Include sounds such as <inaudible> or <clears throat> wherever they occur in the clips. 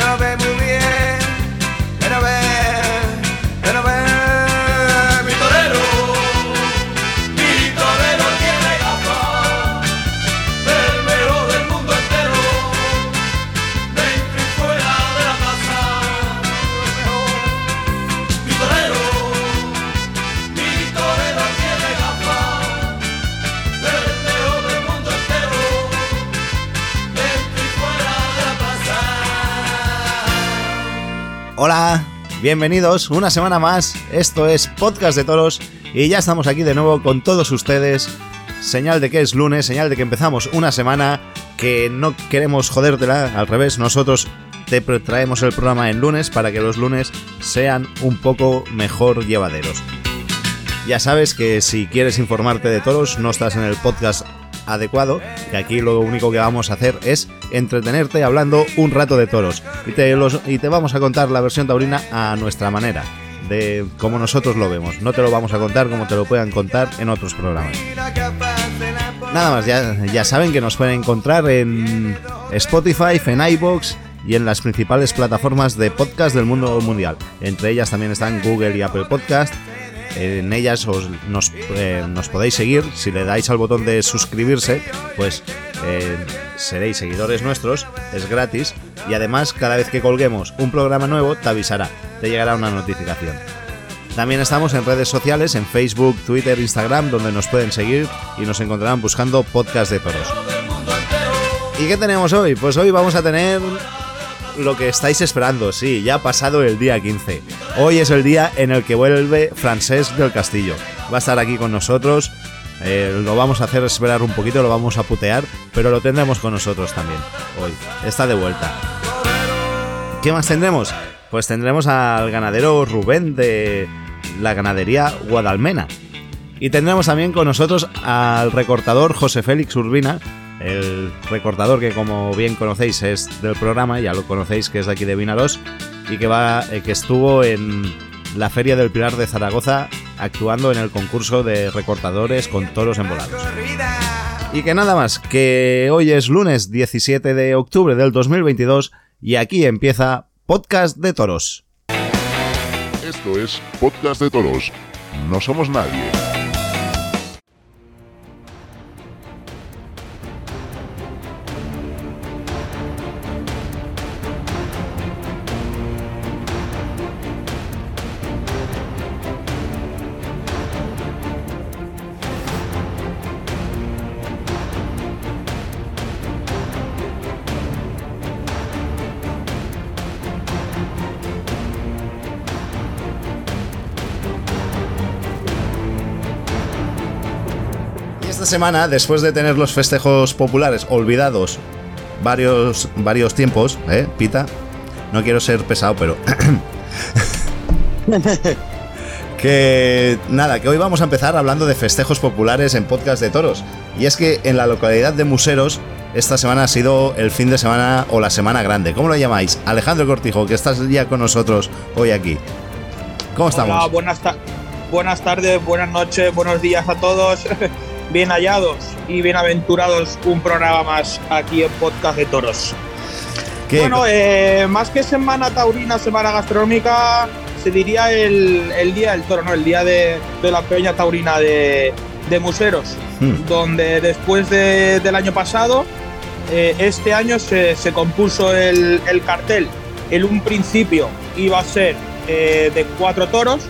no lo bienvenidos una semana más. Esto es Podcast de Toros y ya estamos aquí de nuevo con todos ustedes. Señal de que es lunes, señal de que empezamos una semana que no queremos jodértela, al revés, nosotros te traemos el programa en lunes para que los lunes sean un poco mejor llevaderos. Ya sabes que si quieres informarte de toros, no estás en el podcast adecuado, que aquí lo único que vamos a hacer es entretenerte hablando un rato de toros. Y te, los- y te vamos a contar la versión taurina a nuestra manera, de como nosotros lo vemos. No te lo vamos a contar como te lo puedan contar en otros programas. Nada más, ya, ya saben que nos pueden encontrar en Spotify, en iBox y en las principales plataformas de podcast del mundo mundial. Entre ellas también están Google y Apple Podcast. En ellas os, nos, eh, nos podéis seguir. Si le dais al botón de suscribirse, pues eh, seréis seguidores nuestros. Es gratis. Y además, cada vez que colguemos un programa nuevo, te avisará. Te llegará una notificación. También estamos en redes sociales, en Facebook, Twitter, Instagram, donde nos pueden seguir y nos encontrarán buscando podcast de toros. ¿Y qué tenemos hoy? Pues hoy vamos a tener lo que estáis esperando, sí, ya ha pasado el día 15. Hoy es el día en el que vuelve Francesc del Castillo. Va a estar aquí con nosotros, eh, lo vamos a hacer esperar un poquito, lo vamos a putear, pero lo tendremos con nosotros también hoy. Está de vuelta. ¿Qué más tendremos? Pues tendremos al ganadero Rubén de la ganadería Guadalmena. Y tendremos también con nosotros al recortador José Félix Urbina, el recortador que como bien conocéis es del programa, ya lo conocéis que es de aquí de Vinaros y que va eh, que estuvo en la Feria del Pilar de Zaragoza actuando en el concurso de recortadores con toros embolados. Y que nada más, que hoy es lunes 17 de octubre del 2022 y aquí empieza Podcast de Toros. Esto es Podcast de Toros. No somos nadie. Semana, después de tener los festejos populares olvidados varios, varios tiempos, ¿eh, Pita? No quiero ser pesado, pero... <laughs> que nada, que hoy vamos a empezar hablando de festejos populares en podcast de toros. Y es que en la localidad de Museros, esta semana ha sido el fin de semana o la semana grande. ¿Cómo lo llamáis? Alejandro Cortijo, que estás ya con nosotros hoy aquí. ¿Cómo estamos? Hola, buenas, ta- buenas tardes, buenas noches, buenos días a todos. <laughs> Bien hallados y bienaventurados un programa más aquí en Podcast de Toros. ¿Qué- Bueno, eh, más que semana taurina, semana gastronómica, se diría el, el día del toro, ¿no? El día de, de la peña taurina de, de Museros, Hmm. donde después de- del año pasado, eh, este año se, se compuso el, el cartel. En un principio iba a ser eh, de cuatro toros,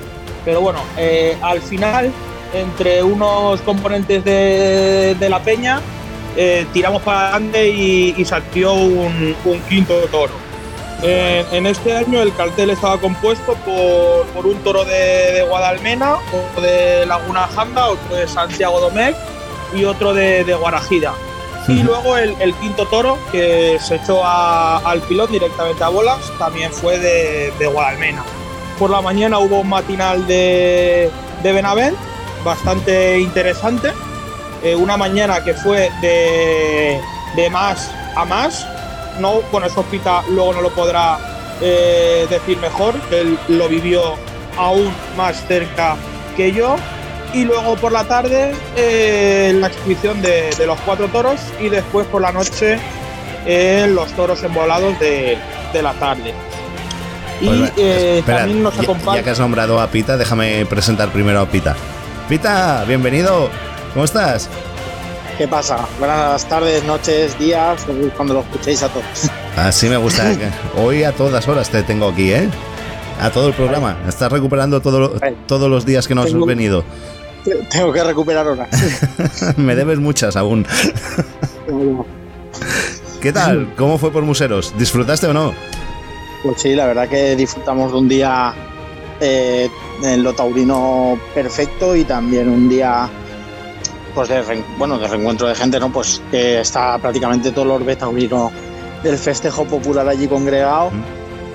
pero bueno, al final, entre unos componentes de, de la peña, eh, tiramos para adelante y, y salió un, un quinto toro. Eh, en este año el cartel estaba compuesto por, por un toro de, de Guadalmena, otro de Laguna Janda, otro de Santiago Domecq y otro de, de Guarajida. Y luego el, el quinto toro, que se echó a- al pilón directamente a bolas, también fue de, de Guadalmena. Por la mañana hubo un matinal de, de Benavent, bastante interesante. Eh, una mañana que fue de, de más a más. No, bueno, eso Pita luego no lo podrá eh, decir mejor, él lo vivió aún más cerca que yo. Y luego por la tarde eh, la exhibición de, de los cuatro toros y después por la noche en los toros embolados de, de la tarde. Y Pues, eh, espera, también nos ya- acompaña. Ya, que has nombrado a Pita, déjame presentar primero a Pita. Pita, bienvenido. ¿Cómo estás? ¿Qué pasa? Buenas tardes, noches, días, cuando lo escuchéis a todos. <laughs> Así me gusta. que- Hoy a todas horas te tengo aquí, ¿eh? A todo el programa. Estás recuperando todo todos los días que no has Tengo- venido. Tengo que recuperar horas. <laughs> me debes muchas aún. <laughs> ¿Qué tal? ¿Cómo fue por Museros? ¿Disfrutaste o no? Pues sí, la verdad que disfrutamos de un día eh, en lo taurino perfecto y también un día pues de, bueno, de reencuentro de gente, ¿no? Pues que está prácticamente todo el orbe taurino del festejo popular allí congregado.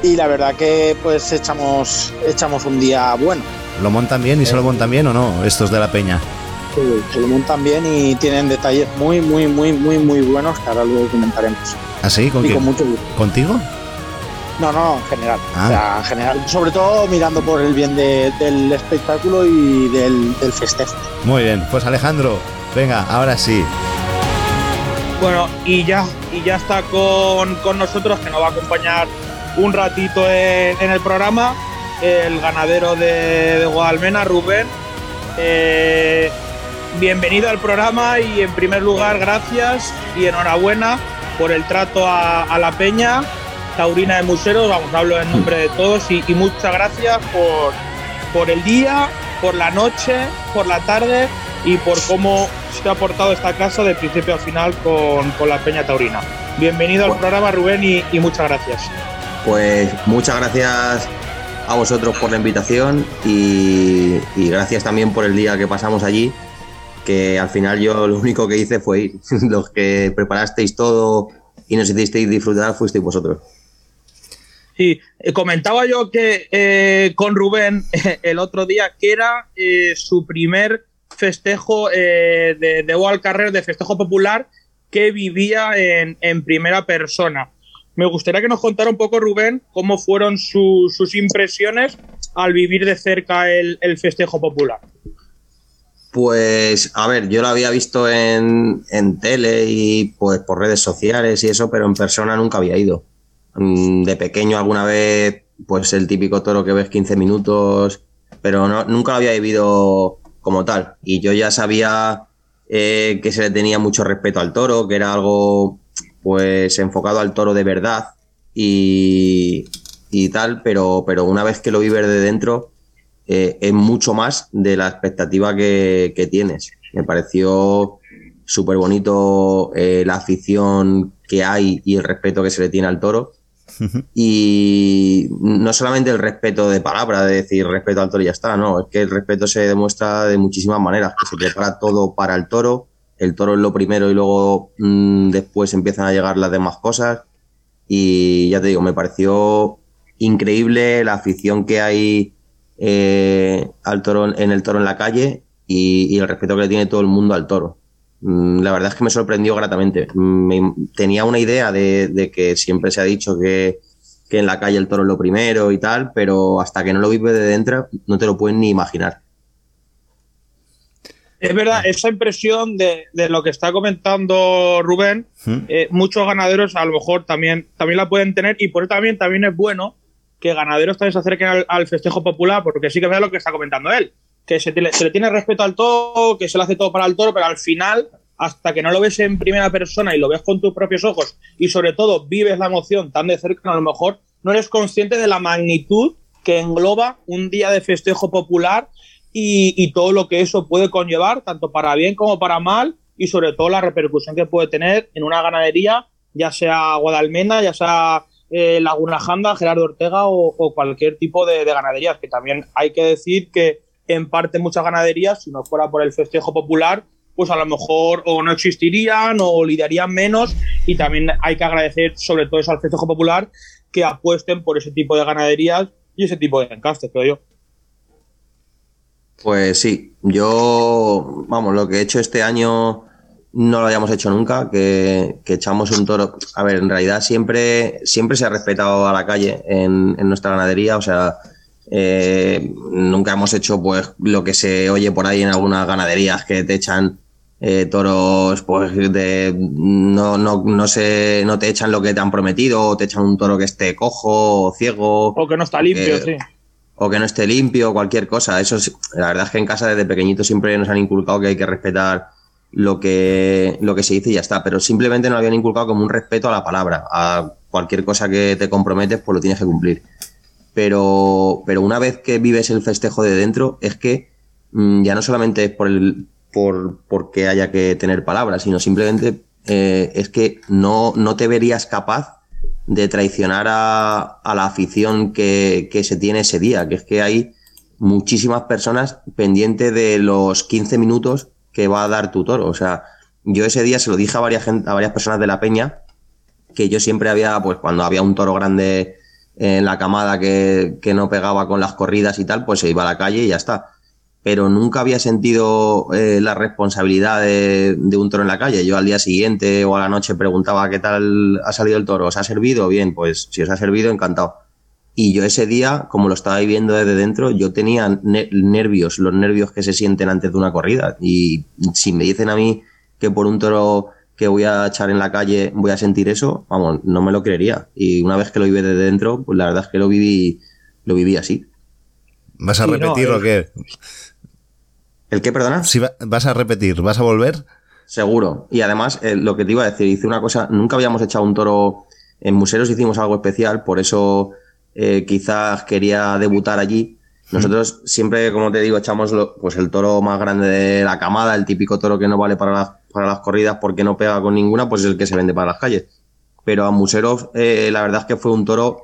Y la verdad que pues echamos, echamos un día bueno. ¿Lo montan bien y se lo montan bien o no? Estos de la peña. Se lo montan bien y tienen detalles muy, muy, muy, muy, muy buenos que ahora luego comentaremos. ¿Así? ¿Con Y con mucho gusto. ¿Contigo? No, no, en general. Ah. O sea, en general, sobre todo mirando por el bien de- del espectáculo y del, del festejo. Muy bien. Pues Alejandro, venga, ahora sí. Bueno, y ya, y ya está con, con nosotros, que nos va a acompañar un ratito en, en el programa, el ganadero de, de Guadalmena, Rubén. Eh, bienvenido al programa y en primer lugar, gracias y enhorabuena por el trato a, a la peña taurina de Museros. Vamos, hablo en nombre de todos y, y muchas gracias por, por el día, por la noche, por la tarde y por cómo se ha portado esta casa de principio a final con, con la Peña Taurina. Bienvenido al programa, Rubén, y, y muchas gracias. Pues muchas gracias a vosotros por la invitación y, y gracias también por el día que pasamos allí, que al final yo lo único que hice fue ir. <laughs> Los que preparasteis todo y nos hicisteis disfrutar fuisteis vosotros. Sí, eh, comentaba yo que eh, con Rubén <laughs> el otro día que era eh, su primer festejo eh, de, de Boal Carrer, de festejo popular, que vivía en, primera persona. Me gustaría que nos contara un poco, Rubén, cómo fueron su- sus impresiones al vivir de cerca el, el festejo popular. Pues, a ver, yo lo había visto en, en tele y pues por redes sociales y eso, pero en persona nunca había ido. Mm, De pequeño alguna vez, pues el típico toro que ves 15 minutos, pero no, nunca lo había vivido como tal. Y yo ya sabía eh, que se le tenía mucho respeto al toro, que era algo pues enfocado al toro de verdad y, y tal, pero, pero una vez que lo vives de dentro, eh, es mucho más de la expectativa que, tienes. Me pareció súper bonito eh, la afición que hay y el respeto que se le tiene al toro. Y no solamente el respeto de palabra, de decir respeto al toro y ya está, no, es que el respeto se demuestra de muchísimas maneras, que se prepara todo para el toro, el toro es lo primero y luego mm, después empiezan a llegar las demás cosas. Y ya te digo, me pareció increíble la afición que hay eh, al toro en el toro en la calle y, y el respeto que le tiene todo el mundo al toro. Mm, La verdad es que me sorprendió gratamente. Me- tenía una idea de, de que siempre se ha dicho que, que en la calle el toro es lo primero y tal, pero hasta que no lo vives de dentro no te lo puedes ni imaginar. Es verdad, esa impresión de, de lo que está comentando Rubén, ¿Mm? eh, muchos ganaderos a lo mejor también, también la pueden tener y por eso también, también es bueno que ganaderos también se acerquen al, al festejo popular, porque sí que es lo que está comentando él, que se, se le tiene respeto al toro, que se le hace todo para el toro, pero al final, hasta que no lo ves en primera persona y lo ves con tus propios ojos y sobre todo vives la emoción tan de cerca, a lo mejor no eres consciente de la magnitud que engloba un día de festejo popular y, todo lo que eso puede conllevar, tanto para bien como para mal, y sobre todo la repercusión que puede tener en una ganadería, ya sea Guadalmena, ya sea eh, Laguna Janda, Gerardo Ortega o, o cualquier tipo de, de ganaderías, que también hay que decir que en parte muchas ganaderías, si no fuera por el festejo popular, pues a lo mejor o no existirían o lidiarían menos y también hay que agradecer sobre todo eso al festejo popular que apuesten por ese tipo de ganaderías y ese tipo de encastes, creo yo. Pues sí, yo, vamos, lo que he hecho este año no lo habíamos hecho nunca, que, echamos un toro. A ver, en realidad siempre, siempre se ha respetado a la calle en nuestra ganadería, o sea, eh, nunca hemos hecho pues lo que se oye por ahí en algunas ganaderías que te echan eh, toros pues de no, no, no, se, no te echan lo que te han prometido, o te echan un toro que esté cojo o ciego. O que no está limpio, sí. O que no esté limpio, cualquier cosa. Eso es, la verdad es que en casa desde pequeñito siempre nos han inculcado que hay que respetar lo que, lo que se dice y ya está. Pero simplemente nos habían inculcado como un respeto a la palabra. A cualquier cosa que te comprometes, pues lo tienes que cumplir. Pero, pero una vez que vives el festejo de dentro, es que mm, ya no solamente es por el, por porque haya que tener palabras, sino simplemente eh, es que no, no te verías capaz de traicionar a, a la afición que, que, se tiene ese día, que es que hay muchísimas personas pendientes de los 15 minutos que va a dar tu toro. O sea, yo ese día se lo dije a varias, gente, a varias personas de la peña, que yo siempre había, pues cuando había un toro grande en la camada que, que no pegaba con las corridas y tal, pues se iba a la calle y ya está pero nunca había sentido eh, la responsabilidad de, un toro en la calle. Yo al día siguiente o a la noche preguntaba qué tal ha salido el toro, ¿os ha servido? Bien, pues si os ha servido, encantado. Y yo ese día, como lo estaba viviendo desde dentro, yo tenía nervios, los nervios que se sienten antes de una corrida. Y si me dicen a mí que por un toro que voy a echar en la calle voy a sentir eso, vamos, no me lo creería. Y una vez que lo viví desde dentro, pues la verdad es que lo viví, lo viví así. ¿Vas a repetir lo que ¿El qué, perdona? Si vas a repetir, ¿vas a volver? Seguro. Y además, eh, lo que te iba a decir, hice una cosa, nunca habíamos echado un toro en Museros, hicimos algo especial, por eso eh, quizás quería debutar allí. Nosotros siempre, como te digo, echamos pues el toro más grande de la camada, el típico toro que no vale para las, para las corridas porque no pega con ninguna, pues es el que se vende para las calles. Pero a Museros, eh, la verdad es que fue un toro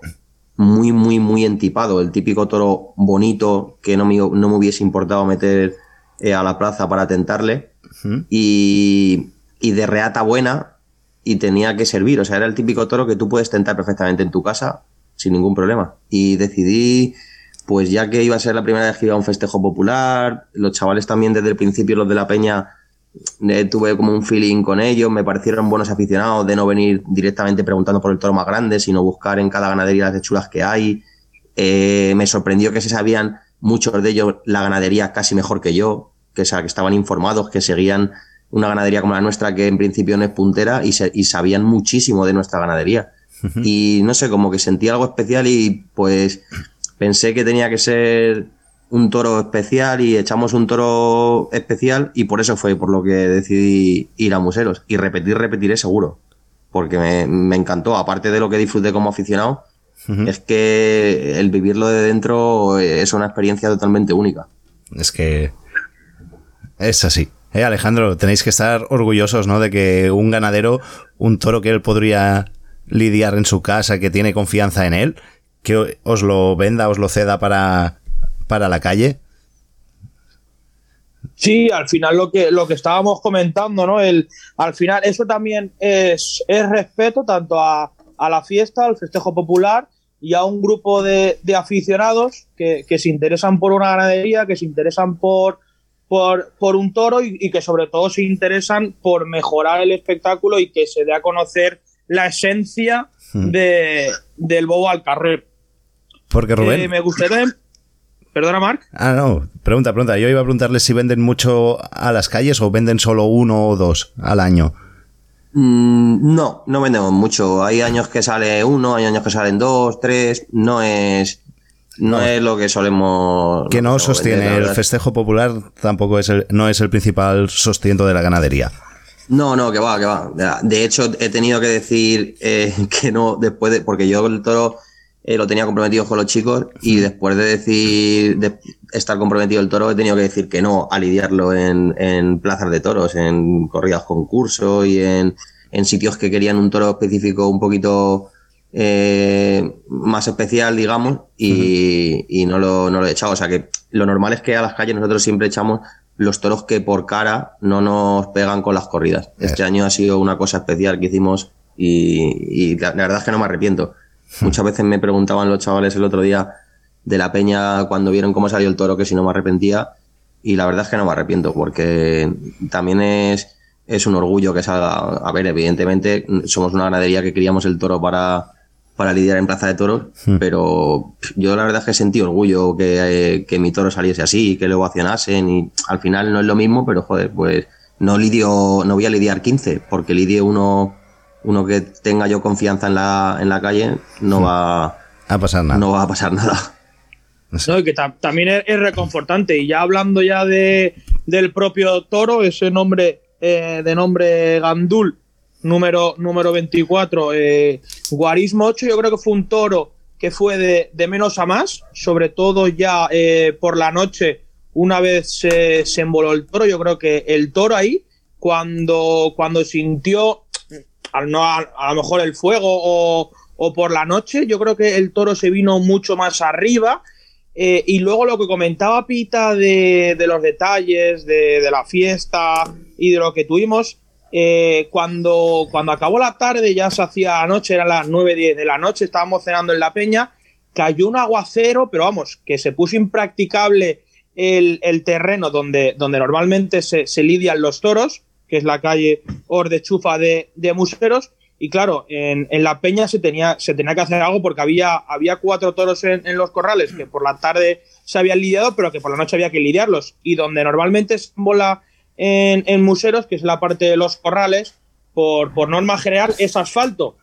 muy, muy, muy entipado. El típico toro bonito que no me, no me hubiese importado meter eh, a la plaza para tentarle y, y, de reata buena y tenía que servir. O sea, era el típico toro que tú puedes tentar perfectamente en tu casa sin ningún problema. Y decidí, pues ya que iba a ser la primera vez que iba a un festejo popular, los chavales también desde el principio, los de la peña, eh, tuve como un feeling con ellos, me parecieron buenos aficionados de no venir directamente preguntando por el toro más grande, sino buscar en cada ganadería las hechuras que hay. Eh, me sorprendió que se sabían muchos de ellos la ganadería casi mejor que yo que, que estaban informados, que seguían una ganadería como la nuestra, que en principio no es puntera, y, y sabían muchísimo de nuestra ganadería. Y no sé, como que sentí algo especial y pues pensé que tenía que ser un toro especial y echamos un toro especial y por eso fue por lo que decidí ir a Museros. Y repetir, repetiré seguro, porque me, me encantó, aparte de lo que disfruté como aficionado, es que el vivirlo de dentro es una experiencia totalmente única. Es que es así. Eh, Alejandro, tenéis que estar orgullosos, ¿no? De que un ganadero, un toro que él podría lidiar en su casa, que tiene confianza en él, que os lo venda, os lo ceda para, para la calle. Sí, al final lo que, lo que estábamos comentando, ¿no? El, al final eso también es, es respeto tanto a, a, la fiesta, al festejo popular y a un grupo de, de aficionados que, que, se interesan por una ganadería, que se interesan por, por, por un toro y, que sobre todo se interesan por mejorar el espectáculo y que se dé a conocer la esencia hmm. de, del bobo al carrer. Porque Rubén. Eh, me gustaría. Perdona, Marc. Ah, no, pregunta, pregunta. Yo iba a preguntarle si venden mucho a las calles o venden solo uno o dos al año. Mm, no, no vendemos mucho. Hay años que sale uno, hay años que salen dos, tres. No es, no, es lo que solemos. Que no sostiene el festejo popular, tampoco es el, no es el principal sostento de la ganadería. No, no, que va, que va. De hecho, he tenido que decir eh, <laughs> que no después de. Porque yo el toro eh, lo tenía comprometido con los chicos y después de decir. de estar comprometido el toro, he tenido que decir que no a lidiarlo en, en plazas de toros, en corridas concurso y en, en sitios que querían un toro específico un poquito eh, más especial, digamos, y, no, lo, no, lo, he echado. O sea que lo normal es que a las calles nosotros siempre echamos los toros que por cara no nos pegan con las corridas. Este año ha sido una cosa especial que hicimos y, la, verdad es que no me arrepiento. <laughs> Muchas veces me preguntaban los chavales el otro día de la peña cuando vieron cómo salió el toro que si no me arrepentía y la verdad es que no me arrepiento porque también es, es un orgullo que salga. A ver, evidentemente somos una ganadería que criamos el toro para para lidiar en Plaza de Toros, hmm. pero yo la verdad es que sentí orgullo que, eh, que mi toro saliese así, que lo ovacionasen y al final no es lo mismo, pero joder, pues no lidio, no voy a lidiar 15, porque lidie uno, uno que tenga yo confianza en la, en la calle, no va a pasar nada. No va a pasar nada. No, y que también es, reconfortante. Y ya hablando ya de, del propio toro, ese nombre eh, de nombre Gandul, número, número 24, eh, Guarismo 8, yo creo que fue un toro que fue de, menos a más, sobre todo ya eh, por la noche, una vez se, se emboló el toro, yo creo que el toro ahí, cuando, cuando sintió, no, a, lo mejor el fuego o, o por la noche, yo creo que el toro se vino mucho más arriba. Eh, y luego lo que comentaba Pita de, los detalles, de, la fiesta y de lo que tuvimos, eh, cuando, cuando acabó la tarde, ya se hacía noche, eran las 9, 10 de la noche, estábamos cenando en la peña, cayó un aguacero, pero vamos, que se puso impracticable el, terreno donde, donde normalmente se, lidian los toros, que es la calle Ordechufa de, de Museros, y claro, en, la peña se tenía, se tenía que hacer algo porque había, había cuatro toros en, los corrales que por la tarde se habían lidiado, pero que por la noche había que lidiarlos. Y donde normalmente se bola en, en museros, que es la parte de los corrales, por, por norma general es asfalto.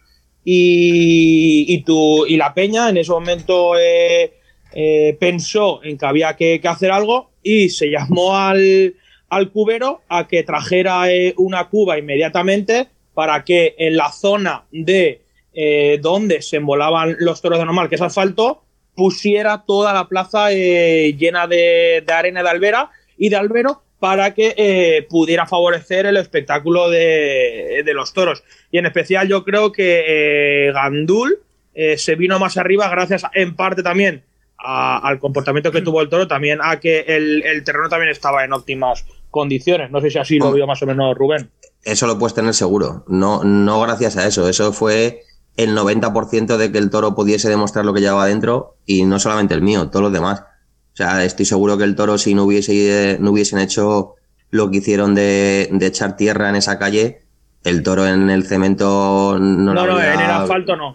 Y, y, y la peña en ese momento eh, eh, pensó en que había que, hacer algo y se llamó al, al cubero a que trajera eh, una cuba inmediatamente para que en la zona de eh, donde se embolaban los toros de normal, que es asfalto, pusiera toda la plaza eh, llena de, arena de albera y de albero para que pudiera favorecer el espectáculo de, los toros. Y en especial yo creo que Gandul se vino más arriba gracias en parte también al comportamiento que tuvo el toro, también a que el, el terreno también estaba en óptimas condiciones. No sé si así lo vio más o menos Rubén eso lo puedes tener seguro. No, no gracias a eso. Eso fue el 90% de que el toro pudiese demostrar lo que llevaba dentro y no solamente el mío, todos los demás. O sea, estoy seguro que el toro, si no, hubiese, no hubiesen hecho lo que hicieron de, echar tierra en esa calle, el toro en el cemento no, no, lo habría, en el asfalto no.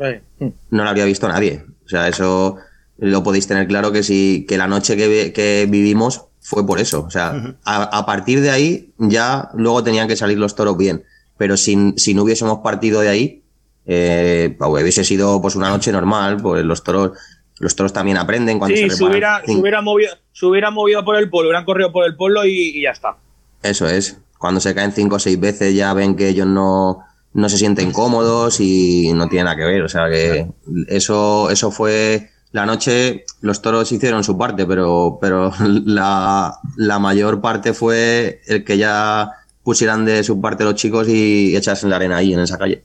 No lo habría visto nadie. O sea, eso lo podéis tener claro que si que la noche que, que vivimos fue por eso. O sea, a, partir de ahí ya luego tenían que salir los toros bien. Pero si, si no hubiésemos partido de ahí, eh, pues, hubiese sido pues una noche normal, pues los toros, los toros también aprenden cuando sí, se, hubiera, se, hubiera movido, se hubiera movido por el pueblo, hubieran corrido por el pueblo y, ya está. Eso es. Cuando se caen cinco o seis veces ya ven que ellos no, no se sienten cómodos y no tienen nada que ver. O sea que eso, eso fue la noche los toros hicieron su parte, pero, pero <laughs> la, mayor parte fue el que ya pusieran de su parte los chicos y echasen la arena ahí en esa calle.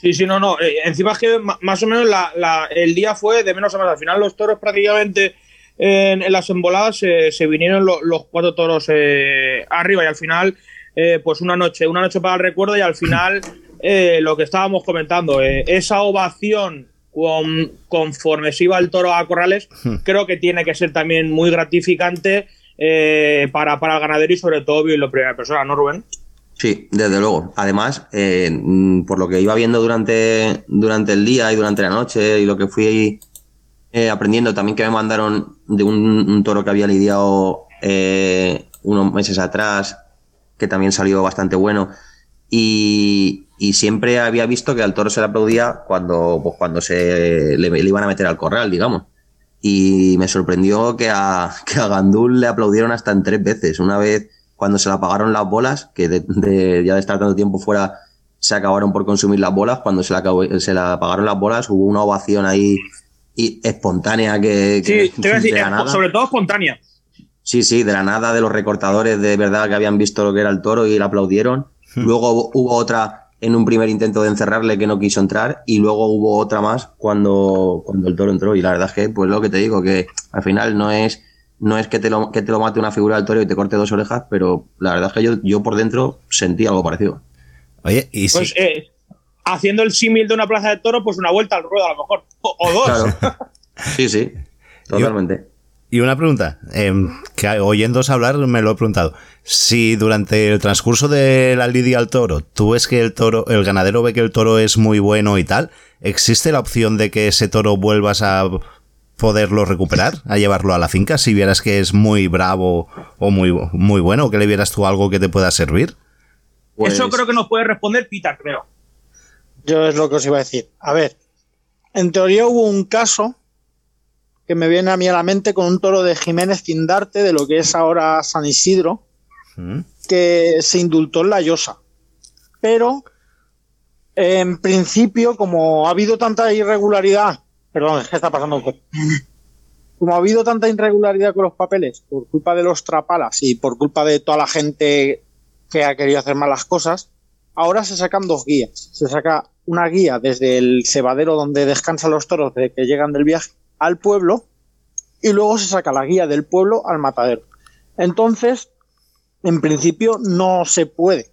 Sí, sí, no, no. Eh, encima es que más o menos el día fue de menos a más. Al final los toros prácticamente en, las emboladas se vinieron los cuatro toros eh, arriba y al final eh, pues una noche, una noche para el recuerdo y al final lo que estábamos comentando, esa ovación conforme se iba el toro a corrales, hmm. creo que tiene que ser también muy gratificante eh, para, para el ganadero y sobre todo en la primera persona, ¿no, Rubén? Sí, desde luego. Además, eh, mm, por lo que iba viendo durante, durante el día y durante la noche y lo que fui eh, aprendiendo, también que me mandaron de un, toro que había lidiado unos meses atrás, que también salió bastante bueno. Y, y siempre había visto que al toro se le aplaudía cuando, pues, cuando se le, iban a meter al corral, digamos. Y me sorprendió que a, que a Gandul le aplaudieron hasta en tres veces. Una vez cuando se le apagaron las bolas, que de, ya de estar tanto tiempo fuera se acabaron por consumir las bolas, cuando se le, acabó, se le apagaron las bolas hubo una ovación ahí y espontánea que... sí, <laughs> sobre todo espontánea. Sí, sí, de la nada de los recortadores de verdad que habían visto lo que era el toro y le aplaudieron. Hmm. Luego hubo otra en un primer intento de encerrarle que no quiso entrar y luego hubo otra más cuando, cuando el toro entró. Y la verdad es que pues lo que te digo que al final no es no es que te lo, que te lo mate una figura del toro y te corte dos orejas pero la verdad es que yo, yo por dentro sentí algo parecido. Oye y pues, eh, haciendo el símil de una plaza de toro pues una vuelta al ruedo a lo mejor. O, dos. <laughs> Sí sí totalmente y una pregunta, eh, que oyéndose hablar me lo he preguntado. Si durante el transcurso de la lidia al toro, tú ves que el toro, el ganadero ve que el toro es muy bueno y tal, ¿existe la opción de que ese toro vuelvas a poderlo recuperar, a llevarlo a la finca, si vieras que es muy bravo o muy, muy bueno, o que le vieras tú algo que te pueda servir? Pues- Eso creo que nos puede responder Pita, creo. Yo es lo que os iba a decir. A ver, en teoría hubo un caso que me viene a mí a la mente con un toro de Jiménez Cindarte, de lo que es ahora San Isidro, Mm. que se indultó en la Llosa. Pero, en principio, como ha habido tanta irregularidad, perdón, es que está pasando un. <laughs> Como ha habido tanta irregularidad con los papeles por culpa de los trapalas y por culpa de toda la gente que ha querido hacer malas cosas, ahora se sacan dos guías. Se saca una guía desde el cebadero donde descansan los toros de que llegan del viaje al pueblo y luego se saca la guía del pueblo al matadero. Entonces, en principio no se puede.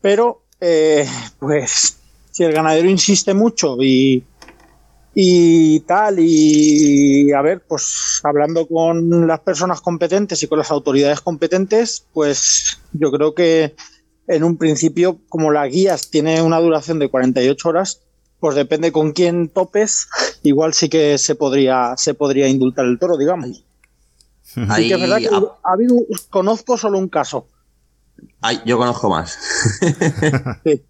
Pero, eh, pues, si el ganadero insiste mucho y, y tal, y a ver, pues hablando con las personas competentes y con las autoridades competentes, pues yo creo que en un principio, como las guías tiene una duración de 48 horas, pues depende con quién topes, igual sí que se podría, se podría indultar el toro, digamos. Ahí, Sí que es verdad que ha habido, conozco solo un caso. ay, yo conozco más. <laughs> <laughs> Sí.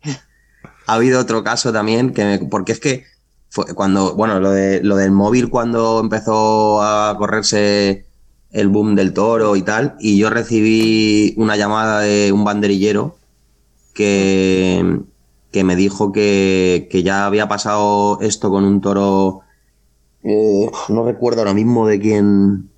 ha habido otro caso también, que me- porque es que fue cuando, bueno, lo, de, lo del móvil cuando empezó a correrse el boom del toro y tal, y yo recibí una llamada de un banderillero que, que me dijo que, que ya había pasado esto con un toro, eh, no recuerdo ahora mismo de quién,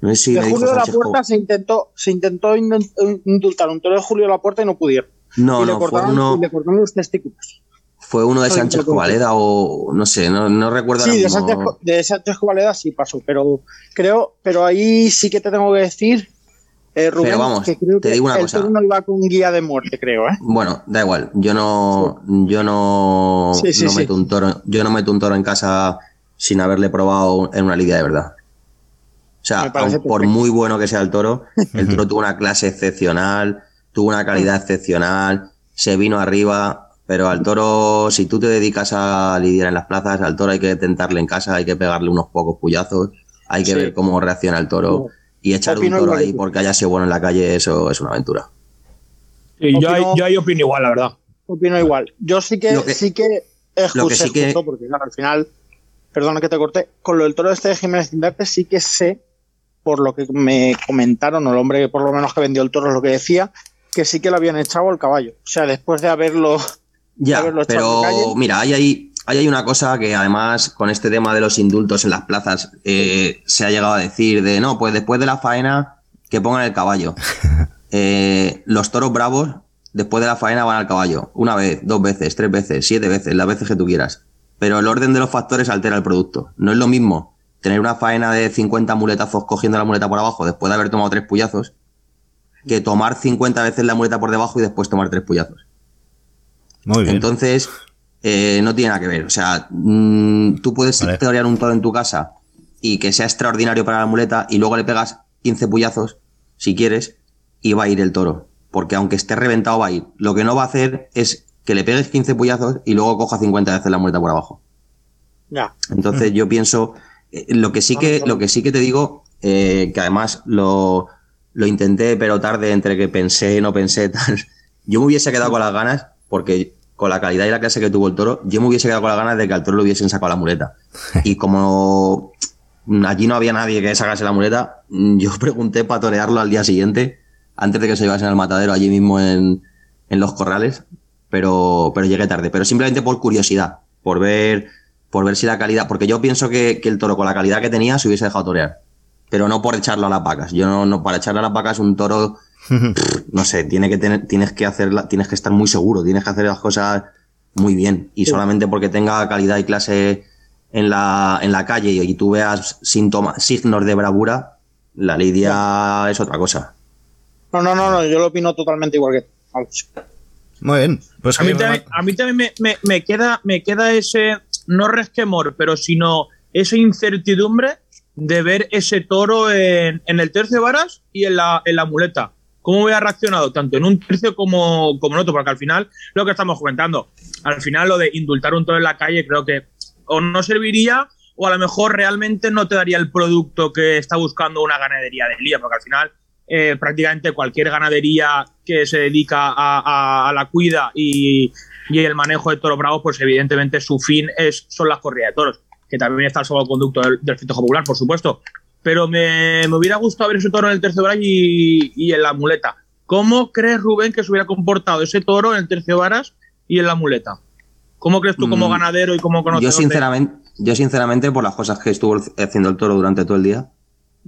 no sé si de Julio de la Puerta se intentó, se intentó indult- indultar un toro de Julio de la Puerta y no pudieron. No, y, le no, fue cortaron, uno, y le cortaron los testículos. fue uno de Sánchez. Covaleda o no sé, no, no recuerdo Sí, ahora de. Sánchez, de Sánchez Covaleda sí pasó, pero creo, pero ahí sí que te tengo que decir, eh, Rubén, Pero vamos, que creo te que digo una el cosa. toro no iba con guía de muerte, creo, ¿eh? Bueno, da igual. Yo no, yo no, Sí, sí, no sí. meto un toro, yo no meto un toro en casa sin haberle probado en una lidia de verdad. O sea, aun por muy bueno que sea el toro, el toro <laughs> tuvo una clase excepcional, tuvo una calidad excepcional, se vino arriba, pero al toro, si tú te dedicas a lidiar en las plazas, al toro hay que tentarle en casa, hay que pegarle unos pocos puyazos, hay que Sí. ver cómo reacciona el toro. Y echar un toro ahí porque haya sido bueno en la calle, eso es una aventura. Sí, yo, ahí- Opino- yo ahí opino igual, la verdad. Opino igual. Yo sí que, Lo que- sí que es lo justo, que sí es que- justo, porque claro, al final, perdona que te corté, con lo del toro este de Jiménez Cindarte sí que sé, por lo que me comentaron, o el hombre por lo menos que vendió el toro es lo que decía, que sí que lo habían echado al caballo. O sea, después de haberlo Ya, haberlo echado pero calle. mira, ahí hay, ahí hay una cosa que además con este tema de los indultos en las plazas eh, se ha llegado a decir de no, pues después de la faena que pongan el caballo. <laughs> Eh, los toros bravos después de la faena van al caballo. Una vez, dos veces, tres veces, siete veces, las veces que tú quieras. Pero el orden de los factores altera el producto. No es lo mismo tener una faena de 50 muletazos cogiendo la muleta por abajo después de haber tomado tres puyazos que tomar 50 veces la muleta por debajo y después tomar tres puyazos. Muy bien. Entonces, eh, no tiene nada que ver. O sea, mm, tú puedes Vale. teorear un toro en tu casa y que sea extraordinario para la muleta y luego le pegas 15 puyazos, si quieres, y va a ir el toro. Porque aunque esté reventado, va a ir. Lo que no va a hacer es que le pegues 15 puyazos y luego coja 50 veces la muleta por abajo. Ya. Entonces yo pienso, eh, lo que sí que, lo que sí que te digo, eh, que además lo, lo intenté, pero tarde, entre que pensé y no pensé, <laughs> tal. Yo me hubiese quedado con las ganas, porque con la calidad y la clase que tuvo el toro, yo me hubiese quedado con las ganas de que al toro le hubiesen sacado la muleta. Y como allí no había nadie que sacase la muleta, mm, yo <laughs> pregunté para torearlo al día siguiente, antes de que se llevasen al matadero allí mismo en, en los corrales, pero, pero llegué tarde. Pero simplemente por curiosidad, por ver, por ver si la calidad, porque yo pienso que, el toro con la calidad que tenía se hubiese dejado torear. Pero no por echarlo a las vacas. Yo no, no para echarle a las vacas un toro, <laughs> no sé, tiene que tener, tienes que hacerla, tienes que estar muy seguro, tienes que hacer las cosas muy bien. Y solamente porque tenga calidad y clase en la, en la calle y, y tú veas síntomas, signos de bravura, la lidia es otra cosa. No, no, no, no, yo lo opino totalmente igual que tú. Vamos. Muy bien. Pues A mí también, a mí también me, me- me queda, me queda ese, no resquemor, pero sino esa incertidumbre de ver ese toro en, en el tercio de varas y en la, en la muleta. ¿Cómo hubiera reaccionado tanto en un tercio como, como en otro? Porque al final, lo que estamos comentando, al final lo de indultar un toro en la calle creo que o no serviría o a lo mejor realmente no te daría el producto que está buscando una ganadería de lía, porque al final eh, prácticamente cualquier ganadería que se dedica a, la cuida y, y el manejo de toros bravos, pues evidentemente su fin es, son las corridas de toros, que también está el salvoconducto del, del festejo popular, por supuesto. Pero me, me hubiera gustado ver ese toro en el tercio varas y, y en la muleta. ¿Cómo crees, Rubén, que se hubiera comportado ese toro en el tercio varas y en la muleta? ¿Cómo crees tú como Mm, ganadero y como conocedor? Yo sinceramente, yo sinceramente, por las cosas que estuvo haciendo el toro durante todo el día,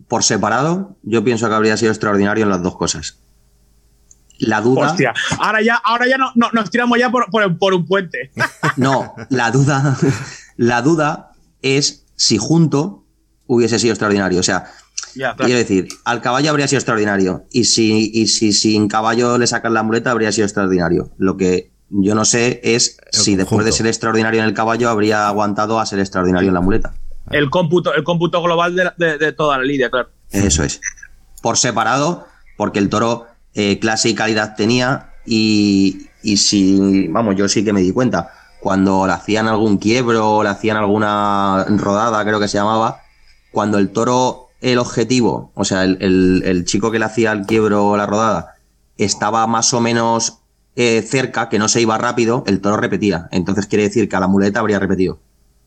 por separado, yo pienso que habría sido extraordinario en las dos cosas. La duda. Hostia, ahora ya, ahora ya no, no- nos tiramos ya por, por- por un puente. No, la duda, <laughs> la duda es si junto hubiese sido extraordinario. O sea, claro. quiero decir, al caballo habría sido extraordinario. Y si, y si sin caballo le sacan la muleta, habría sido extraordinario. Lo que yo no sé es si después de ser extraordinario en el caballo habría aguantado a ser extraordinario en la muleta. El cómputo, el cómputo global de, la- de- de toda la lidia, claro. Eso es. Por separado, porque el toro eh, clase y calidad tenía y, y si, vamos, yo sí que me di cuenta. Cuando le hacían algún quiebro, le hacían alguna rodada, creo que se llamaba, cuando el toro, el objetivo, o sea, el, el- el chico que le hacía el quiebro o la rodada, estaba más o menos eh, cerca, que no se iba rápido, el toro repetía. Entonces quiere decir que a la muleta habría repetido,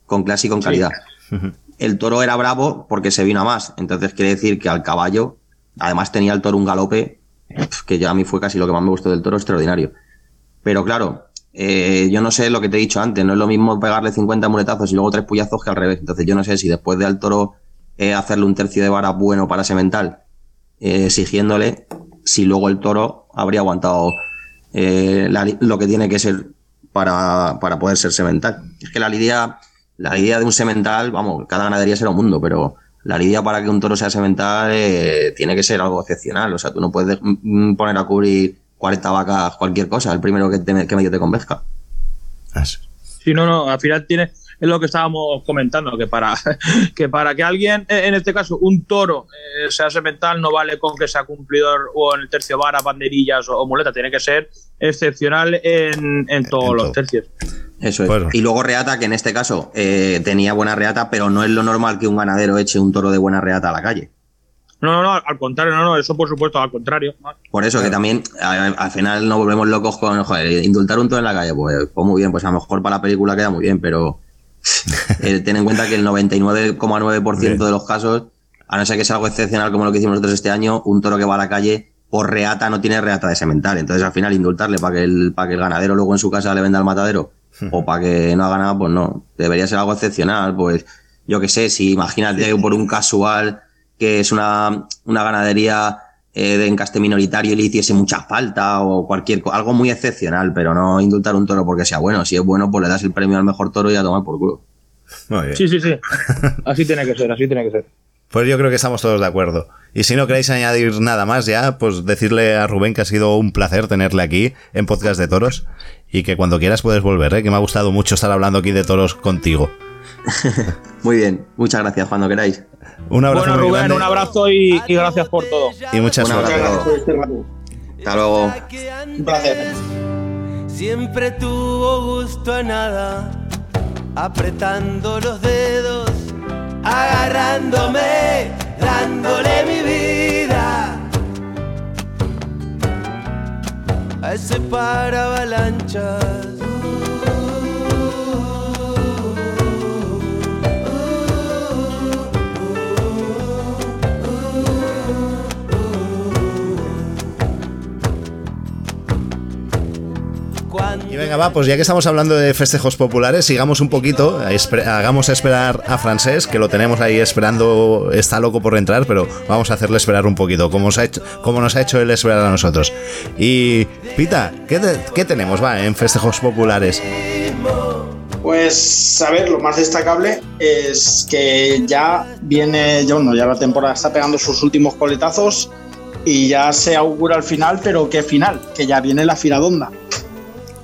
con clase y con calidad. El toro era bravo porque se vino a más. Entonces quiere decir que al caballo, además tenía el toro un galope, que ya a mí fue casi lo que más me gustó del toro, extraordinario. Pero claro, eh, yo no sé lo que te he dicho antes, no es lo mismo pegarle 50 muletazos y luego tres puyazos que al revés. Entonces yo no sé si después de al toro eh, hacerle un tercio de vara bueno para semental, eh, exigiéndole, si luego el toro habría aguantado eh, la lo que tiene que ser para, para poder ser semental. Es que la lidia, la lidia de un semental, vamos, cada ganadería será un mundo, pero la lidia para que un toro sea semental eh, tiene que ser algo excepcional. O sea, tú no puedes mm, poner a cubrir 40 vacas cualquier cosa, el primero que, te, que medio te convenzca. Sí, no, no, al final tiene, es lo que estábamos comentando, que para <laughs> que, para que alguien, eh, en este caso, un toro, eh, sea semental, no vale con que sea cumplidor o en el tercio vara, banderillas o, o muleta, tiene que ser excepcional en, en todos En los todo. tercios. Eso es. Bueno. Y luego reata, que en este caso eh, tenía buena reata, pero no es lo normal que un ganadero eche un toro de buena reata a la calle. No, no, no, al contrario, no, no, eso por supuesto, al contrario. Por eso que también a- al final nos volvemos locos con joder, indultar un toro en la calle. Pues, pues muy bien, pues a lo mejor para la película queda muy bien, pero <laughs> eh, ten en cuenta que el 99,9% de los casos, a no ser que sea algo excepcional como lo que hicimos nosotros este año, un toro que va a la calle por reata no tiene reata de semental. Entonces al final indultarle para que el, para que el ganadero luego en su casa le venda al matadero o para que no haga nada, pues no. Debería ser algo excepcional. Pues yo que sé, si imagínate por un casual que es una, una ganadería eh, de encaste minoritario y le hiciese mucha falta o cualquier algo muy excepcional, pero no indultar un toro porque sea bueno. Si es bueno, pues le das el premio al mejor toro y a tomar por culo. Muy bien. Sí, sí, sí. <laughs> Así tiene que ser, así tiene que ser. Pues yo creo que estamos todos de acuerdo. Y si no queréis añadir nada más ya, pues decirle a Rubén que ha sido un placer tenerle aquí en Podcast de Toros y que cuando quieras puedes volver, ¿eh? que me ha gustado mucho estar hablando aquí de toros contigo. <laughs> Muy bien, muchas gracias cuando queráis. Un abrazo Bueno, muy Rubén, grande un abrazo y, y gracias por todo. y. Muchas gracias este. Hasta luego. Un placer. Siempre tuvo gusto a nada, apretando los dedos, agarrándome, dándole mi vida a ese para avalanchas. Y venga, va, pues ya que estamos hablando de festejos populares, sigamos un poquito, hagamos esperar a Francés, que lo tenemos ahí esperando, está loco por entrar, pero vamos a hacerle esperar un poquito, como, os ha hecho, como nos ha hecho él esperar a nosotros. Y, Pita, ¿qué, te- qué tenemos, va, en festejos populares? Pues a ver, lo más destacable es que ya viene, ya, bueno, ya la temporada está pegando sus últimos coletazos y ya se augura el final, pero ¿qué final? Que ya viene la filadonda.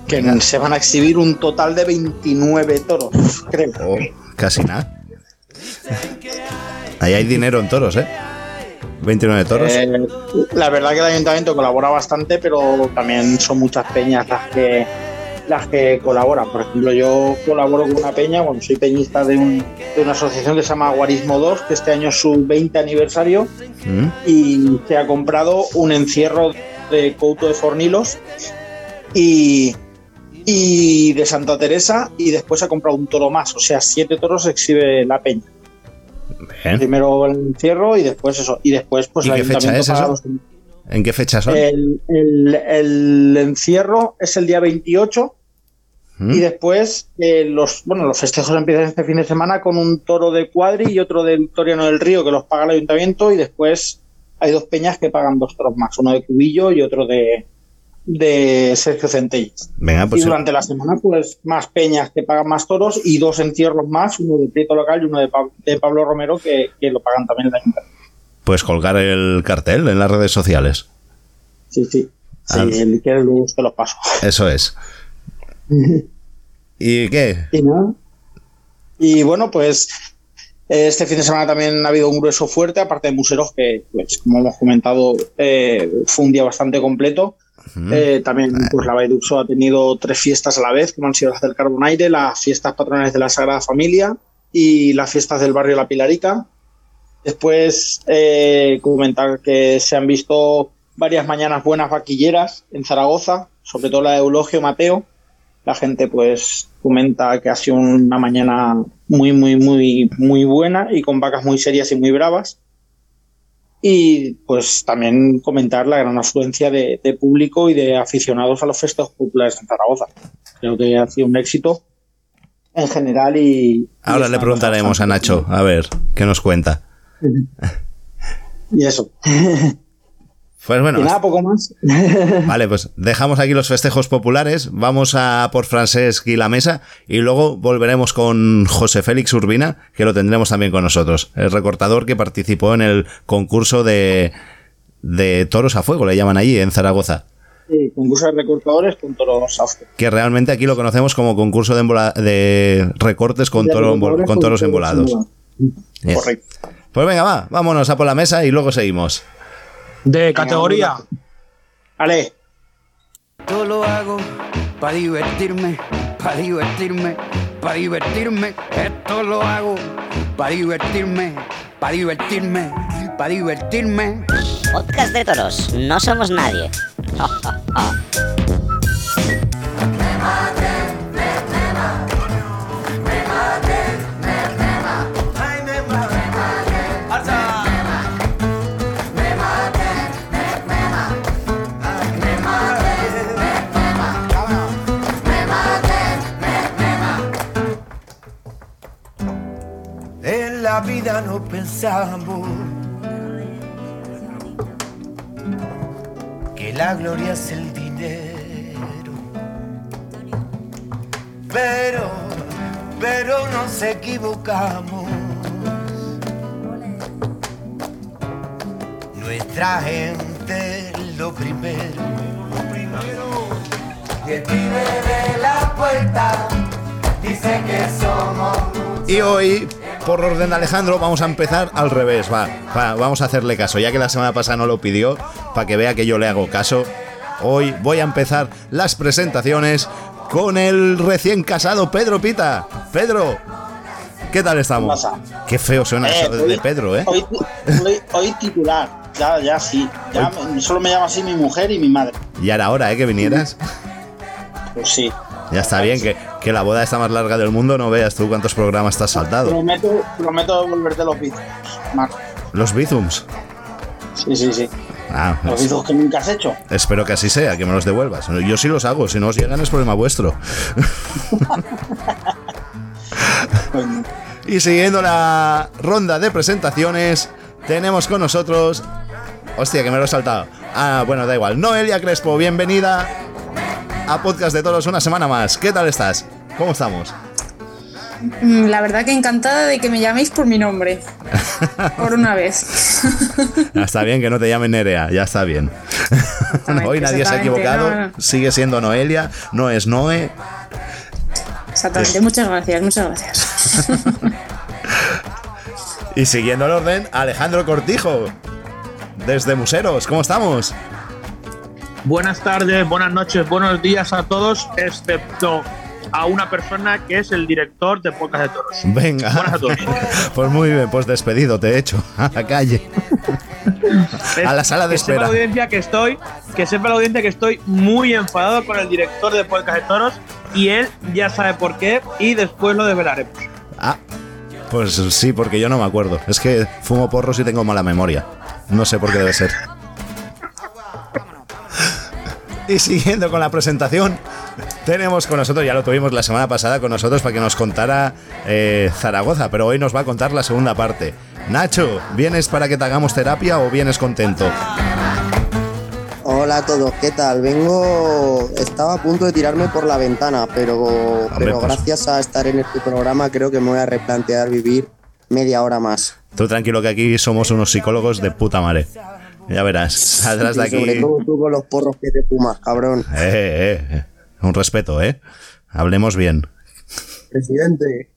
Que se van a exhibir un total de 29 toros, creo. Oh, casi nada. Ahí hay dinero en toros, ¿eh? 29 toros. Eh, la verdad que el ayuntamiento colabora bastante, pero también son muchas peñas las que las que colaboran. Por ejemplo, yo colaboro con una peña, bueno, soy peñista de, un- de una asociación que se llama Guarismo 2, que este año es su 20 aniversario ¿Mm? y se ha comprado un encierro de Couto de Fornilos y, y de Santa Teresa y después ha comprado un toro más, o sea, siete toros exhibe la peña. Bien. Primero el encierro y después eso, y después pues ¿Y el qué fecha es eso? los- ¿En qué fecha son? el, el- el encierro es el día 28 ¿Mm? y después eh, los bueno los festejos empiezan este fin de semana con un toro de cuadri y otro del Toriano del Río que los paga el ayuntamiento y después hay dos peñas que pagan dos toros más, uno de Cubillo y otro de, de Sergio Centelles. Venga, pues y durante la semana pues más peñas que pagan más toros y dos encierros más, uno de Prieto Local y uno de, Pa- de Pablo Romero que, que lo pagan también el ayuntamiento. pues colgar el cartel en las redes sociales. Sí, sí. Sí, Ah. el que luego te los paso. Eso es. <laughs> ¿Y qué? Y nada. Y bueno, pues este fin de semana también ha habido un grueso fuerte, aparte de Museros, que, pues, como hemos comentado, eh, fue un día bastante completo. ¿Mm? Eh, también pues, la Baiduxo ha tenido tres fiestas a la vez, como han sido las del Carbonaire, las fiestas patronales de la Sagrada Familia y las fiestas del barrio La Pilarica. Después eh, comentar que se han visto varias mañanas buenas vaquilleras en Zaragoza, sobre todo la de Eulogio Mateo. La gente pues comenta que ha sido una mañana muy, muy, muy, muy buena y con vacas muy serias y muy bravas. Y pues también comentar la gran afluencia de, de público y de aficionados a los festejos populares en Zaragoza. Creo que ha sido un éxito en general y... y Ahora le preguntaremos a Nacho, a ver, ¿qué nos cuenta? <laughs> Y eso. <laughs> Pues bueno, y nada, poco más. <laughs> Vale, pues dejamos aquí los festejos populares, vamos a por Francesc y la mesa y luego volveremos con José Félix Urbina, que lo tendremos también con nosotros, el recortador que participó en el concurso de, de toros a fuego, le llaman allí en Zaragoza, Sí, concurso de recortadores con toros after. que realmente aquí lo conocemos como concurso de, embola- de recortes con, De toro- con toros embolados. Yes. Correcto. Pues venga, va, vámonos a por la mesa y luego seguimos. De categoría. Ale, Todo lo hago para divertirme, para divertirme, para divertirme. Esto lo hago para divertirme, para divertirme, para divertirme. Podcast de toros, no somos nadie. <laughs> vida no pensamos que la gloria es el dinero. Pero, pero nos equivocamos. Nuestra gente lo primero. Y el de la puerta dice que somos Y hoy, por orden de Alejandro, vamos a empezar al revés. Va, va, vamos a hacerle caso, ya que la semana pasada no lo pidió, para que vea que yo le hago caso. Hoy voy a empezar las presentaciones con el recién casado Pedro Pita. Pedro, ¿qué tal estamos? ¿Qué feo suena Eh, eso de hoy- Pedro, ¿eh? Hoy, hoy- hoy titular. Ya, ya sí. Ya solo me llama así mi mujer y mi madre. Ya era hora, ¿eh? Que vinieras. Pues sí. Ya está bien, que, que la boda está más larga del mundo, no veas tú cuántos programas te has saltado. Prometo, prometo devolverte los bits. Marco. Los Bizums. Sí, sí, sí. Ah, Los bits que nunca has hecho. espero que así sea, que me los devuelvas. Yo sí los hago, si no os llegan es problema vuestro. <laughs> Y siguiendo la ronda de presentaciones, tenemos con nosotros. Hostia, que me lo he saltado. Ah, bueno, da igual. Noelia Crespo, bienvenida a Podcast de Toros una semana más. ¿Qué tal estás? ¿Cómo estamos? Mm, La verdad que encantada de que me llaméis por mi nombre. <laughs> Por una vez. Ya está bien que no te llamen Nerea, ya está bien. <laughs> Hoy nadie se ha equivocado. no, no. Sigue siendo Noelia, no es Noe. Exactamente, muchas gracias, muchas gracias. <laughs> Y siguiendo el orden, Alejandro Cortijo, desde Museros. ¿Cómo estamos? Buenas tardes, buenas noches, buenos días a todos, excepto a una persona que es el director de Podcast de Toros. Venga. Buenas a todos. <laughs> Pues muy bien, pues despedido, te he hecho. A la calle. <laughs> A la sala de que sepa la espera. audiencia que estoy, que sepa la audiencia que estoy muy enfadado con el director de Podcast de Toros y él ya sabe por qué y después lo develaremos. Ah, pues sí, porque yo no me acuerdo. Es que fumo porros y tengo mala memoria. No sé por qué debe ser. <laughs> Y siguiendo con la presentación, tenemos con nosotros, ya lo tuvimos la semana pasada con nosotros para que nos contara eh, Zaragoza, pero hoy nos va a contar la segunda parte. Nacho, ¿vienes para que te hagamos terapia o vienes contento? Hola a todos, ¿qué tal? Vengo. Estaba a punto de tirarme por la ventana, pero, pero pues. gracias a estar en este programa creo que me voy a replantear vivir media hora más. Tú tranquilo que aquí somos unos psicólogos de puta madre. Ya verás, saldrás de Y sobre aquí. todo tú con los porros que te fumas, cabrón. Eh, eh, eh. Un respeto, ¿eh? Hablemos bien. Presidente.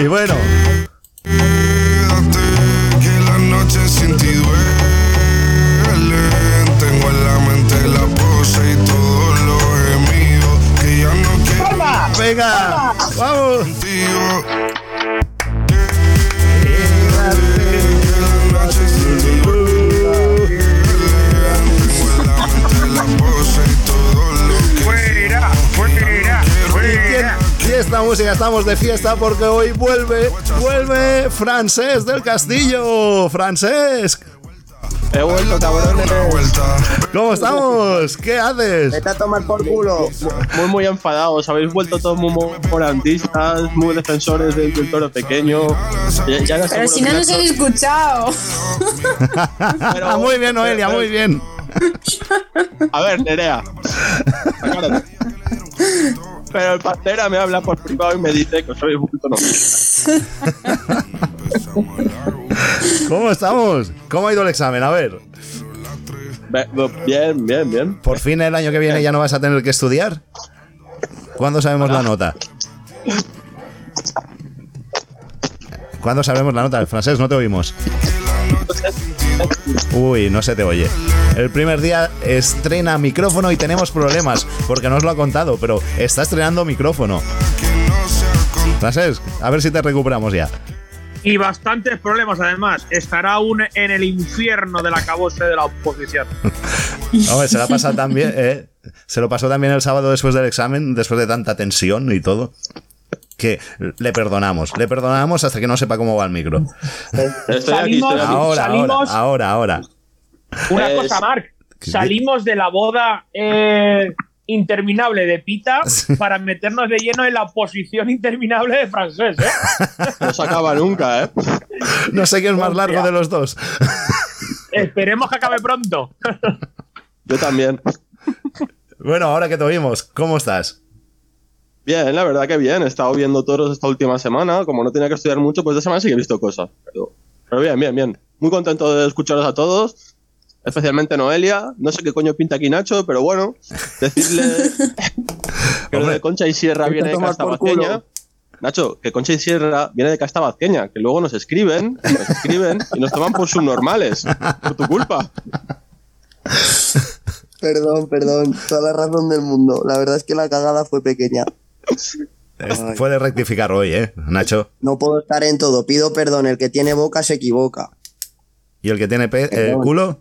Y bueno, que la noche sin ti duele. Tengo en la mente la pose y todos los gemidos que ya no quiero venga, vamos. Contigo. Y esta música estamos de fiesta porque hoy vuelve, vuelve Francés del Castillo. Francés, He vuelto, cabrones. ¿cómo estamos? ¿Qué haces? Vete a tomar por culo. Muy, muy enfadados. Habéis vuelto todos muy morantistas, muy defensores del, del toro pequeño. Ya, ya no Pero si no nos han escuchado. <laughs> Ah, muy bien, Noelia, muy bien. A ver, Nerea. aclárate. <laughs> Pero el pantera me habla por privado y me dice que habéis vuelto no. ¿Cómo estamos? ¿Cómo ha ido el examen? A ver, Bien, bien, bien. ¿por fin el año que viene ya no vas a tener que estudiar? ¿Cuándo sabemos la nota? ¿Cuándo sabemos la nota? Francés, no te oímos. Uy, no se te oye. El primer día estrena micrófono y tenemos problemas, porque no os lo ha contado, pero está estrenando micrófono. Francés, a ver si te recuperamos ya. Y bastantes problemas, además. Estará aún en el infierno del acabose de la oposición. <laughs> Hombre, se la pasa también, ¿eh? Se lo pasó también el sábado después del examen, después de tanta tensión y todo. Que le perdonamos, le perdonamos hasta que no sepa cómo va el micro. Estoy aquí, estoy aquí. Ahora, Salimos- ahora, ahora, ahora. Una Es- cosa, Marc. Salimos de la boda eh, interminable de Pita para meternos de lleno en la oposición interminable de Francés, ¿eh? No se acaba nunca, ¿eh? No sé qué es más largo de los dos. Esperemos que acabe pronto. Yo también. Bueno, ahora que te oímos, ¿cómo estás? Bien, la verdad que bien. He estado viendo toros esta última semana. Como no tenía que estudiar mucho, pues de semana sí que he visto cosas. Pero, pero bien, bien, bien. Muy contento de escucharos a todos. Especialmente Noelia. No sé qué coño pinta aquí Nacho, pero bueno. Decirle <laughs> que lo de Concha y Sierra viene de Castabazqueña. Nacho, que Concha y Sierra viene de Castabazqueña, que luego nos escriben, nos escriben y nos toman por subnormales. Por tu culpa. <laughs> Perdón, perdón. Toda la razón del mundo. La verdad es que la cagada fue pequeña. Es- Puedes rectificar hoy, ¿eh, Nacho? No puedo estar en todo. Pido perdón. El que tiene boca se equivoca. ¿Y el que tiene eh, culo?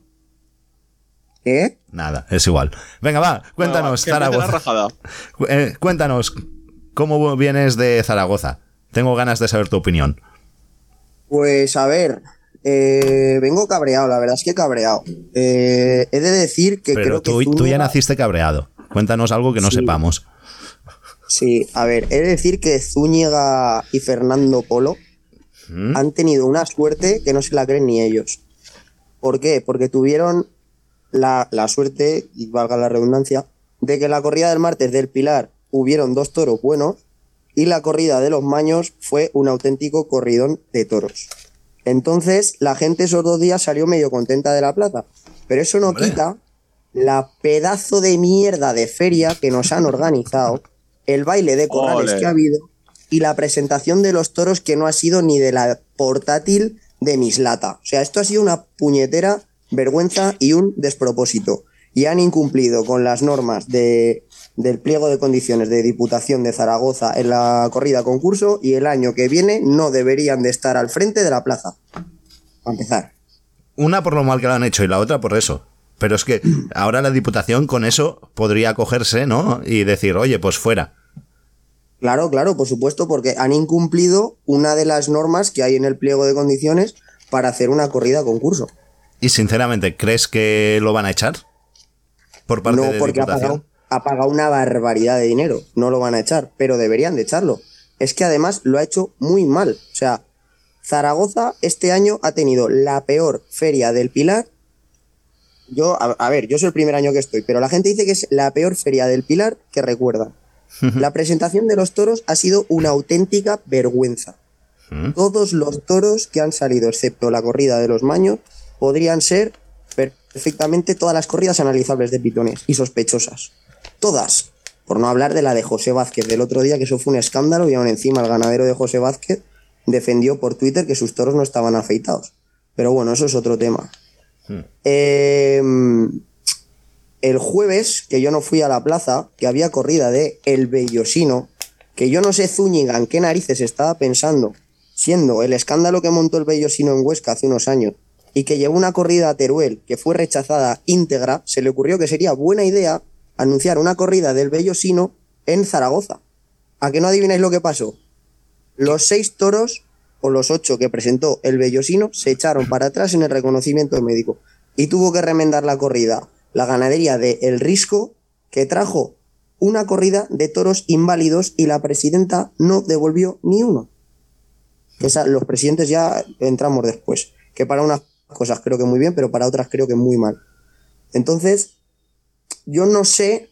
¿Qué? Nada, es igual. Venga, va, cuéntanos, la Zaragoza. eh, cuéntanos, ¿cómo vienes de Zaragoza? Tengo ganas de saber tu opinión. Pues a ver, eh, vengo cabreado, la verdad es que cabreado. Eh, he de decir que Pero creo que tú, tú ya naciste cabreado. Cuéntanos algo que no Sí. sepamos. Sí, a ver, he de decir que Zúñiga y Fernando Polo ¿Mm? han tenido una suerte que no se la creen ni ellos. ¿Por qué? Porque tuvieron la, la suerte, y valga la redundancia, de que la corrida del martes del Pilar hubieron dos toros buenos y la corrida de los Maños fue un auténtico corridón de toros. Entonces, la gente esos dos días salió medio contenta de la plaza. Pero eso no quita la pedazo de mierda de feria que nos han organizado, el baile de corrales Ole. que ha habido y la presentación de los toros que no ha sido ni de la portátil de Mislata. O sea, esto ha sido una puñetera vergüenza y un despropósito. y han incumplido con las normas de, del pliego de condiciones de Diputación de Zaragoza en la corrida concurso y el año que viene no deberían de estar al frente de la plaza. Para empezar. Una por lo mal que lo han hecho y la otra por eso. Pero es que ahora la Diputación con eso podría cogerse, ¿no? Y decir, oye, pues fuera. Claro, claro, por supuesto, porque han incumplido una de las normas que hay en el pliego de condiciones para hacer una corrida concurso. Y sinceramente, ¿crees que lo van a echar? Por parte no, de porque ha pagado, ha pagado una barbaridad de dinero. No lo van a echar, pero deberían de echarlo. Es que además lo ha hecho muy mal. O sea, Zaragoza este año ha tenido la peor feria del Pilar. Yo, a, a ver, yo soy el primer año que estoy, pero la gente dice que es la peor feria del Pilar que recuerda. La presentación de los toros ha sido una auténtica vergüenza. Todos los toros que han salido, excepto la corrida de los maños, podrían ser perfectamente todas las corridas analizables de pitones y sospechosas. Todas. Por no hablar de la de José Vázquez del otro día, que eso fue un escándalo y aún encima el ganadero de José Vázquez defendió por Twitter que sus toros no estaban afeitados. Pero bueno, eso es otro tema. Eh, el jueves, que yo no fui a la plaza, que había corrida de El Bellosino, que yo no sé Zúñiga en qué narices estaba pensando, siendo el escándalo que montó el Bellosino en Huesca hace unos años, y que llevó una corrida a Teruel que fue rechazada íntegra, se le ocurrió que sería buena idea anunciar una corrida del Bellosino en Zaragoza. ¿A que no adivináis lo que pasó? Los seis toros, o los ocho que presentó el Bellosino, se echaron para atrás en el reconocimiento médico. Y tuvo que remendar la corrida la ganadería de El Risco, que trajo una corrida de toros inválidos y la presidenta no devolvió ni uno. Esa, los presidentes ya entramos después, que para unas cosas creo que muy bien, pero para otras creo que muy mal. Entonces, yo no sé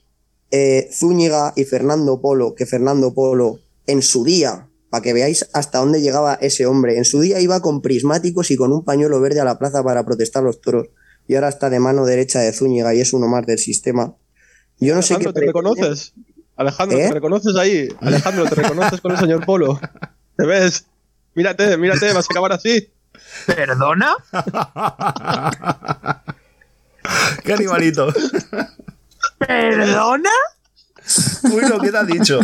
eh, Zúñiga y Fernando Polo, que Fernando Polo en su día, para que veáis hasta dónde llegaba ese hombre, en su día iba con prismáticos y con un pañuelo verde a la plaza para protestar los toros, y ahora está de mano derecha de Zúñiga y es uno más del sistema. Yo no sé qué Alejandro, ¿te reconoces? Alejandro, ¿Eh? ¿te reconoces ahí? Alejandro, ¿te reconoces con el señor Polo? ¿Te ves? Mírate, mírate, vas a acabar así. ¿Perdona? <laughs> ¡Qué animalito! ¿Perdona? Uy, lo que te ha dicho.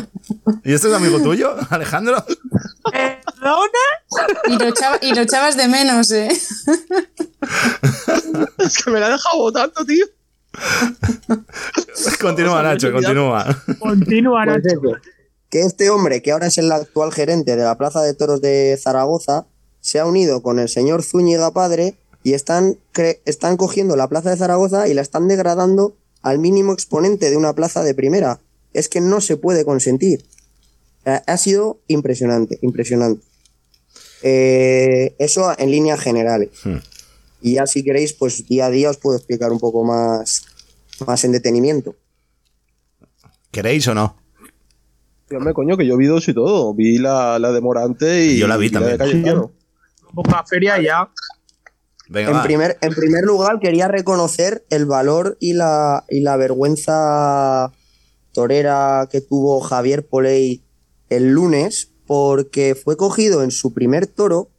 ¿Y este es amigo tuyo, Alejandro? ¿Perdona? Y lo, echaba- y lo echabas de menos, ¿eh? Es que me la ha dejado votando, tío. <laughs> Continúa, Nacho, continúa. Continúa, Pues Nacho. que este hombre, que ahora es el actual gerente de la Plaza de Toros de Zaragoza, se ha unido con el señor Zúñiga padre y están, cre- están cogiendo la Plaza de Zaragoza y la están degradando al mínimo exponente de una plaza de primera. Es que no se puede consentir. Ha sido impresionante, impresionante. Eh, eso en líneas generales. Hmm. Y ya si queréis, pues día a día os puedo explicar un poco más, más en detenimiento. ¿Queréis o no? Dígame, coño, que yo vi dos y todo. Vi la, la de Morante y, Yo la vi de también. Cayetano. Poca feria ya. Venga, En va. primer, en primer lugar, quería reconocer el valor y la, y la vergüenza torera que tuvo Javier Poley el lunes, porque fue cogido en su primer toro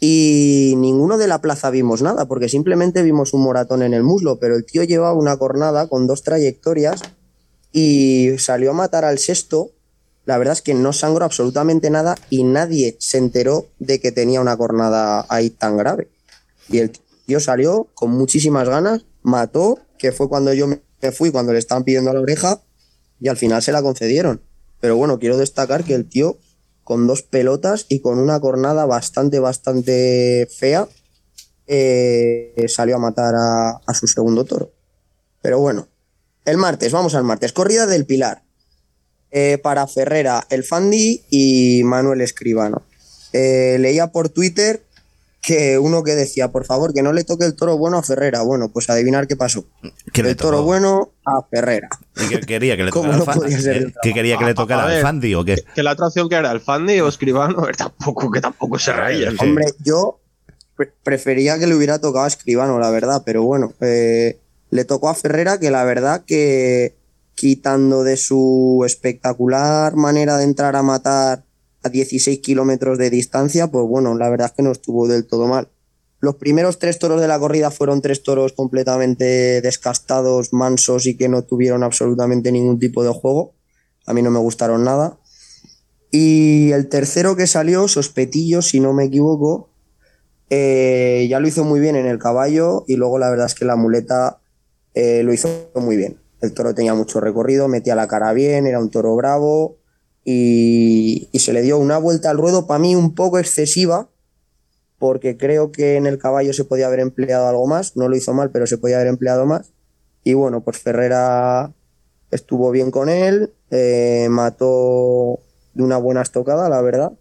y ninguno de la plaza vimos nada, porque simplemente vimos un moratón en el muslo, pero el tío llevaba una cornada con dos trayectorias y salió a matar al sexto. La verdad es que no sangró absolutamente nada y nadie se enteró de que tenía una cornada ahí tan grave. Y el tío salió con muchísimas ganas, mató, que fue cuando yo me fui, cuando le estaban pidiendo la oreja, y al final se la concedieron. Pero bueno, quiero destacar que el tío, con dos pelotas y con una cornada bastante, bastante fea, eh, salió a matar a, su segundo toro. Pero bueno, el martes, vamos al martes. Corrida del Pilar. Eh, para Ferrera, el Fandi y Manuel Escribano. Eh, leía por Twitter que uno que decía, por favor, que no le toque el toro bueno a Ferrera. Bueno, pues adivinar qué pasó. ¿Qué el toro bueno a Ferrera. ¿Y qué quería que le <laughs> ¿Cómo tocara no al ¿Qué- otra ¿Qué quería que le tocara A al ver. Fandi o qué? Que la otra opción que era el Fandi o Escribano, a <laughs> ver, tampoco, que tampoco se reían. Sí. Hombre, yo pre- prefería que le hubiera tocado a Escribano, la verdad, pero bueno, eh, le tocó a Ferrera que la verdad que quitando de su espectacular manera de entrar a matar a 16 kilómetros de distancia, pues bueno, la verdad es que no estuvo del todo mal. Los primeros tres toros de la corrida fueron tres toros completamente descastados, mansos y que no tuvieron absolutamente ningún tipo de juego. A mí no me gustaron nada. Y el tercero que salió, Sospetillo, si no me equivoco, eh, ya lo hizo muy bien en el caballo y luego la verdad es que la muleta eh, lo hizo muy bien. El toro tenía mucho recorrido, metía la cara bien, era un toro bravo y, y se le dio una vuelta al ruedo para mí un poco excesiva porque creo que en el caballo se podía haber empleado algo más, no lo hizo mal, pero se podía haber empleado más. Y bueno, pues Ferrera estuvo bien con él, eh, mató de una buena estocada, la verdad,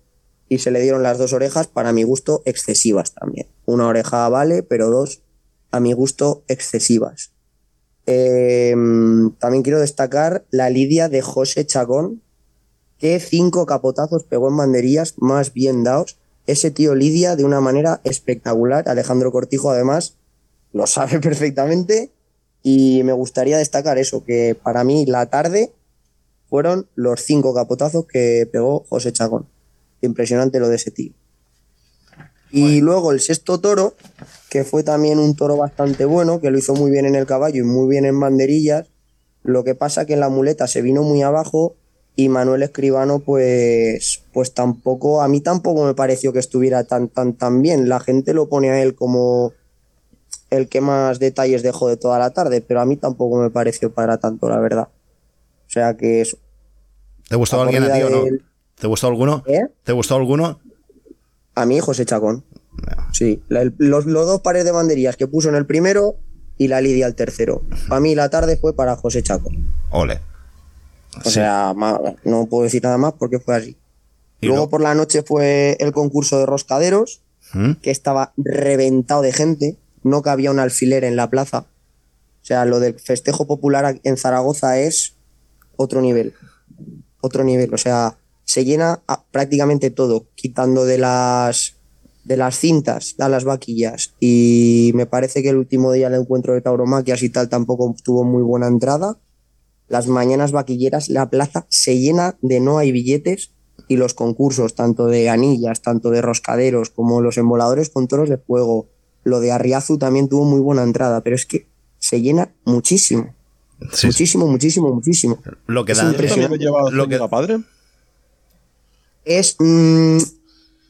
y se le dieron las dos orejas, para mi gusto, excesivas también. Una oreja vale, pero dos, a mi gusto, excesivas. Eh, también quiero destacar la lidia de José Chacón, que cinco capotazos pegó en banderillas más bien dados. Ese tío lidia de una manera espectacular. Alejandro Cortijo, además, lo sabe <laughs> perfectamente. Y me gustaría destacar eso, que para mí la tarde fueron los cinco capotazos que pegó José Chacón. Impresionante lo de ese tío. Y luego el sexto toro, que fue también un toro bastante bueno, que lo hizo muy bien en el caballo y muy bien en banderillas. Lo que pasa que en la muleta se vino muy abajo y Manuel Escribano, pues, pues tampoco, a mí tampoco me pareció que estuviera tan, tan, tan bien. La gente lo pone a él como el que más detalles dejó de toda la tarde, pero a mí tampoco me pareció para tanto, la verdad. O sea que eso. ¿Te gustó alguien a ti o no? del- ¿Te gustó alguno? ¿Eh? ¿Te gustó alguno? A mí, José Chacón. Sí, la- el- los, los dos pares de banderillas que puso en el primero y la Lidia al tercero. Para mí la tarde fue para José Chacón. Ole. O sea, no puedo decir nada más porque fue así. Luego por la noche fue el concurso de roscaderos, ¿Mm? que estaba reventado de gente, no cabía un alfiler en la plaza. O sea, lo del festejo popular en Zaragoza es otro nivel. Otro nivel. O sea, se llena a- prácticamente todo, quitando de las de las cintas a las vaquillas. Y me parece que el último día del encuentro de tauromaquias y tal tampoco tuvo muy buena entrada. Las mañanas vaquilleras, la plaza se llena de no hay billetes y los concursos, tanto de anillas, tanto de roscaderos, como los emboladores con toros de fuego. Lo de Arriazu también tuvo muy buena entrada, pero es que se llena muchísimo. Sí, muchísimo, muchísimo, muchísimo. Lo que Es da. impresionante. Lo que, padre? Es mm,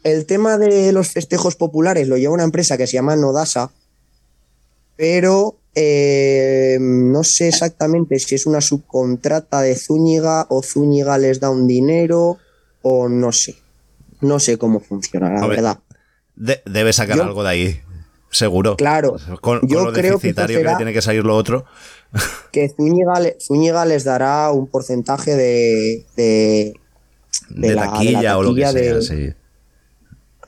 el tema de los festejos populares lo lleva una empresa que se llama Nodasa, pero eh, no sé exactamente si es una subcontrata de Zúñiga o Zúñiga les da un dinero o no sé. No sé cómo funciona, la ver, verdad. de- debe sacar Yo- algo de ahí. Seguro. Claro. Con, con Yo lo creo que deficitario que, le tiene que salir lo otro. <laughs> Que Zúñiga, Zúñiga les dará un porcentaje de, de, De, de la- de la taquilla o lo que taquilla sea, sí.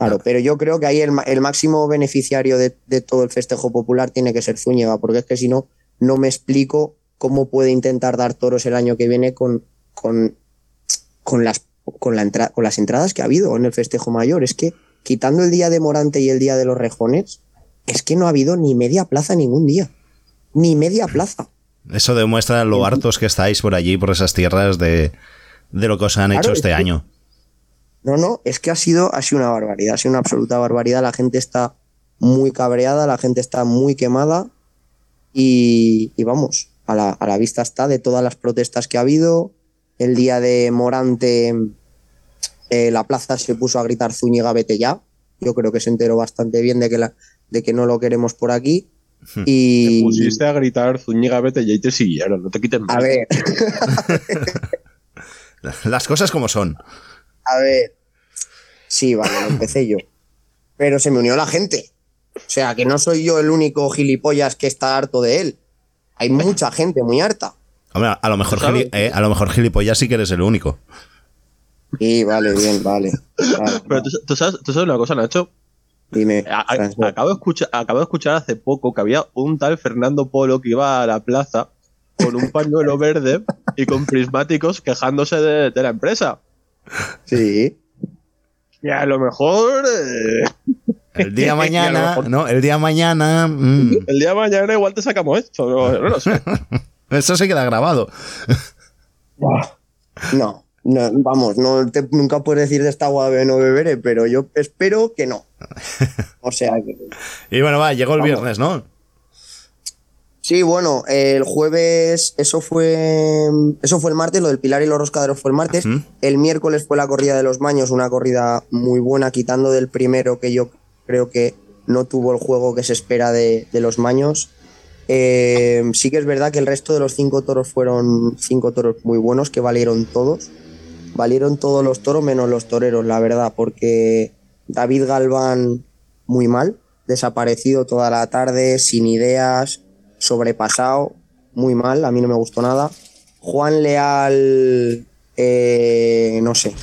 Claro, pero yo creo que ahí el, el máximo beneficiario de, de todo el festejo popular tiene que ser Zúñiga, porque es que si no, no me explico cómo puede intentar dar toros el año que viene con, con, con, las, con, la entra- con las entradas que ha habido en el festejo mayor. Es que quitando el día de Morante y el día de los Rejones, es que no ha habido ni media plaza ningún día. Ni media plaza. Eso demuestra lo hartos que estáis por allí, por esas tierras, de, de lo que os han Claro, hecho es este año. No, no, es que ha sido, ha sido una barbaridad, ha sido una absoluta barbaridad. La gente está muy cabreada, la gente está muy quemada y, y vamos, a la, a la vista está de todas las protestas que ha habido. El día de Morante, eh, la plaza se puso a gritar Zúñiga, vete ya. Yo creo que se enteró bastante bien de que, la, de que no lo queremos por aquí. Te Y, pusiste a gritar Zúñiga, vete y ahí te siguieron, no te quiten más. a ver, <laughs> Las cosas como son. A ver. Sí, vale, lo empecé yo. Pero se me unió la gente. O sea, que no soy yo el único gilipollas que está harto de él. Hay mucha gente muy harta. Hombre, a lo mejor, eh, a lo mejor gilipollas sí que eres el único. Sí, vale, bien, vale. Vale, Pero tú, tú sabes, tú sabes una cosa, Nacho. Dime. A- a- Transmit. acabo, de escuchar, acabo de escuchar hace poco que había un tal Fernando Polo que iba a la plaza con un pañuelo verde y con prismáticos quejándose de, de la empresa. Sí. Y a lo mejor eh, El día <laughs> mañana, mejor- ¿no? El día mañana. mm, <laughs> el día de mañana igual te sacamos esto. No, no lo sé. <laughs> eso se queda grabado. No, no, vamos, no te- nunca puedes decir de esta agua no beberé, pero yo espero que no. O sea que. Y bueno, va, llegó el Vamos. viernes, ¿no? Sí, bueno, el jueves, eso fue. Eso fue el martes, lo del Pilar y los Roscaderos fue el martes. El miércoles fue la corrida de los Maños, una corrida muy buena, quitando del primero que yo creo que no tuvo el juego que se espera de, de los Maños. Eh, sí que es verdad que el resto de los cinco toros fueron cinco toros muy buenos, que valieron todos. Valieron todos los toros menos los toreros, la verdad, porque David Galván muy mal, desaparecido toda la tarde, sin ideas, sobrepasado, muy mal, a mí no me gustó nada. Juan Leal, eh, no sé,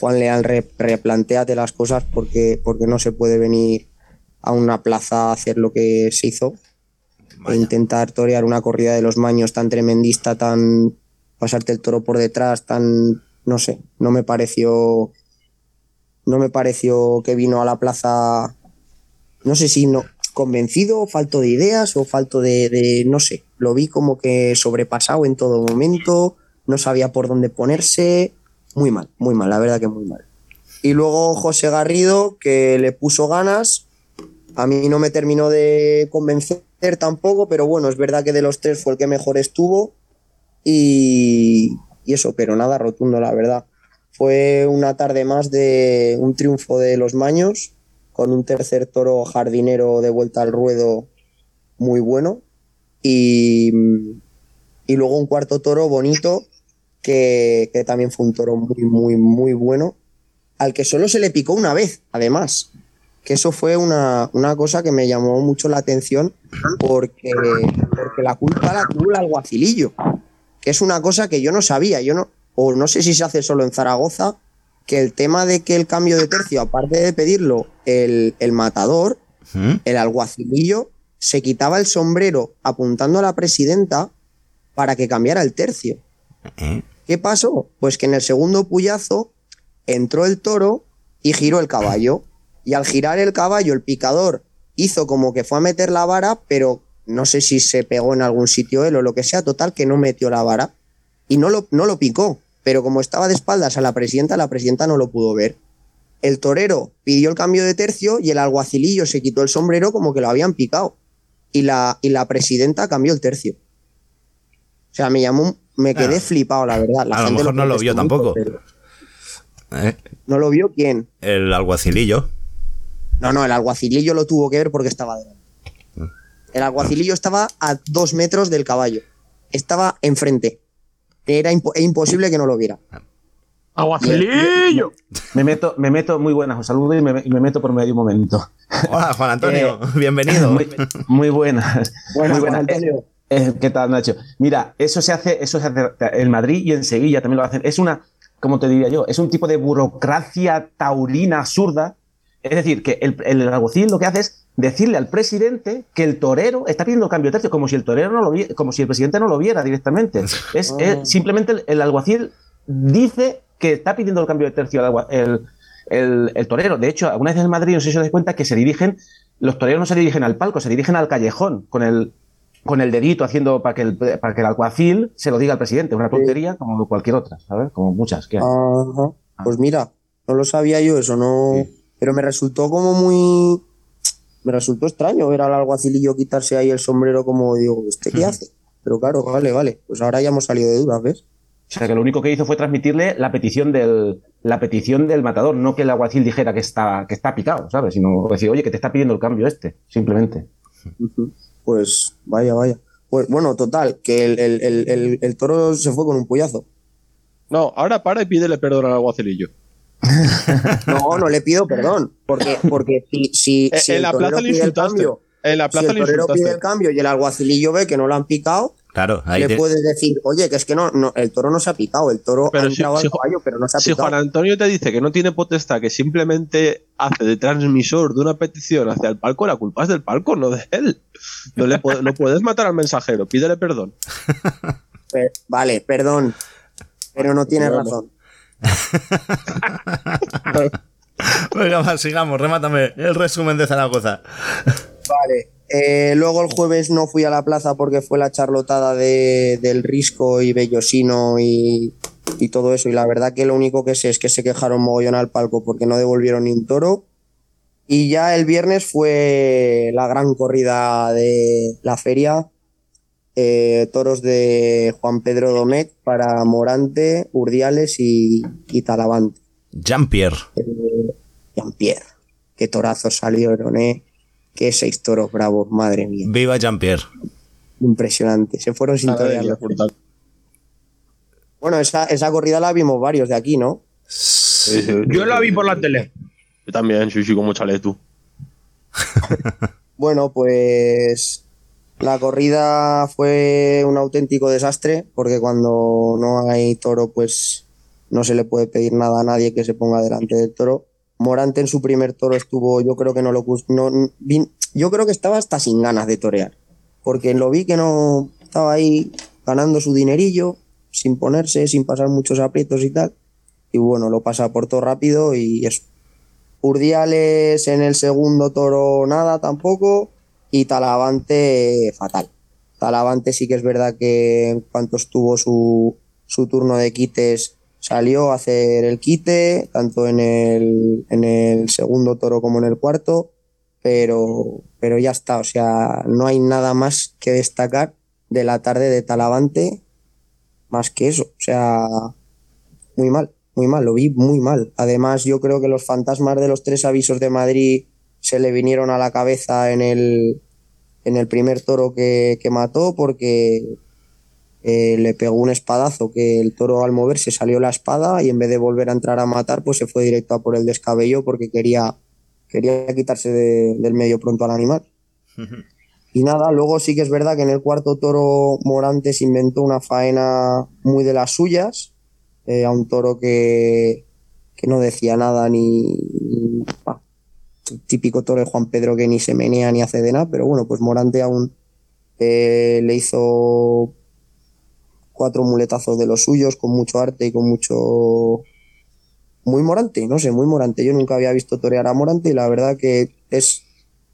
Juan Leal, re- replantéate las cosas porque, porque no se puede venir a una plaza a hacer lo que se hizo e intentar torear una corrida de los maños tan tremendista, tan pasarte el toro por detrás, tan no sé, no me pareció no me pareció que vino a la plaza. No sé si no convencido, falto de ideas o falto de, de, no sé, lo vi como que sobrepasado en todo momento, no sabía por dónde ponerse, muy mal, muy mal, la verdad que muy mal. Y luego José Garrido, que le puso ganas, a mí no me terminó de convencer tampoco, pero bueno, es verdad que de los tres fue el que mejor estuvo y eso, pero nada rotundo, la verdad. Fue una tarde más de un triunfo de los Maños, con un tercer toro jardinero de vuelta al ruedo muy bueno. Y, y luego un cuarto toro bonito que, que también fue un toro muy, muy, muy bueno, al que solo se le picó una vez, además. Que eso fue una, una cosa que me llamó mucho la atención porque, porque la culpa la tuvo el alguacilillo, que es una cosa que yo no sabía, yo no, o no sé si se hace solo en Zaragoza, que el tema de que el cambio de tercio, aparte de pedirlo el, el matador, el alguacilillo se quitaba el sombrero apuntando a la presidenta para que cambiara el tercio. ¿Qué pasó? Pues que en el segundo puyazo entró el toro y giró el caballo. Y al girar el caballo, el picador hizo como que fue a meter la vara, pero no sé si se pegó en algún sitio él o lo que sea, total que no metió la vara. Y no lo, no lo picó, pero como estaba de espaldas a la presidenta, la presidenta no lo pudo ver. El torero pidió el cambio de tercio y el alguacilillo se quitó el sombrero como que lo habían picado. Y la, y la presidenta cambió el tercio. O sea, me llamó, me quedé Ah. flipado, la verdad. La a lo mejor no lo vio tampoco. ¿Eh? ¿No lo vio quién? El alguacilillo. No, no, el alguacilillo lo tuvo que ver porque estaba delante. El alguacilillo estaba a dos metros del caballo. Estaba enfrente. Era impo- imposible que no lo viera. ¡Aguacilillo! Me meto, me meto muy buenas, os saludo y me, meto por medio momento. Hola, Juan Antonio, <laughs> Eh, bienvenido. Muy, muy buenas. Buenas, muy buenas. Juan Antonio. Eh, ¿Qué tal, Nacho? Mira, eso se hace, eso se hace en Madrid y en Sevilla también lo hacen. Es una, como te diría yo, es un tipo de burocracia taurina absurda. Es decir, que el, el alguacil lo que hace es decirle al presidente que el torero está pidiendo cambio de tercio, como si el torero no lo vi- como si el presidente no lo viera directamente. <laughs> Es, es simplemente el, el alguacil dice que está pidiendo el cambio de tercio al agua- el, el- el torero. De hecho, alguna vez en Madrid, no sé si os dais cuenta, que se dirigen, los toreros no se dirigen al palco, se dirigen al callejón, con el, con el dedito haciendo para que el, para que el alguacil se lo diga al presidente. Una tontería como cualquier otra, ¿sabes? Como muchas que hay. Ajá. Pues mira, no lo sabía yo eso, no. Pero me resultó como muy. Me resultó extraño ver al alguacilillo quitarse ahí el sombrero como digo, ¿este qué hace? Pero claro, vale, vale. Pues ahora ya hemos salido de dudas, ¿ves? O sea, que lo único que hizo fue transmitirle la petición del, la petición del matador, no que el alguacil dijera que está, que está picado, ¿sabes? Sino decir, oye, que te está pidiendo el cambio este, simplemente. Pues vaya, vaya. Pues bueno, total, que el, el- el- el- el toro se fue con un puyazo. No, ahora para y pídele perdón al aguacilillo. No, no le pido perdón. Porque, porque si, si, <laughs> Eh, si en el la torero plaza le pide el cambio, En la plaza si el le torero pide el cambio y el alguacilillo ve que no lo han picado, Claro, ahí le te- puedes decir, oye, que es que no, no, el toro no se ha picado, el toro Pero ha si- entrado si al caballo, pero no se ha Si picado. Juan Antonio te dice que no tiene potestad, que simplemente hace de transmisor de una petición hacia el palco, la culpa es del palco, no de él. No, le no puedes matar al mensajero, pídele perdón. Pe- <laughs> vale, perdón, pero no tienes razón. Venga, sigamos, remátame el resumen de Zaragoza. Vale. eh, luego el jueves no fui a la plaza porque fue la charlotada de, del Risco y Bellosino y, y todo eso. Y la verdad que lo único que sé es que se quejaron mogollón al palco porque no devolvieron ni un toro. Y ya el viernes fue la gran corrida de la feria. Eh, toros de Juan Pedro Domet para Morante, Urdiales y, y Talavante. Jean-Pierre. Eh, Jean-Pierre. Qué torazos salieron, ¿eh? Qué seis toros bravos, madre mía. Viva Jean-Pierre. Impresionante. Se fueron sin torear. Bueno, esa, esa corrida la vimos varios de aquí, ¿no? Sí, sí, Yo la vi por la tele. Yo también, sí, sí, como chale tú. <laughs> <laughs> Bueno, pues la corrida fue un auténtico desastre, porque cuando no hay toro, pues no se le puede pedir nada a nadie que se ponga delante del toro. Morante en su primer toro estuvo, yo creo que no lo no, yo creo que estaba hasta sin ganas de torear, porque lo vi que no estaba ahí ganando su dinerillo, sin ponerse, sin pasar muchos aprietos y tal. Y bueno, lo pasa por todo rápido y eso. Urdiales en el segundo toro nada tampoco y Talavante fatal. Talavante sí que es verdad que en cuanto estuvo su, su turno de quites salió a hacer el quite, tanto en el, en el segundo toro como en el cuarto, pero, pero ya está, o sea, no hay nada más que destacar de la tarde de Talavante más que eso, o sea, muy mal, muy mal, lo vi muy mal. Además, yo creo que los fantasmas de los tres avisos de Madrid se le vinieron a la cabeza en el, en el primer toro que, que mató porque eh, le pegó un espadazo que el toro al moverse salió la espada y en vez de volver a entrar a matar, pues se fue directo a por el descabello porque quería, quería quitarse de- del medio pronto al animal. <laughs> Y nada, luego sí que es verdad que en el cuarto toro Morantes inventó una faena muy de las suyas, eh, a un toro que, que no decía nada ni... ni- bah, típico toro de Juan Pedro que ni se menea ni hace de nada, pero bueno, pues Morante aún eh, le hizo cuatro muletazos de los suyos con mucho arte y con mucho... Muy Morante, no sé, muy Morante. Yo nunca había visto torear a Morante y la verdad que es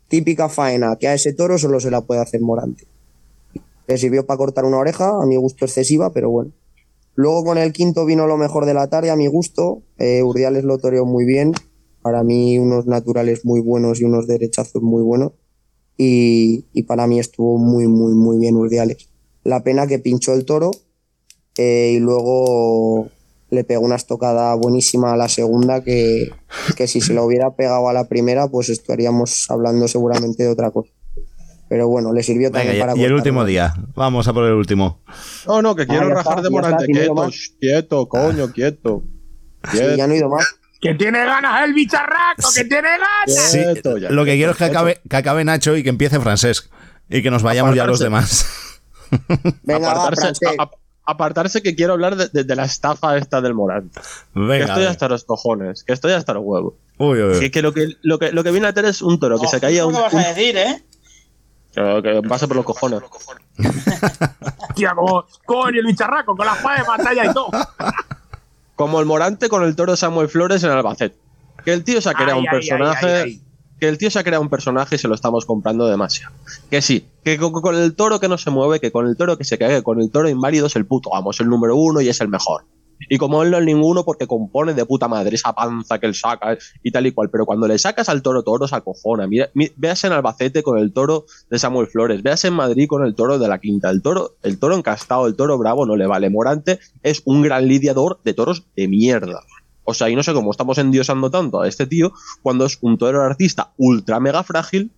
típica faena que a ese toro solo se la puede hacer Morante. Le sirvió para cortar una oreja, a mi gusto excesiva, pero bueno. Luego con el quinto vino lo mejor de la tarde, a mi gusto. Eh, Urdiales lo toreó muy bien. Para mí unos naturales muy buenos y unos derechazos muy buenos. Y, y para mí estuvo muy, muy, muy bien Urdiales. La pena que pinchó el toro eh, y luego le pegó una estocada buenísima a la segunda que, que si se lo hubiera pegado a la primera pues estaríamos hablando seguramente de otra cosa. Pero bueno, le sirvió Venga, también y, para y el último día. Vamos a por el último. No, no, que quiero ya rajar está, de Morante. Quieto, quieto, coño, quieto. Sí, ya no he ido más. Que tiene ganas el bicharraco, que tiene ganas. Sí, lo que quiero es que acabe, que acabe Nacho y que empiece Francesc. Y que nos vayamos ya los demás. <laughs> Venga, apartarse, a- apartarse que quiero hablar de, de- de la estafa esta del Morante. que Venga. estoy venga. hasta los cojones, que estoy hasta los huevos. Uy, uy, uy. Que, que lo que lo que lo que viene a tener es un toro que se caía un, ¿Qué vas a decir, eh? que, que pasa por los cojones. Tía, como coño el bicharraco, con la espada de batalla y todo. <laughs> Como el Morante con el toro Samuel Flores en Albacete. Que el tío se ha creado Ay, un ay, personaje. ay. Que el tío se ha creado un personaje y se lo estamos comprando demasiado. Que sí, que con, con el toro que no se mueve, que con el toro que se cae, que con el toro inválido es el puto vamos, el número uno y es el mejor. Y como él no es ninguno porque compone de puta madre esa panza que él saca y tal y cual. Pero cuando le sacas al toro toro se acojona. Mira, mi- veas en Albacete con el toro de Samuel Flores, veas en Madrid con el toro de la quinta. El toro, el toro encastado, el toro bravo no le vale. Morante es un gran lidiador de toros de mierda. O sea, y no sé cómo estamos endiosando tanto a este tío cuando es un toro artista ultra mega frágil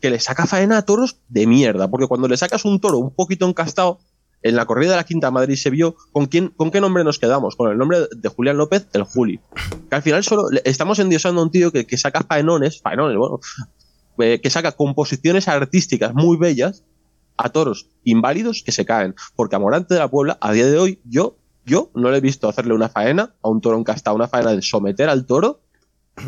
que le saca faena a toros de mierda. Porque cuando le sacas un toro un poquito encastado, en la corrida de la Quinta Madrid se vio con quién, con qué nombre nos quedamos, con el nombre de Julián López, el Juli. Que al final solo estamos endiosando a un tío que, que saca faenones, faenones, bueno, eh, que saca composiciones artísticas muy bellas a toros inválidos que se caen. Porque a Morante de la Puebla, a día de hoy, yo, yo no le he visto hacerle una faena a un toro encastado, una faena de someter al toro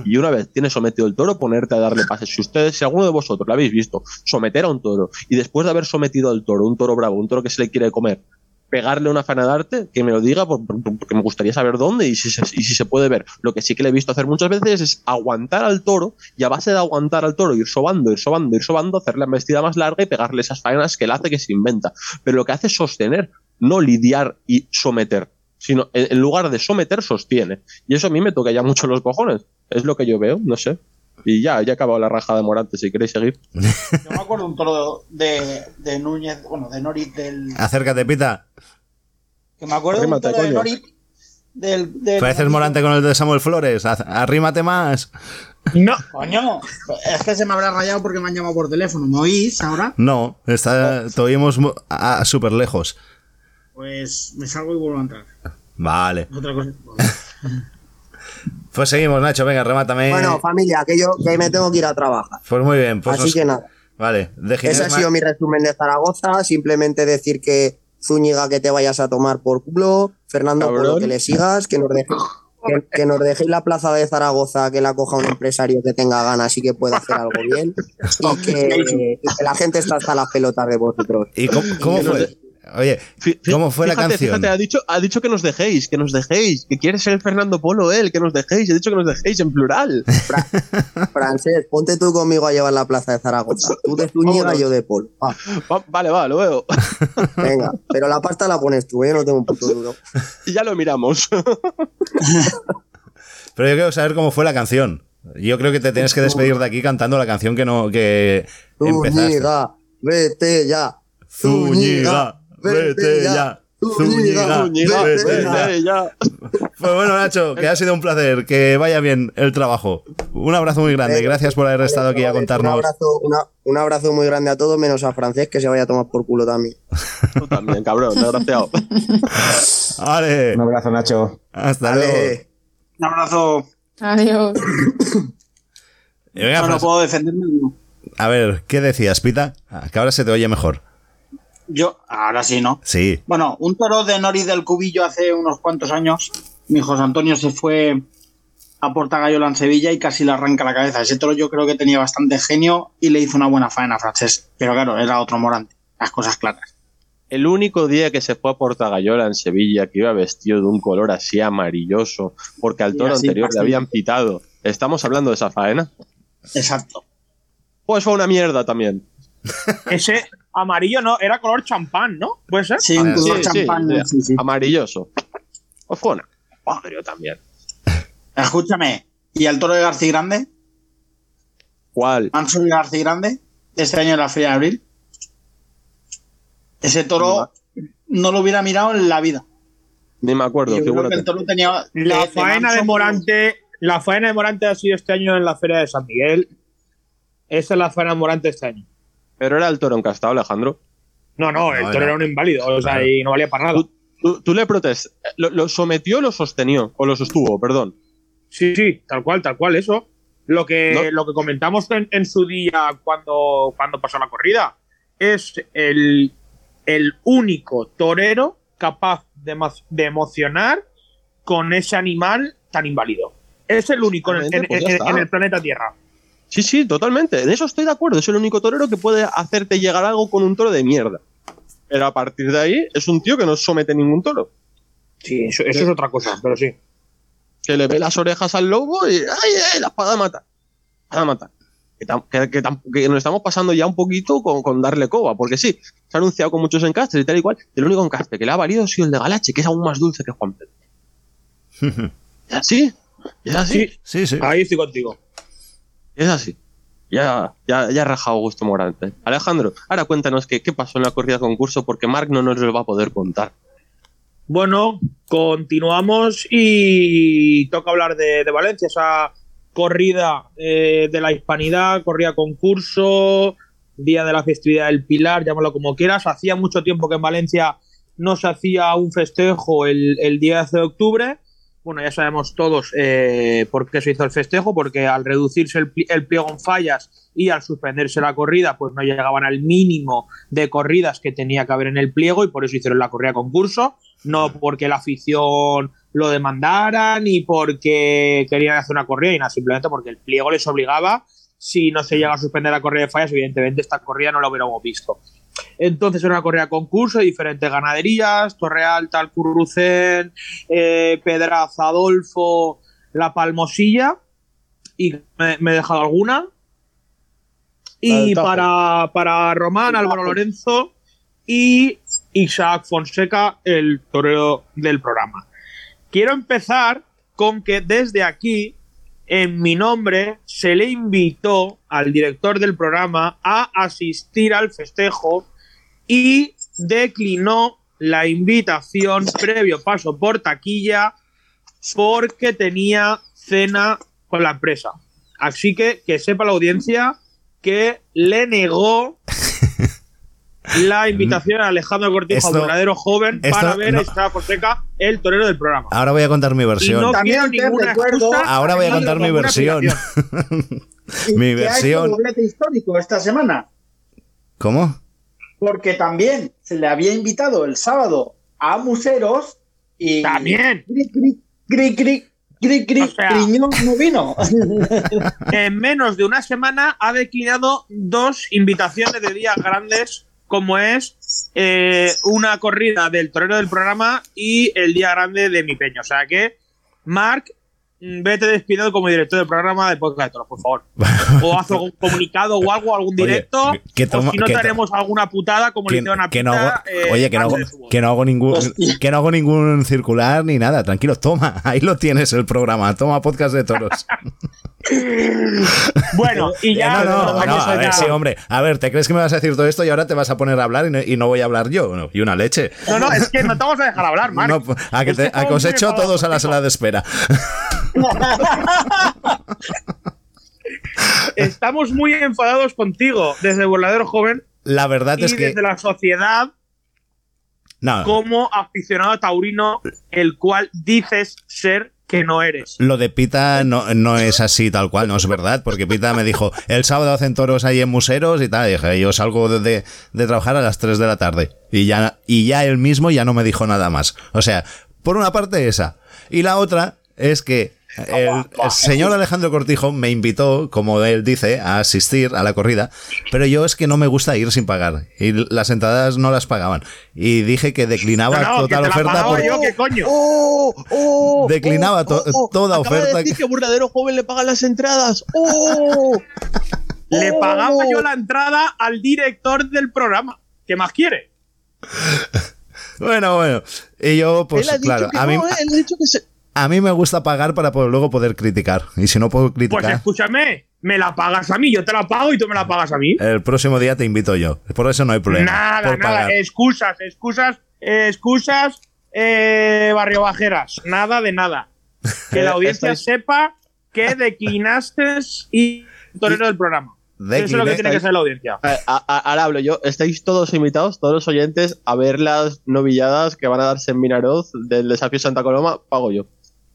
y una vez tienes sometido el toro, ponerte a darle pases. Si ustedes, si alguno de vosotros lo habéis visto, someter a un toro y después de haber sometido al toro, un toro bravo, un toro que se le quiere comer, pegarle una faena de arte, que me lo diga por- por- porque me gustaría saber dónde y si, se, puede ver. Lo que sí que le he visto hacer muchas veces es aguantar al toro y a base de aguantar al toro, ir sobando, ir sobando, ir sobando, hacerle la embestida más larga y pegarle esas faenas que él hace que se inventa. Pero lo que hace es sostener, no lidiar y someter sino en en lugar de someter, sostiene. Y eso a mí me toca ya mucho los cojones. Es lo que yo veo, no sé. Y ya, ya he acabado la raja de Morante, si queréis seguir. Yo me acuerdo un toro de, de Núñez, bueno, de Norit del. Acércate, pita. Que me acuerdo de un toro de. Norit del. del Pareces Morante con el de Samuel Flores. Arrímate más. No, coño. Es que se me habrá rayado porque me han llamado por teléfono. ¿Me oís ahora? No, está, te oímos mu- a- a súper lejos. Pues me salgo y vuelvo a entrar. Vale. Otra cosa. <laughs> Pues seguimos, Nacho. Venga, remátame. Bueno, familia, que yo que me tengo que ir a trabajar. pues muy bien. Pues Así os- que nada. Vale. De Ese ha sido mi resumen de Zaragoza. Simplemente decir que Zúñiga que te vayas a tomar por culo. Fernando, por lo que le sigas, que nos dejéis. Que, que nos dejéis la plaza de Zaragoza, que la coja un empresario que tenga ganas y que pueda hacer algo bien. Y que, y que la gente está hasta las pelotas de vosotros. ¿Y cómo, cómo fue? Oye, ¿cómo fue la canción? Fíjate, ha dicho, ha dicho que nos dejéis, que nos dejéis, que quiere ser el Fernando Polo él, que nos dejéis. He dicho que nos dejéis en plural. <laughs> Francés, ponte tú conmigo a llevar la plaza de Zaragoza. Tú de Zúñiga yo de Polo. Va, Va- vale, va, lo veo. <laughs> venga, pero la pasta la pones tú, ¿eh? yo no tengo un puto duro. Y ya lo miramos. <laughs> Pero yo quiero saber cómo fue la canción. Yo creo que te tienes que despedir de aquí cantando la canción que no que empezaste. Zúñiga, vete ya. Zúñiga, vete ya. Zúñiga, Zúñiga, vete vete ya. Pues bueno, Nacho, que ha sido un placer. Que vaya bien el trabajo. Un abrazo muy grande. Gracias por haber estado aquí a Un contarnos. abrazo, una- un abrazo muy grande a todos, menos a Francés, que se vaya a tomar por culo también. <laughs> Tú también, cabrón, desgraciado. <laughs> Vale. Un abrazo, Nacho. Hasta luego. Un abrazo. Adiós. Venga, no, no puedo defenderme. A ver, ¿qué decías, Pita? Ah, Que ahora se te oye mejor. Yo, ahora sí, ¿no? Sí. Bueno, un toro de Norit del Cubillo hace unos cuantos años. Mi José Antonio se fue a Portagayola en Sevilla y casi le arranca la cabeza. Ese toro yo creo que tenía bastante genio y le hizo una buena faena a francés. Pero claro, era otro morante. Las cosas claras. El único día que se fue a Portagayola en Sevilla, que iba vestido de un color así amarilloso, porque al toro así, anterior le habían pitado. ¿Estamos hablando de esa faena? Exacto. Pues fue una mierda también. Ese amarillo no, era color champán, ¿no? ¿Puede ser? Sí, un color sí, champán. sí, sí, sí. Amarilloso. También. Escúchame, ¿y el toro de García Grande? ¿Cuál? Manso de García Grande, este año en la Feria de Abril. Ese toro no lo hubiera mirado en la vida. Ni me acuerdo, Yo creo que figúrate. el toro tenía. La de- de faena de Manso- Morante, la faena de Morante ha sido este año en la Feria de San Miguel. Esa es la faena de Morante este año. Pero era el toro encastado, Alejandro. No, no, el No, toro era- era un inválido, o sea, Claro. y no valía para nada. Tú, tú le protestas. ¿Lo, lo sometió o lo sostenió? O lo sostuvo, perdón. Sí, sí, tal cual, tal cual, eso. Lo que, No. lo que comentamos en, en su día cuando, cuando pasó la corrida es el, el único torero capaz de, de emocionar con ese animal tan inválido. Es el único en, en- Exactamente, pues en- en el planeta Tierra. Sí, sí, totalmente. En eso estoy de acuerdo. Es el único torero que puede hacerte llegar algo con un toro de mierda. Pero a partir de ahí es un tío que no somete ningún toro. Sí, eso, eso es otra cosa, pero sí. Que le ve las orejas al lobo y ¡ay, ay! La espada mata. La espada mata. Que, tam- que- que tam- que nos estamos pasando ya un poquito con, con darle coba, porque sí, se ha anunciado con muchos encastres y tal y cual. y El único encaste que le ha valido ha sido el de Galache, que es aún más dulce que Juan Pedro. ¿Es así? ¿Es así? Sí, sí. Ahí estoy contigo. Es así. Ya, ya, ya ha rajado gusto morante. Alejandro, ahora cuéntanos qué, pasó en la corrida concurso, porque Mark no nos lo va a poder contar. Bueno, continuamos y toca hablar de, Valencia, esa corrida eh, de la hispanidad, corrida concurso, día de la festividad del Pilar, llámalo como quieras. Hacía mucho tiempo que en Valencia no se hacía un festejo el, el 10 de octubre. Bueno, ya sabemos todos eh, por qué se hizo el festejo, porque al reducirse el, el pliego en fallas y al suspenderse la corrida, pues no llegaban al mínimo de corridas que tenía que haber en el pliego y por eso hicieron la corrida concurso, no porque la afición lo demandara ni porque querían hacer una corrida y nada, simplemente porque el pliego les obligaba, si no se llega a suspender la corrida de fallas, evidentemente esta corrida no la hubiéramos visto. Entonces era una corrida concurso de diferentes ganaderías, Torrealta, Alcurrucén, eh, Pedraz, Adolfo, La Palmosilla, y me, me he dejado alguna. Y para, para Román, Álvaro Lorenzo y Isaac Fonseca, el torero del programa. Quiero empezar con que desde aquí en mi nombre se le invitó al director del programa a asistir al festejo y declinó la invitación previo paso por taquilla porque tenía cena con la empresa. Así que que sepa la audiencia que le negó <laughs> la invitación a Alejandro Cortijo, Esto- verdadero joven, esto para ver no- a Estrada Fonseca, el torero del programa. Ahora voy a contar mi Y versión. no También ninguna recuerdo- excusa Ahora voy a contar mi versión. mi que ha hecho versión. doblete histórico esta semana, ¿Cómo? porque también se le había invitado el sábado a Museros y. También. Gri, gri, gri, gri, gri, gri, O sea- Griñón no vino. <laughs> En menos de una semana ha declinado dos invitaciones de días grandes, como es eh, una corrida del torero del programa y el día grande de mi peño. O sea que, Marc, vete despidiendo como director del programa de Podcast de Toros, por favor. O haz algún <laughs> comunicado o algo, algún Oye, directo. que o si no, que haremos alguna putada como le Que, hicieron a que no Pita, hago, eh, oye, que no hago, que no hago ningún que no hago ningún circular ni nada, tranquilo, toma, <laughs> ahí lo tienes el programa, toma podcast de toros. <laughs> Bueno, y ya. Eh, no, no, a ver, sí, hombre, a ver, ¿te crees que me vas a decir todo esto y ahora te vas a poner a hablar y no, y no voy a hablar yo? No, y una leche. No, no, es que no te vamos a dejar hablar, Marc. No, a que, te- a que os echo todos a la sala de espera. Estamos muy enfadados contigo desde el verdadero joven La verdad y es que desde la sociedad no, como aficionado taurino, el cual dices ser que no eres. Lo de Pita no, no es así tal cual, no es verdad, porque Pita me dijo, el sábado hacen toros ahí en museros y tal, y dije, yo salgo de, de- de trabajar a las 3 de la tarde. Y ya, y ya él mismo ya no me dijo nada más. O sea, por una parte esa. Y la otra es que el, el señor Alejandro Cortijo me invitó, como él dice, a asistir a la corrida, pero yo es que no me gusta ir sin pagar. Y las entradas no las pagaban. Y dije que declinaba No, no, que total la oferta por... yo, ¿qué coño? ¡Oh! ¡Oh! Declinaba to- toda Acaba oferta De decir que- que Burdadero Joven le pagan las entradas. ¡Oh! <laughs> Le ¡Oh! pagaba yo la entrada al director del programa. ¿Qué más quiere? <laughs> Bueno, bueno. Y yo, pues Él ha dicho claro, que a mí, no. Él ha dicho que se... a mí me gusta pagar para poder- luego poder criticar. Y si no puedo Pues criticar, escúchame, me la pagas a mí, yo te la pago y tú me la pagas a mí. el próximo día te invito yo. Por eso no hay problema. Nada, por nada, pagar. excusas, excusas, excusas, eh, barrio bajeras, nada de nada. Que la <laughs> audiencia estáis- sepa que declinaste y <laughs> torero del programa. Eso es lo que tiene que ser la audiencia. A- ahora hablo yo. Estáis todos invitados, todos los oyentes, a ver las novilladas que van a darse en Minaroz del desafío Santa Coloma. Pago yo.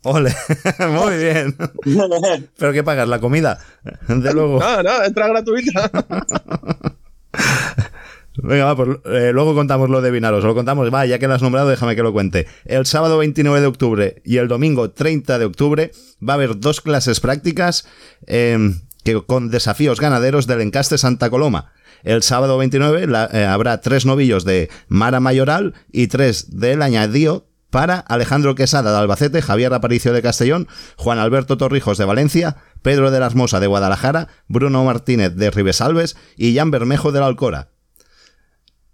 Ole, <laughs> muy bien. <laughs> ¿Pero qué pagas? ¿La comida? De luego. No, no, entra gratuita. <laughs> Venga, va, pues eh, luego contamos lo de Vinaros. Lo contamos, va, ya que lo has nombrado, déjame que lo cuente. El sábado 29 de octubre y el domingo 30 de octubre va a haber dos clases prácticas eh, que, con desafíos ganaderos del encaste Santa Coloma. El sábado 29 la- eh, habrá tres novillos de Mara Mayoral y tres del añadío para Alejandro Quesada de Albacete, Javier Aparicio de Castellón, Juan Alberto Torrijos de Valencia, Pedro de la Hermosa de Guadalajara, Bruno Martínez de Ribesalves y Jan Bermejo de la Alcora.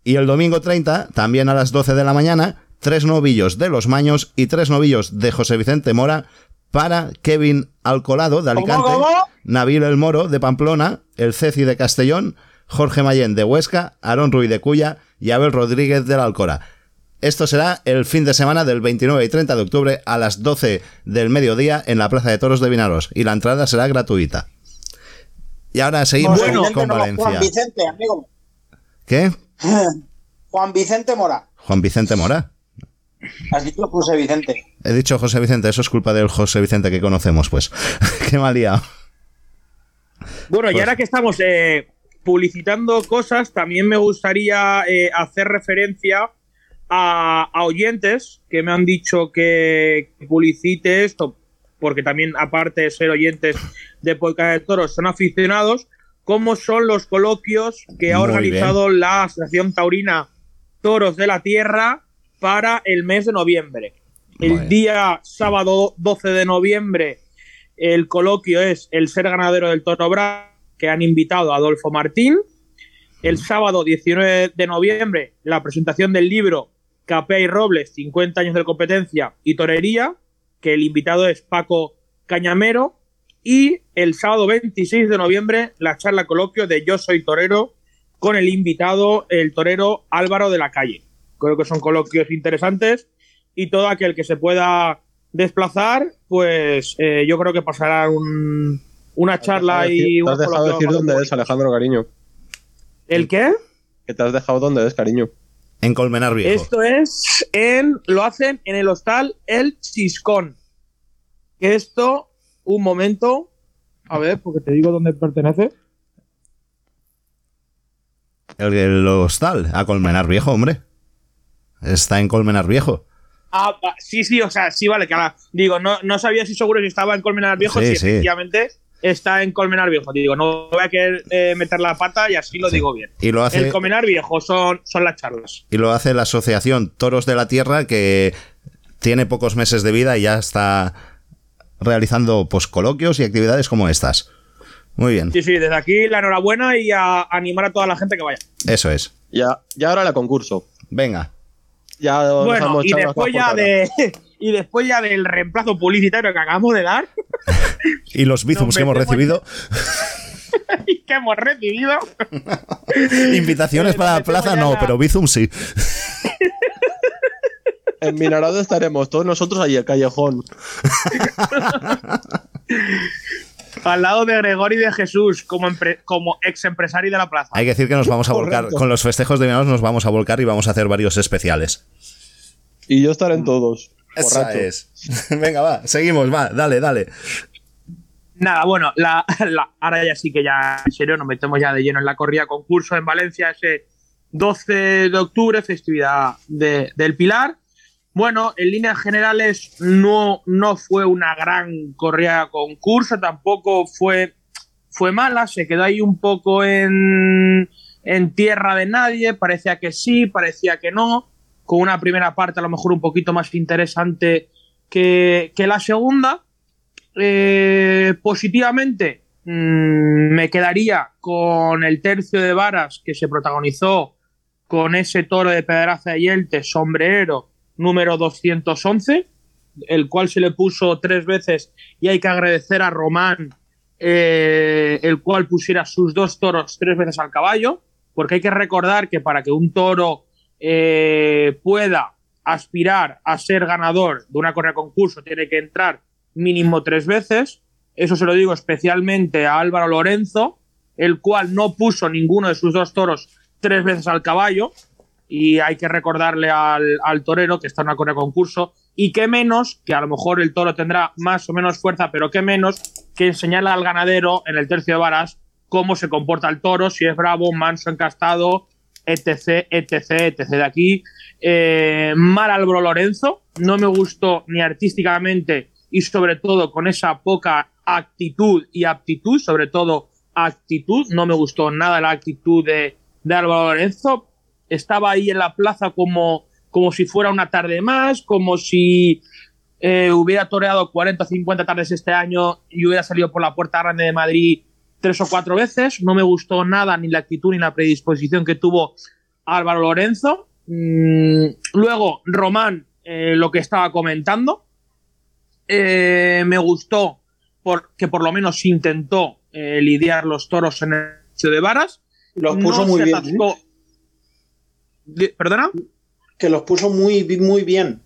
Y el domingo 30, también a las 12 de la mañana, tres novillos de Los Maños y tres novillos de José Vicente Mora para Kevin Alcolado de Alicante? Nabil El Moro de Pamplona, el Ceci de Castellón, Jorge Mayén de Huesca, Aarón Ruiz de Cuya y Abel Rodríguez de la Alcora. Esto será el fin de semana del 29 y 30 de octubre a las 12 del mediodía en la Plaza de Toros de Vinaros y la entrada será gratuita. Y ahora seguimos Bueno, con, con no, Juan Valencia. Vicente, amigo. ¿Qué? <clears throat> Juan Vicente Mora. Juan Vicente Mora. Has dicho José Vicente. He dicho José Vicente, eso es culpa del José Vicente que conocemos, pues. <laughs> Qué mal liado. Bueno, y Pues- ahora que estamos eh, publicitando cosas, también me gustaría eh, hacer referencia a, a oyentes que me han dicho que publicite esto, porque también, aparte de ser oyentes de Podcast de Toros, son aficionados, como son los coloquios que ha Muy organizado la Asociación Taurina Toros de la Tierra para el mes de noviembre. El bien. día sábado 12 de noviembre el coloquio es el ser ganadero del Toro Bravo, que han invitado a Adolfo Martín. El sábado 19 de noviembre, la presentación del libro Capea y Robles, 50 años de competencia y torería, que el invitado es Paco Cañamero. Y el sábado 26 de noviembre, la charla coloquio de Yo Soy Torero con el invitado, el torero Álvaro de la Calle. Creo que son coloquios interesantes y todo aquel que se pueda desplazar, pues eh, yo creo que pasará un- una charla y Te un has dejado decir dónde es, Alejandro, cariño. ¿El qué? Que te has dejado dónde es, cariño. En Colmenar Viejo. Esto es en. Lo hacen en el hostal El Chiscón. Que esto, un momento. A ver, porque te digo dónde pertenece. El, el hostal, a Colmenar Viejo, hombre. Está en Colmenar Viejo. Ah, sí, sí, o sea, sí, vale, que ahora- digo, no, no sabía si seguro si estaba en Colmenar Viejo, Sí, si sí. efectivamente está en Colmenar Viejo. Digo, no voy a querer eh, meter la pata y así lo digo bien. Y lo hace- El Colmenar Viejo son, son las charlas. Y lo hace la Asociación Toros de la Tierra, que tiene pocos meses de vida y ya está realizando pues, coloquios y actividades como estas. Muy bien, Sí, sí, desde aquí la enhorabuena y a animar a toda la gente que vaya. eso es. Ya, ya ahora la concurso. Venga. Ya Bueno, y después ya de <laughs> y después ya del reemplazo publicitario que acabamos de dar <laughs> Y los bizums que hemos recibido, <laughs> y que hemos recibido. <laughs> invitaciones para la plaza no, pero bizums sí. En Minarado estaremos todos nosotros allí, el callejón. Al lado de Gregorio y de Jesús, como, empre- como ex empresario de la plaza. Hay que decir que nos vamos a volcar, Correcto. con los festejos de verano nos vamos a volcar y vamos a hacer varios especiales. Y yo estaré en todos. Esa es. <laughs> Venga, va, seguimos, va, dale, dale. Nada, bueno, la, la- ahora ya sí que ya en serio nos metemos ya de lleno en la corrida concurso en Valencia ese 12 de octubre, festividad de- del Pilar. Bueno, en líneas generales no, no fue una gran corrida concurso, tampoco fue, fue mala, se quedó ahí un poco en, en tierra de nadie, parecía que sí, parecía que no, con una primera parte a lo mejor un poquito más interesante que, que la segunda. Eh, positivamente, mm, me quedaría con el tercio de varas que se protagonizó con ese toro de Pedraza de Yelte, sombrero número 211, el cual se le puso tres veces y hay que agradecer a Román, eh, el cual pusiera sus dos toros tres veces al caballo, porque hay que recordar que para que un toro eh, pueda aspirar a ser ganador de una correa concurso tiene que entrar mínimo tres veces. Eso se lo digo especialmente a Álvaro Lorenzo, el cual no puso ninguno de sus dos toros tres veces al caballo. Y hay que recordarle al, torero que está en una correa concurso. Y que menos, que a lo mejor el toro tendrá más o menos fuerza, pero que menos que enseñarle al ganadero en el tercio de varas cómo se comporta el toro, si es bravo, manso, encastado, etc, etc, etc. De aquí, eh, mal Álvaro Lorenzo, no me gustó ni artísticamente y sobre todo con esa poca actitud y aptitud, sobre todo actitud, no me gustó nada la actitud de, de Álvaro Lorenzo, estaba ahí en la plaza como, como si fuera una tarde más, como si eh, hubiera toreado 40 o 50 tardes este año y hubiera salido por la puerta grande de Madrid tres o cuatro veces. No me gustó nada ni la actitud ni la predisposición que tuvo Álvaro Lorenzo. Mm, luego, Román, eh, lo que estaba comentando. Eh, me gustó porque por lo menos intentó eh, lidiar los toros en el de varas. Los puso No muy bien, atascó- ¿Perdona? Que los puso muy, muy bien.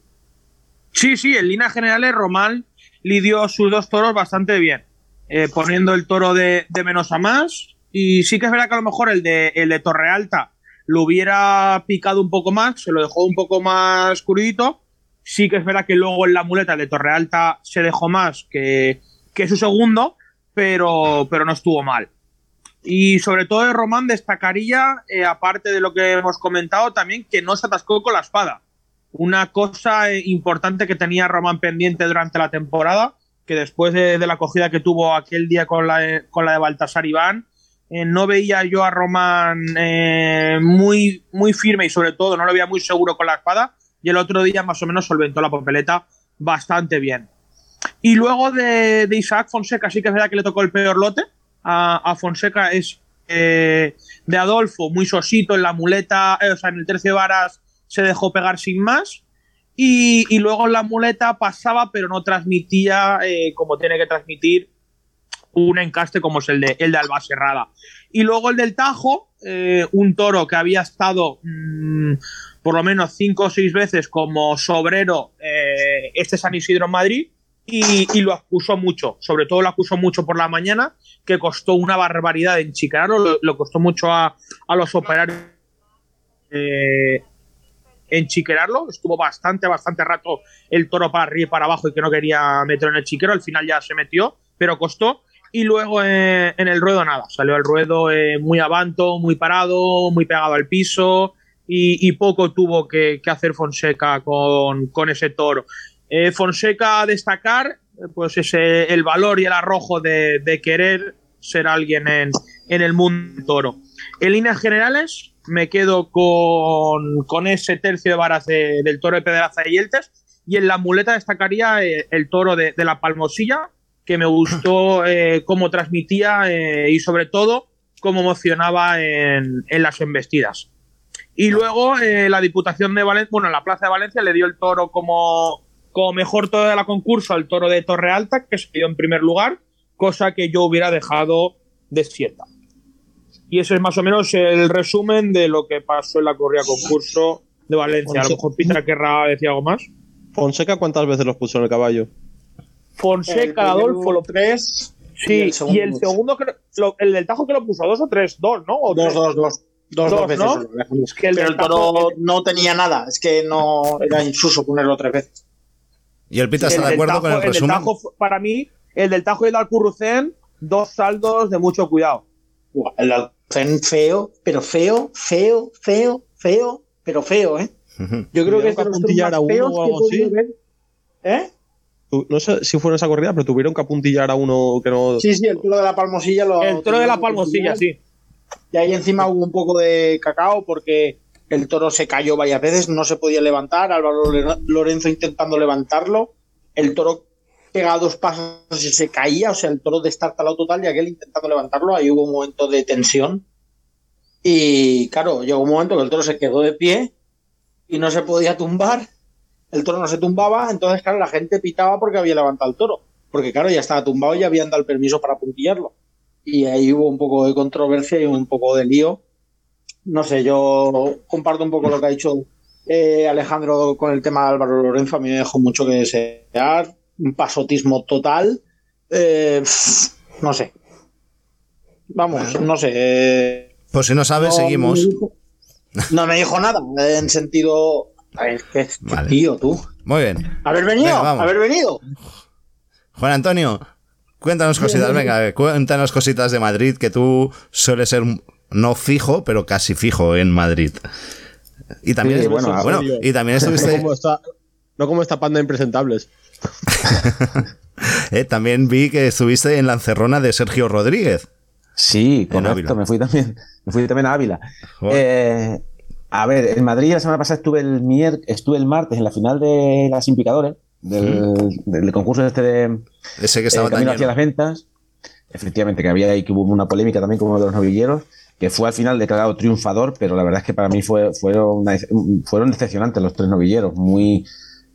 Sí, sí, en líneas generales Román lidió sus dos toros bastante bien, eh, poniendo el toro de, de menos a más. Y sí que es verdad que a lo mejor el de, el de Torre Alta lo hubiera picado un poco más, se lo dejó un poco más crudito. Sí que es verdad que luego en la muleta el de Torre Alta se dejó más que, que su segundo, pero, pero no estuvo mal. Y sobre todo de Román destacaría, eh, aparte de lo que hemos comentado, también que no se atascó con la espada. Una cosa eh, importante que tenía Román pendiente durante la temporada, que después de, la acogida que tuvo aquel día con la, con la de Baltasar Iván, eh, no veía yo a Román eh, muy, muy firme y sobre todo no lo veía muy seguro con la espada. Y el otro día más o menos solventó la papeleta bastante bien. Y luego de, Isaac Fonseca, sí que es verdad que le tocó el peor lote. A, Fonseca es eh, de Adolfo, muy sosito en la muleta, o sea, en el tercio de varas se dejó pegar sin más. Y, y luego la muleta pasaba, pero no transmitía eh, como tiene que transmitir un encaste como es el de, el de Alba Serrada. Y luego el del Tajo, eh, un toro que había estado mm, por lo menos cinco o seis veces como sobrero eh, este San Isidro en Madrid y, lo acusó mucho, sobre todo lo acusó mucho por la mañana, que costó una barbaridad en Chicararo, lo, lo costó mucho a, a los operarios eh, en chiquerarlo. Estuvo bastante, bastante rato el toro para arriba y para abajo y que no quería meterlo en el chiquero. Al final ya se metió, pero costó. Y luego eh, en el ruedo nada. Salió el ruedo eh, muy avanto, muy parado, muy pegado al piso. Y, poco tuvo que, hacer Fonseca con, con ese toro. Eh, Fonseca a destacar, pues ese, el valor y el arrojo de, de querer ser alguien en, en el mundo toro. En líneas generales, me quedo con, con ese tercio de varas de- del toro de Pedraza y Yeltes. Y en la muleta destacaría eh, el toro de, de la Palmosilla, que me gustó <clears throat> eh, cómo transmitía eh, y sobre todo cómo emocionaba en, en las embestidas. Y luego eh, la Diputación de Valencia, bueno, la Plaza de Valencia le dio el toro como, como mejor toro de la concurso al toro de Torre Alta, que se en primer lugar, cosa que yo hubiera dejado desierta. Y ese es más o menos el resumen de lo que pasó en la corrida concurso de Valencia. A lo mejor Peter querrá decir algo más. Fonseca, ¿cuántas veces los puso en el caballo? Fonseca, El Adolfo, lo tres. Sí, y el y segundo el segundo, lo- el del Tajo que lo puso, dos o tres, dos, ¿no? O Dos, dos, dos. Dos, dos veces. ¿no? Es que el Pero del el toro Tajo- no tenía nada. Es que no era insuso ponerlo tres veces. ¿Y el Pita está el de del acuerdo Tajo- con el del resumen? Tajo, fue- para mí, el del Tajo y el de Alcurrucén, dos saldos de mucho cuidado. El Alcen feo, pero feo, feo, feo, feo, pero feo, ¿eh? Yo creo que toros apuntillar a uno o que algo así? ver. ¿Eh? No sé si fue en esa corrida, pero tuvieron que apuntillar a uno que no. Sí, sí, el toro de la palmosilla lo. El toro de la palmosilla, sí. Y ahí encima hubo un poco de cacao porque el toro se cayó varias veces, no se podía levantar. Álvaro Lore- Lorenzo intentando levantarlo. El toro pegaba dos pasos y se caía, o sea, el toro destartalado total y aquel intentando levantarlo. Ahí hubo un momento de tensión. Y claro, llegó un momento que el toro se quedó de pie y no se podía tumbar. El toro no se tumbaba, entonces, claro, la gente pitaba porque había levantado el toro. Porque, claro, ya estaba tumbado y habían dado el permiso para puntillarlo y ahí hubo un poco de controversia y un poco de lío. No sé, yo comparto un poco lo que ha dicho eh, Alejandro con el tema de Álvaro Lorenzo. A mí me dejó mucho que desear, un pasotismo total. Eh, no sé. Vamos, no sé. eh, Pues si no sabes, no seguimos. me dijo- no me dijo nada, en sentido. A ver, ¿qué es este Vale. tío, tú? Muy bien. Haber venido, Venga, haber venido. Juan Antonio, cuéntanos cositas, venga, cuéntanos cositas de Madrid, que tú sueles ser no fijo, pero casi fijo en Madrid. Y también, Sí, bueno, y también <laughs> No estuviste, como esta, no como esta panda de impresentables. <laughs> eh, también vi que estuviste en la encerrona de Sergio Rodríguez. Sí, correcto, me fui también, <laughs> me fui también a Ávila. Eh, a ver, en Madrid la semana pasada estuve el mier- estuve el martes en la final de las Implicadores, del, del concurso este de Ese que estaba eh, Camino hacia las ventas. Efectivamente, que había ahí que hubo una polémica también con uno de los novilleros, que fue al final declarado triunfador, pero la verdad es que para mí fue, fueron, fueron decepcionantes los tres novilleros, muy,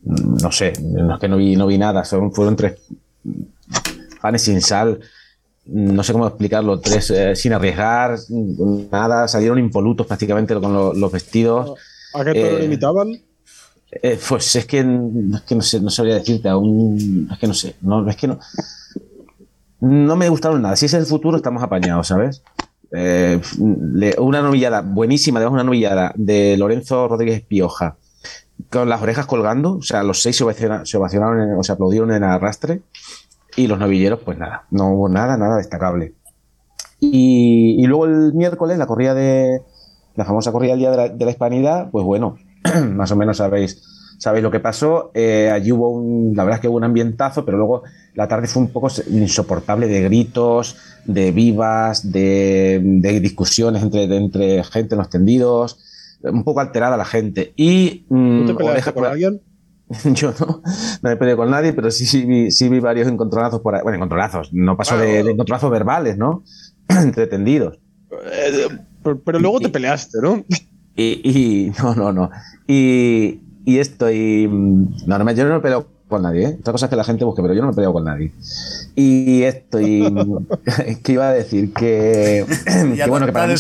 no sé, no es que no vi, no vi nada, son, fueron tres panes sin sal, no sé cómo explicarlo, tres eh, sin arriesgar, nada, salieron impolutos prácticamente con lo- los vestidos. ¿A qué Eh, lo imitaban? Eh, pues es que, es que no sé, no sabría decirte aún, es que no sé, no, es que no, no me gustaron nada. Si es el futuro, estamos apañados, ¿sabes? Eh, una novillada buenísima, además una novillada de Lorenzo Rodríguez Pioja, con las orejas colgando, o sea, los seis se ovaciona- se ovacionaron, en- o se aplaudieron en arrastre, y los novilleros, pues nada, no hubo nada, nada destacable. Y, y luego el miércoles, la corrida de, la famosa corrida del Día de la, de la Hispanidad, pues bueno, <clears throat> más o menos sabéis, sabéis lo que pasó. Eh, allí hubo un, la verdad es que hubo un ambientazo, pero luego la tarde fue un poco insoportable de gritos, de vivas, de, de discusiones entre, entre gente en los tendidos, un poco alterada la gente. Y mm, ¿Tú te peleaste orejas con alguien? <laughs> yo no, no me peleé con nadie, pero sí, sí, vi, sí vi varios encontronazos por ahí. Bueno, encontronazos, no pasó de, de encontronazos verbales, ¿no? <clears throat> Entre tendidos. Eh, pero, pero luego te peleaste, ¿no? <laughs> Y, y- <laughs> no, no, no. Y, y esto, y mm, no, no yo no me peleo con nadie, ¿eh? Otra cosa es que la gente busque, pero yo no me he peleado con nadie. Y esto, y. <laughs> <laughs> ¿Qué iba a decir? Que. <laughs> Que bueno, que para mí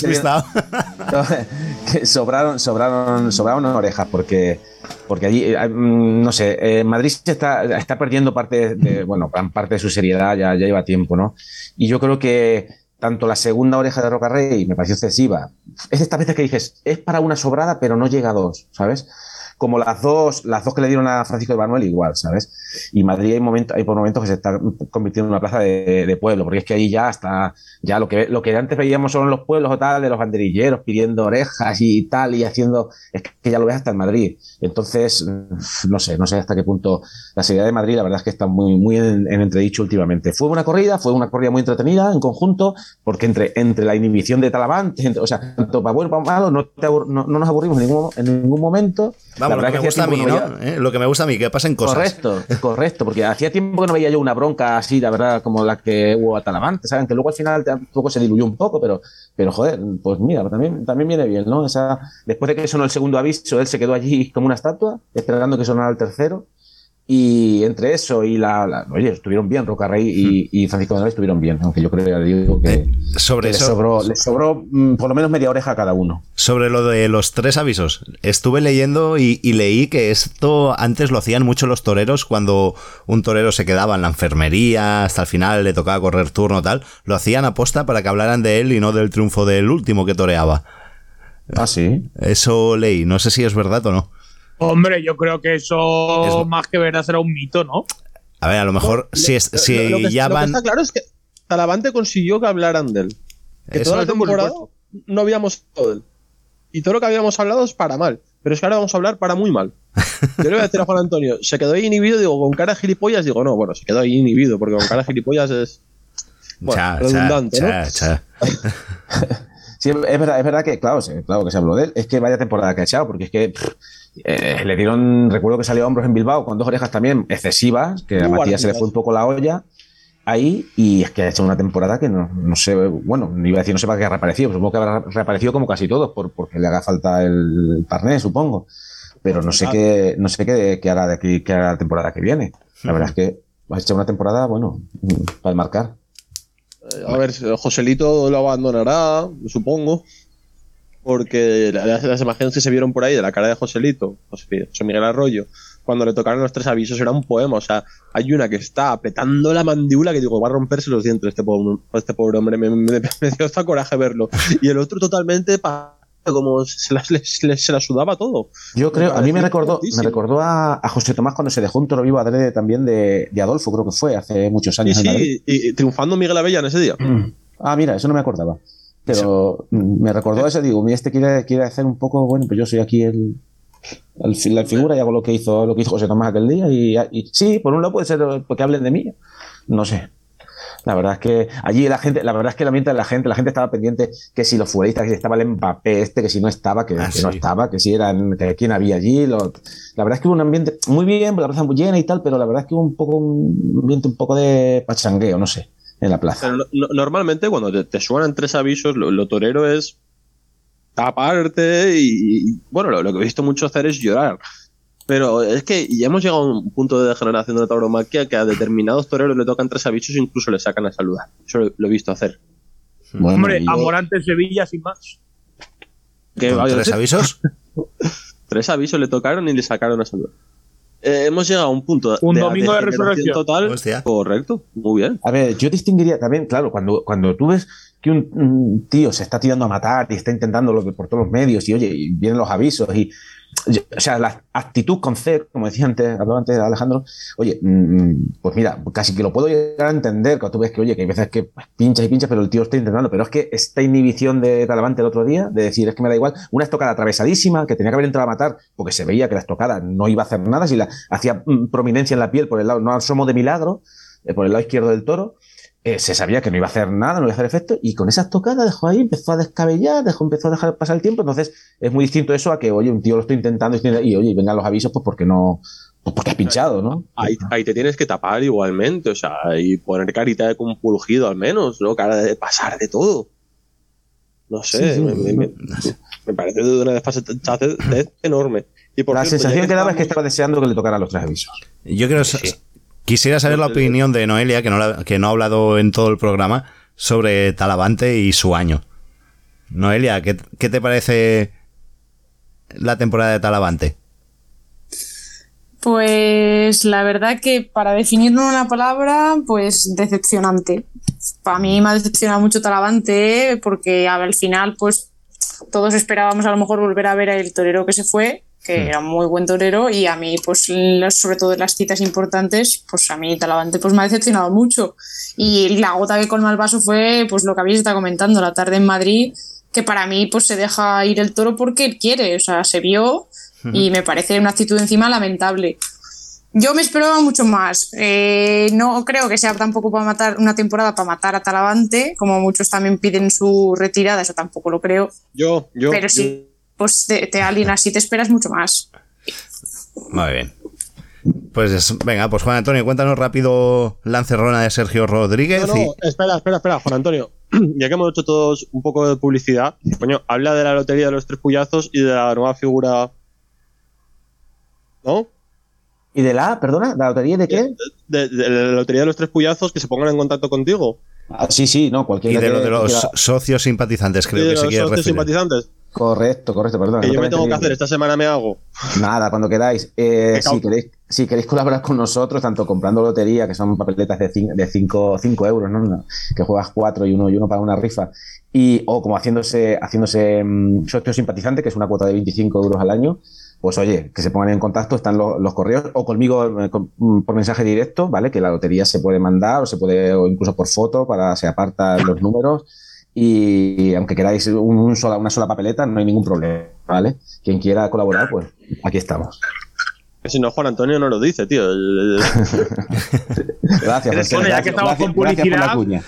que sobraron, sobraron, sobraron orejas porque, porque allí, eh, mm, no sé, eh, Madrid se está, está perdiendo parte de, bueno, gran parte de su seriedad, ya, ya lleva tiempo, ¿no? Y yo creo que tanto la segunda oreja de Roca Rey me pareció excesiva. Es de estas veces que dices, es para una sobrada, pero no llega a dos, ¿sabes? Como las dos, las dos que le dieron a Francisco de Manuel, igual, ¿sabes? Y Madrid hay, momentos, hay por momentos que se está convirtiendo en una plaza de, pueblo, porque es que ahí ya está, ya lo que, lo que antes veíamos solo en los pueblos o tal, de los banderilleros pidiendo orejas y tal, y haciendo, es que ya lo ves hasta en Madrid. Entonces, mm, no sé, no sé hasta qué punto la seriedad de Madrid, la verdad es que está muy, muy en, en entredicho últimamente. Fue una corrida, fue una corrida muy entretenida en conjunto, porque entre, entre la inhibición de Talavante, o sea, tanto para bueno para malo, no, te no, no nos aburrimos en ningún, en ningún momento. Vamos, lo verdad que me gusta a mí, ¿no? que ¿Eh? Lo que me gusta a mí, que pasen cosas. Correcto, correcto, porque hacía tiempo que no veía yo una bronca así, la verdad, como la que hubo a Talavante, ¿saben? Que luego al final tampoco se diluyó un poco, pero, pero joder, pues mira, también, también viene bien, ¿no? Esa, después de que sonó el segundo aviso, él se quedó allí como una estatua, esperando que sonara el tercero. Y entre eso y la, la- oye, estuvieron bien, Roca Rey y, y Francisco Manuel estuvieron bien, aunque yo creo ya digo que, Eh, sobre que les eso- sobró, les sobró mm, por lo menos media oreja a cada uno. Sobre lo de los tres avisos, estuve leyendo y, y leí que esto antes lo hacían mucho los toreros cuando un torero se quedaba en la enfermería, hasta el final le tocaba correr turno tal, lo hacían aposta para que hablaran de él y no del triunfo del último que toreaba. Ah, sí. Eso leí, no sé si es verdad o no. Hombre, yo creo que eso Es- más que verdad será un mito, ¿no? A ver, a lo mejor si, es, si lo, lo que, ya lo que está claro es que Talavante consiguió que hablaran de él. Que Eso toda la por temporada no habíamos hablado de él. Y todo lo que habíamos hablado es para mal. Pero es que ahora vamos a hablar para muy mal. <laughs> Yo le voy a decir a Juan Antonio, se quedó ahí inhibido, digo, con cara de gilipollas, digo, no, bueno, se quedó ahí inhibido, porque con cara de gilipollas es. Bueno, Cha, cha, redundante, ¿no? cha, cha. <laughs> <laughs> Sí, es verdad, es verdad que, claro, sí, claro que se habló de él. Es que vaya temporada que ha echado, porque es que pff, eh, le dieron, recuerdo que salió a hombros en Bilbao con dos orejas también excesivas, que a Matías se le fue un poco la olla ahí, y es que ha hecho una temporada que no, no sé, bueno, no iba a decir no sé para qué ha reaparecido, supongo que habrá reaparecido como casi todos, por, porque le haga falta el parné, supongo. Pero no sé qué, no sé qué, qué hará de aquí, qué hará la temporada que viene. La verdad es que ha hecho una temporada, bueno, para marcar. Eh, A ver, Joselito lo abandonará, supongo. Porque las, las imágenes que se vieron por ahí de la cara de Joselito, José, José Miguel Arroyo, cuando le tocaron los tres avisos, era un poema. O sea, hay una que está apretando la mandíbula que digo, va a romperse los dientes este pobre, este hombre. Me, <laughs> me- dio hasta coraje verlo. Y el otro totalmente como se la, se la sudaba todo. Yo creo, a mí me recordó, me recordó a, a José Tomás cuando se dejó un toro vivo adrede también de, de Adolfo, creo que fue, hace muchos Sí, años Madrid. sí, y, y triunfando Miguel Abella en ese día. Ah, mira, eso no me acordaba. Pero mm, me recordó eso, digo, mira, este quiere, quiere hacer un poco, bueno, pues yo soy aquí el, la figura y hago lo que hizo, lo que hizo José Tomás aquel día. Y, y sí, por un lado puede ser porque hablen de mí. No sé. La verdad es que allí la gente, la verdad es que el ambiente de la gente, la gente estaba pendiente que si los futbolistas, que si estaba el Mbappé este, que si no estaba, que, Ah, que no estaba, que si eran, que quién había allí. lo- la verdad es que hubo un ambiente muy bien, la plaza muy llena y tal, pero la verdad es que hubo un poco un ambiente un poco de pachangueo, no sé, en la plaza. Pero no- no- normalmente cuando te, te suenan tres avisos, lo, lo torero es taparte y, y, bueno, lo, lo que he visto mucho hacer es llorar. Pero es que ya hemos llegado a un punto de degeneración de la tauromaquia que a determinados toreros le tocan tres avisos e incluso le sacan a saludar. Eso lo, lo he visto hacer. Bueno, Hombre, y- a Morante en Sevilla sin más. ¿Qué ¿Con va a tres avisos? <laughs> Tres avisos le tocaron y le sacaron a saludar. Eh, hemos llegado a un punto Un de domingo de degeneración resurrección. total. Hostia. Correcto, muy bien. A ver, yo distinguiría también, claro, cuando, cuando tú ves que un, un tío se está tirando a matar y está intentándolo por todos los medios y oye, y vienen los avisos y- o sea, la actitud con C, como decía antes, hablaba antes Alejandro, oye, mm, pues mira, casi que lo puedo llegar a entender cuando tú ves que, oye, que hay veces que pues, pincha y pincha, pero el tío está intentando, pero es que esta inhibición de Talavante el otro día, de decir, es que me da igual, una estocada atravesadísima, que tenía que haber entrado a matar, porque se veía que la estocada no iba a hacer nada, si la hacía mm, prominencia en la piel por el lado, no asomo de milagro, eh, por el lado izquierdo del toro, eh, se sabía que no iba a hacer nada, no iba a hacer efecto, y con esas tocadas dejó ahí, empezó a descabellar, dejó, empezó a dejar pasar el tiempo, entonces es muy distinto eso a que, oye, un tío lo estoy intentando, y oye, vengan los avisos, pues porque no, pues porque has pinchado, ¿no? Ahí, ahí te tienes que tapar igualmente, o sea, y poner carita de compulgido al menos, ¿no? Cara de pasar de todo. No sé, Sí, sí. me, me- me- me parece de una desfachatez enorme. Y por la cierto, sensación que daba es que estaba deseando que le tocaran los tres avisos. Yo quiero sa- quisiera saber la opinión de Noelia, que no, la- que no ha hablado en todo el programa, sobre Talavante y su año. Noelia, ¿qué, qué te parece la temporada de Talavante? Pues la verdad que para definirlo en una palabra, pues decepcionante. Para mí me ha decepcionado mucho Talavante porque al final, pues todos esperábamos a lo mejor volver a ver al torero que se fue, que era un muy buen torero, y a mí, pues sobre todo en las citas importantes, pues a mí Talavante pues me ha decepcionado mucho. Y la gota que colma el vaso fue pues lo que habéis estado comentando, la tarde en Madrid, que para mí pues se deja ir el toro porque él quiere, o sea, se vio y me parece una actitud encima lamentable. Yo me esperaba mucho más. Eh, no creo que sea tampoco para matar una temporada para matar a Talavante, como muchos también piden su retirada, eso tampoco lo creo. Yo, yo. Pero yo- sí, pues te, te alguien así te esperas mucho más. Muy bien. Pues es- venga, pues Juan Antonio, cuéntanos rápido la encerrona de Sergio Rodríguez. No, no, y- espera, espera, espera, Juan Antonio. <clears throat> Ya que hemos hecho todos un poco de publicidad, coño, habla de la lotería de los tres puyazos y de la nueva figura. ¿No? ¿Y de la, perdona, la lotería de qué? De, de la lotería de los tres puyazos que se pongan en contacto contigo. Ah, sí, sí, no, y cualquiera de, que- lo de los quiera- socios simpatizantes, creo y de que se los quiere socios referir. simpatizantes. Correcto, correcto, perdona. Que no yo me tengo que hacer, esta semana me hago. Nada, cuando queráis. Eh, si, queréis, si queréis colaborar con nosotros, tanto comprando lotería, que son papeletas de 5 de cinco, cinco euros, ¿no? No, Que juegas cuatro y uno y uno para una rifa, y, o como haciéndose, haciéndose mm, socio simpatizante, que es una cuota de 25 euros al año, pues oye, que se pongan en contacto, están los, los correos, o conmigo eh, con- mm, por mensaje directo, ¿vale? Que la lotería se puede mandar, o se puede, o incluso por foto, para se apartan los números. Y aunque queráis un, un sola, una sola papeleta, no hay ningún problema, ¿vale? Quien quiera colaborar, pues aquí estamos. Que si no, Juan Antonio no lo dice, tío. <laughs> Gracias, Bueno, José, ya que estamos gracias- con publicidad, cuña.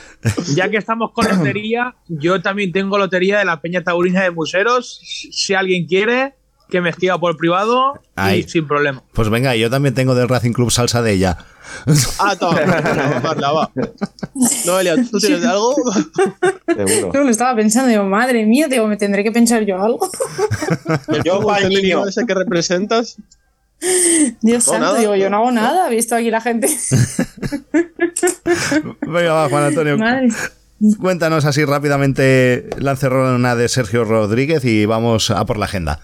Ya que estamos con lotería, yo también tengo lotería de la Peña Taurina de Museros. Si alguien quiere, que me escriba por privado Ahí. y sin problema. Pues venga, yo también tengo del Racing Club salsa de ella. Ah, toma, va. Noelia, ¿tú <laughs> tienes algo? Seguro. Yo lo estaba pensando, digo, madre mía, digo, me tendré que pensar yo algo. Yo, niño. ese que representas. Dios No, santo, nada. digo, yo no hago nada, he visto aquí la gente. <laughs> Venga, va, Juan Antonio. Madre. Cuéntanos así rápidamente la encerrona de Sergio Rodríguez y vamos a por la agenda.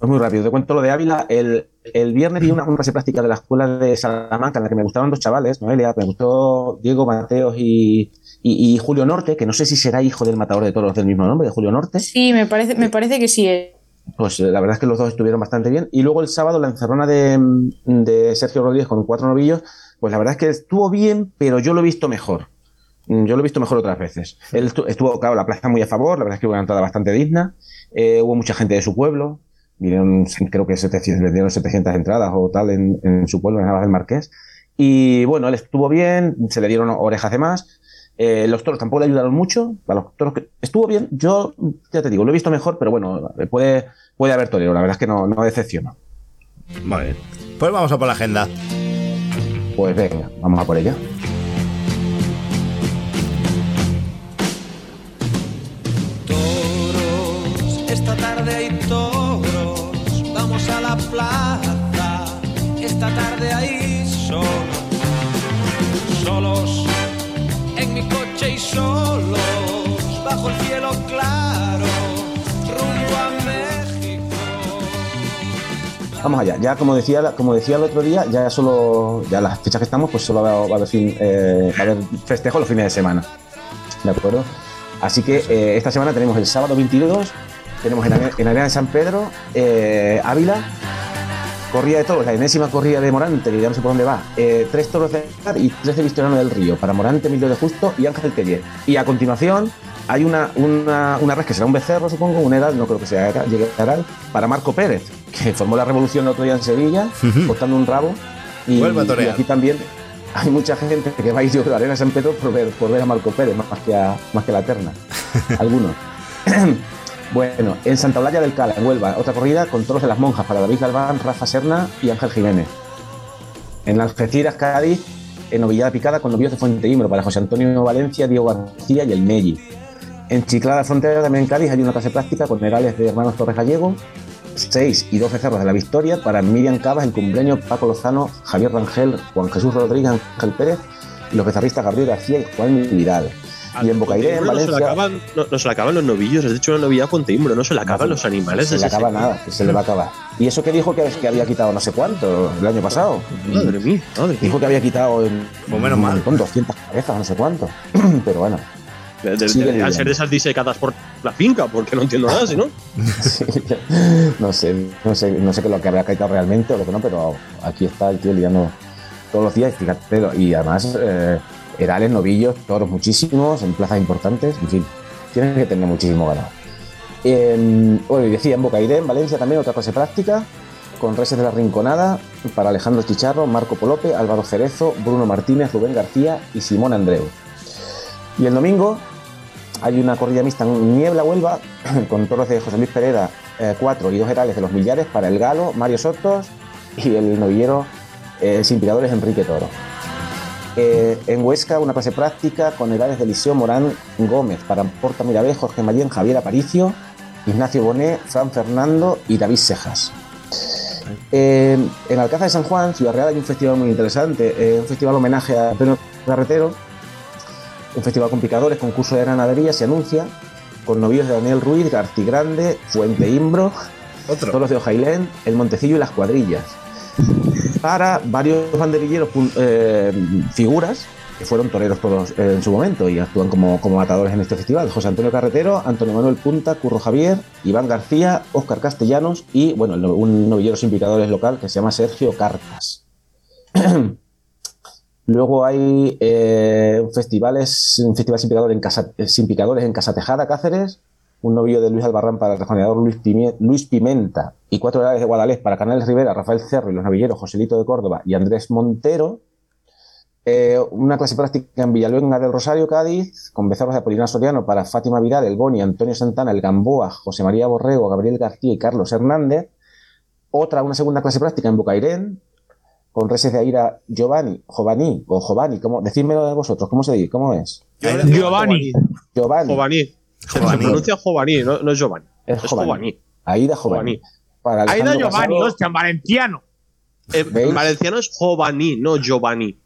Pues muy rápido, te cuento lo de Ávila. El, el viernes vi una, una clase práctica de la escuela de Salamanca en la que me gustaron dos chavales, Noelia, me gustó Diego Mateos y, y- y Julio Norte, que no sé si será hijo del matador de toros del mismo nombre, de Julio Norte. Sí, me parece, me parece que sí. eh. Pues eh, la verdad es que los dos estuvieron bastante bien. Y luego el sábado la encerrona de, de Sergio Rodríguez con cuatro novillos, pues la verdad es que estuvo bien, pero yo lo he visto mejor. Mm, Yo lo he visto mejor otras veces. Él estu- estuvo, claro, la plaza muy a favor, la verdad es que hubo una entrada bastante digna. Eh, hubo mucha gente de su pueblo, vinieron, creo que 700, le dieron 700 entradas o tal en, en su pueblo, en Navas del Marqués. Y bueno, él estuvo bien, se le dieron orejas de más. Eh, los toros tampoco le ayudaron mucho. Los toros que estuvo bien, yo ya te digo, lo he visto mejor, pero bueno, puede, puede haber torero, la verdad es que no, no decepciona. Bien. Pues vamos a por la agenda. Pues venga, vamos a por ella. Esta tarde hay solos, solos en mi coche y solos, bajo el cielo claro, rumbo a México. Vamos allá. Ya como decía, como decía el otro día, ya solo, ya las fechas que estamos, pues solo va, a haber fin, eh, va a haber festejo los fines de semana. ¿De acuerdo? Así que eh, esta semana tenemos el sábado 22, tenemos en, en Arena de San Pedro, eh, Ávila, corrida de toros, la enésima corrida de Morante, que ya no sé por dónde va. Eh, tres toros de Agar y tres de Vistoriano del Río, para Morante, Emilio de Justo y Ángel Teller. Y a continuación hay una, una, una res que será un becerro, supongo, un Eral, no creo que sea llegue a Eral, para Marco Pérez, que formó la revolución el otro día en Sevilla, cortando un rabo. Y, y aquí también hay mucha gente que va a ir yo a Arena de San Pedro por ver, por ver a Marco Pérez, más que a, más que a la terna. <laughs> Algunos. <clears throat> Bueno, en Santa Blaya del Cala, en Huelva, otra corrida con toros de las monjas para David Galván, Rafa Serna y Ángel Jiménez. En Algeciras, Cádiz, en Novillada Picada con novillos de Fuente para José Antonio Valencia, Diego García y el Melli. En Chiclana de Frontera, también en Cádiz, hay una clase práctica con negales de hermanos Torres Gallego, 6 y 12 cerros de la Victoria para Miriam Cabas, el cumpleaños Paco Lozano, Javier Rangel, Juan Jesús Rodríguez, Ángel Pérez y los bezarristas Gabriel García y Juan Vidal. Y en Bocairé, en no, se le Valencia, acaban, no, no se le acaban los novillos, has dicho una novilla con timbro, no se le acaban los animales. se le acaba nada, que se le va a acabar. ¿Y eso que dijo que, que había quitado no sé cuánto el año pasado? Madre mía, madre Dijo que había quitado en, Pues menos mal. montón, 200 cabezas, no sé cuánto. <clears throat> Pero bueno. De- de- lidiando. ser de esas disecadas por la finca, porque no entiendo nada, si no. <laughs> Sí, no sé, no sé, no sé qué es lo que habrá caído realmente o lo que no, pero aquí está el tío liando todos los días, fíjate, pero- y además eh, herales, novillos, toros muchísimos, en plazas importantes, en fin, tienen que tener muchísimo ganado. En, bueno, y decía en Bocairé, en Valencia también otra clase práctica, con reses de la Rinconada, para Alejandro Chicharro, Marco Polope, Álvaro Cerezo, Bruno Martínez, Rubén García y Simón Andreu. Y el domingo hay una corrida mixta en Niebla Huelva <clears throat> con toros de José Luis Pereda, 4 y dos herales de los millares para el Galo, Mario Sotos y el novillero eh, sin piradores Enrique Toro. Eh, en Huesca una clase práctica con herales de Eliseo Morán Gómez para Porta Mirabé, Jorge Mayén, Javier Aparicio, Ignacio Bonet, Fran Fernando y David Sejas. Eh, en Alcázar de San Juan, Ciudad Real, hay un festival muy interesante, eh, un festival homenaje a Antonio Carretero, un festival con picadores, concurso de ganadería, se anuncia, con novillos de Daniel Ruiz, Garci Grande, Fuente Imbro, toros de Ojailén, El Montecillo y las cuadrillas. Para varios banderilleros, eh, figuras, que fueron toreros todos eh, en su momento y actúan como, como matadores en este festival. José Antonio Carretero, Antonio Manuel Punta, Curro Javier, Iván García, Óscar Castellanos y, bueno, un novillero sin picadores local que se llama Sergio Cartas. <clears throat> Luego hay eh, festivales, un festival sin, en Casa- sin picadores en Casa Tejada, Cáceres, un novillo de Luis Albarrán para el rejoneador Luis, Pimenta y cuatro herales de Guadalés para Canales Rivera, Rafael Cerro y los novilleros Joselito de Córdoba y Andrés Montero. Eh, una clase práctica en Villaluenga del Rosario, Cádiz, con becerros de Apolinar Soriano para Fátima Vidal, El Boni, Antonio Santana, El Gamboa, José María Borrego, Gabriel García y Carlos Hernández. Otra, una segunda clase práctica en Bocairén, con reses de Aira Giovanni, Giovanni o Giovanni, ¿cómo? decídmelo de vosotros, ¿cómo se dice? ¿Cómo es? Giovanni. Giovanni. Giovanni. Se, pronuncia Giovanni, no, no es Giovanni. Es Es. Giovanni. Aida Giovanni. Para Aida Giovanni, Casado- hostia, en valenciano. Eh, en valenciano es Giovanni, no Giovanni.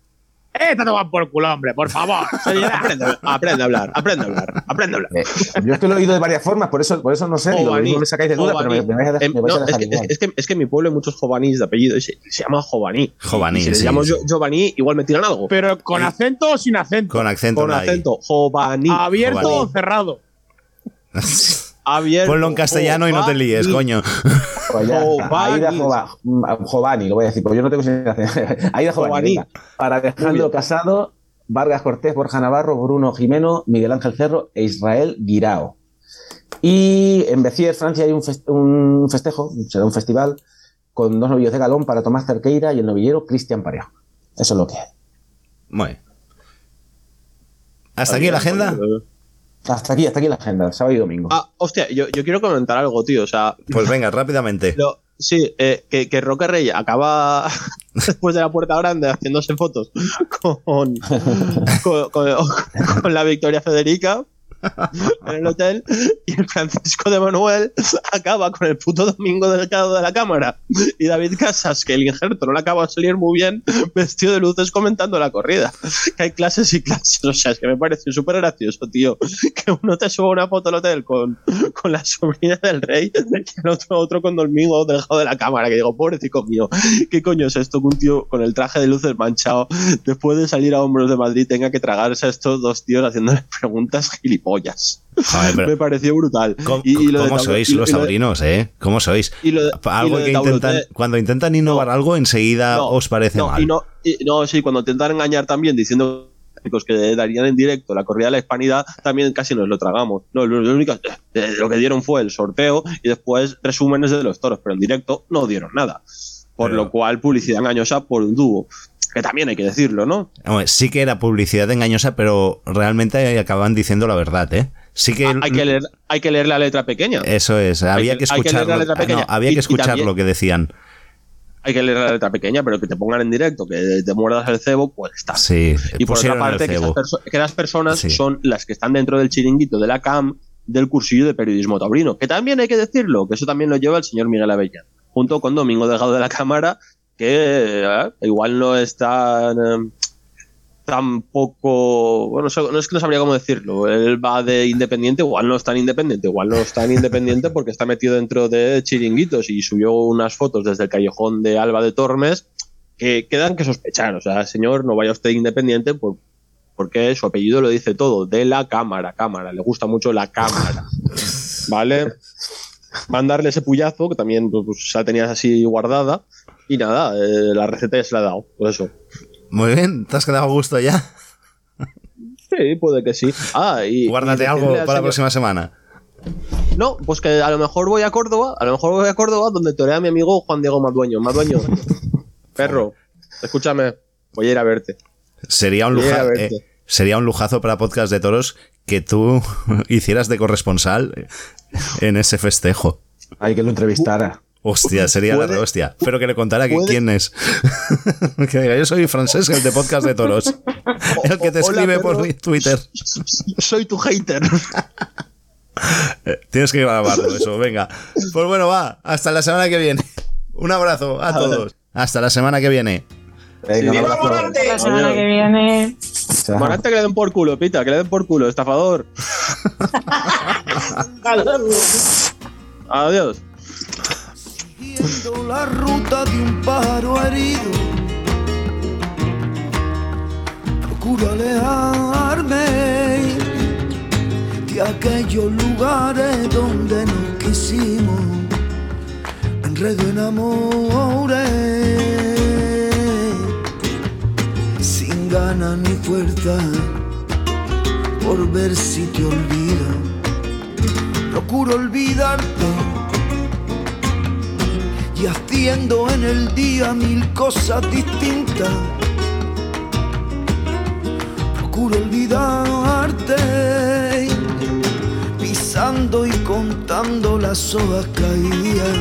Eh, te toman por culo, hombre, por favor. <laughs> aprende, aprende a hablar, aprende a hablar, aprende a hablar. Eh, Yo es que lo he oído de varias formas, por eso, por eso no sé, digo, mismo me sacáis de duda, pero me, me vais a, dejar- Em, me vais a no, es, que, es, que, es que en mi pueblo hay muchos Giovannis de apellido y se, se llama. Giovanni, Y si les sí, llamo sí. yo Giovanni, igual me tiran algo. Pero con acento o sin acento. Con acento Con no acento. Giovanni. Abierto o cerrado. Abierto. Ponlo en castellano y no te líes, coño. Pues ya. Aida mm, Giovanni, lo voy a decir, porque yo no tengo sin hacer. Aida venga. Para Alejandro Casado, Vargas Cortés, Borja Navarro, Bruno Jimeno, Miguel Ángel Cerro e Israel Guirao. Y en Béziers, Francia, hay un, fes- un festejo, será un festival, con dos novillos de galón para Tomás Cerqueira y el novillero Cristian Parejo. Eso es lo que hay. Muy bien. ¿Hasta aquí la agenda? Hasta aquí, hasta aquí la agenda, sábado y domingo. Ah, hostia, yo, yo quiero comentar algo, tío. O sea, Pues venga, rápidamente. <laughs> lo- sí, eh, que, que Roque Rey acaba <laughs> después de la puerta grande haciéndose fotos <laughs> con, con, con- con la Victoria Federica <laughs> en el hotel y el Francisco de Manuel acaba con el puto domingo delgado de la cámara y David Casas, que el injerto no le acaba de salir muy bien, vestido de luces comentando la corrida. Que hay clases y clases, o sea, es que me parece súper gracioso, tío, que uno te suba una foto al hotel con, con la sobrina del rey y el otro, otro con domingo delgado de la cámara, que digo, pobrecito mío, ¿qué coño es esto que un tío con el traje de luces manchado después de salir a hombros de Madrid tenga que tragarse a estos dos tíos haciéndole preguntas gilipollas? Joder, pero- <laughs> Me pareció brutal. ¿Cómo, Y- y lo de cómo tablo- sois y los taurinos, eh? ¿Cómo sois? y lo de- Algo y que intentan, cuando intentan innovar algo, enseguida No, os parece no, mal. Y no, sí, cuando intentan engañar también diciendo que darían en directo la corrida de la hispanidad, también casi nos lo tragamos. No, lo, lo único, eh, lo que dieron fue el sorteo y después resúmenes de los toros, pero en directo no dieron nada. Por Pero- lo cual, publicidad engañosa por un dúo. Que también hay que decirlo, ¿no? Sí que era publicidad engañosa, pero realmente acaban diciendo la verdad, ¿eh? Sí que... Ah, Hay que leer, hay que leer la letra pequeña. Eso es, había que, que- escuchar, la lo- letra ah, no, había que y escuchar también- lo que decían. hay que leer la letra pequeña, pero que te pongan en directo, que te muerdas el cebo, pues está. Sí, Y por otra parte, que, perso- que las personas Sí. son las que están dentro del chiringuito de la CAM del cursillo de periodismo taurino, que también hay que decirlo, que eso también lo lleva el señor Miguel Avellán, junto con Domingo Delgado de la Cámara, que eh, igual no es tan, eh, tampoco, bueno, no es que no sabría cómo decirlo, él va de independiente, igual no es tan independiente, igual no es tan independiente porque está metido dentro de chiringuitos y subió unas fotos desde el callejón de Alba de Tormes que quedan que sospechar, o sea, señor, no vaya usted independiente por- porque su apellido lo dice todo, de la cámara, cámara, le gusta mucho la cámara, ¿vale? Mandarle ese puyazo, que también pues, pues, la tenías así guardada, y nada, eh, la receta ya se la he dado, por eso. Muy bien, ¿te has quedado a gusto ya? Sí, puede que sí. Ah, y. Guárdate y algo para la próxima semana. No, pues que a lo mejor voy a Córdoba, a lo mejor voy a Córdoba donde torea mi amigo Juan Diego Madueño. Madueño, <laughs> perro, escúchame, voy a ir a verte. Sería un, Voy a luja- verte. eh, sería un lujazo para Podcast de Toros que tú <laughs> hicieras de corresponsal en ese festejo. Hay que lo entrevistara. Hostia, sería la hostia. Pero que le contara que puede- quién es. <laughs> que diga, yo soy Francesc, el de Podcast de Toros. <laughs> El que te Hola, escribe por. Twitter. <laughs> Soy tu hater. Eh, Tienes que grabarlo eso, venga. Pues bueno, va, hasta la semana que viene. Un abrazo a todos. Hasta la semana que viene. Venga, un abrazo. La semana que viene. Morante que le den por culo, pita, que le den por culo, estafador. Adiós. Siguiendo la ruta de un pájaro herido. Procuro alejarme de aquellos lugares donde nos quisimos. Enredo en amores sin ganas ni fuerza por ver si te olvido. Procuro olvidarte y haciendo en el día mil cosas distintas. Procuro olvidarte, pisando y contando las hojas caídas.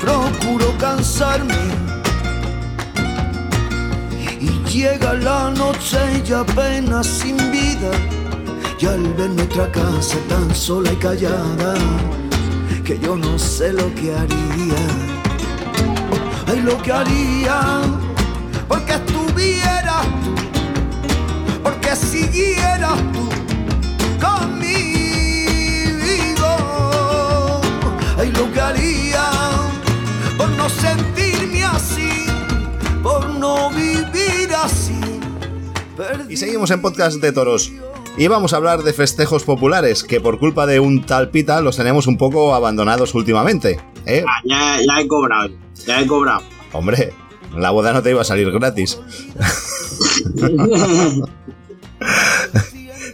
Procuro cansarme y llega la noche y apenas sin vida. Y al ver nuestra casa tan sola y callada, que yo no sé lo que haría. Ay, lo que haría, porque estuvieras tú, porque siguieras tú conmigo. Ay, lo que haría, por no sentirme así, por no vivir así. Y seguimos en Podcast de Toros. Y vamos a hablar de festejos populares, que por culpa de un tal pita los tenemos un poco abandonados últimamente. ¿eh? Ah, ya, ya he cobrado, ya he cobrado. Hombre, la boda no te iba a salir gratis. <laughs>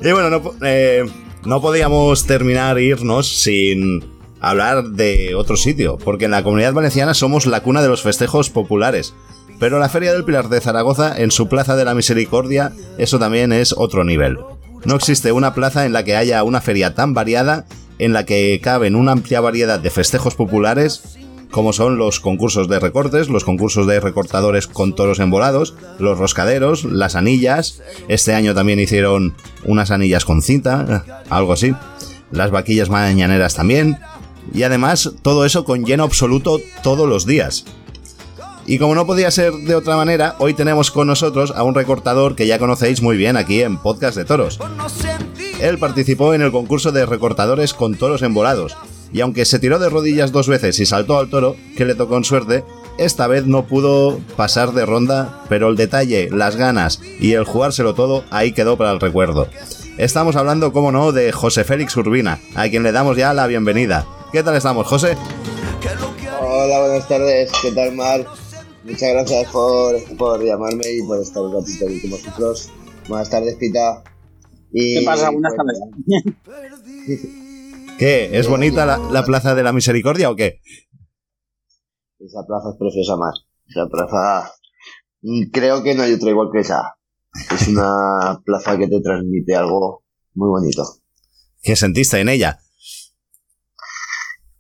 y bueno, no, eh, no podíamos terminar e irnos sin hablar de otro sitio, porque en la comunidad valenciana somos la cuna de los festejos populares. Pero la Feria del Pilar de Zaragoza, en su Plaza de la Misericordia, eso también es otro nivel. No existe una plaza en la que haya una feria tan variada, en la que caben una amplia variedad de festejos populares, como son los concursos de recortes, los concursos de recortadores con toros embolados, los roscaderos, las anillas. Este año también hicieron unas anillas con cinta, algo así. Las vaquillas mañaneras también. Y además, todo eso con lleno absoluto todos los días. Y como no podía ser de otra manera, hoy tenemos con nosotros a un recortador que ya conocéis muy bien aquí en Podcast de Toros. Él participó en el concurso de recortadores con toros embolados, y aunque se tiró de rodillas dos veces y saltó al toro, que le tocó en suerte, esta vez no pudo pasar de ronda, pero el detalle, las ganas y el jugárselo todo ahí quedó para el recuerdo. Estamos hablando, como no, de José Félix Urbina, a quien le damos ya la bienvenida. ¿Qué tal estamos, José? Hola, buenas tardes. ¿Qué tal, Mar? Muchas gracias por, por llamarme y por estar un ratito aquí con vosotros. Buenas tardes, Pita. Y, ¿Qué pasa? Buenas pues, tardes. <laughs> ¿Qué? ¿Es bonita la, la Plaza de la Misericordia o qué? Esa plaza es preciosa, Mar. Esa plaza. mm, Creo que no hay otra igual que esa. Es una plaza que te transmite algo muy bonito. ¿Qué sentiste en ella?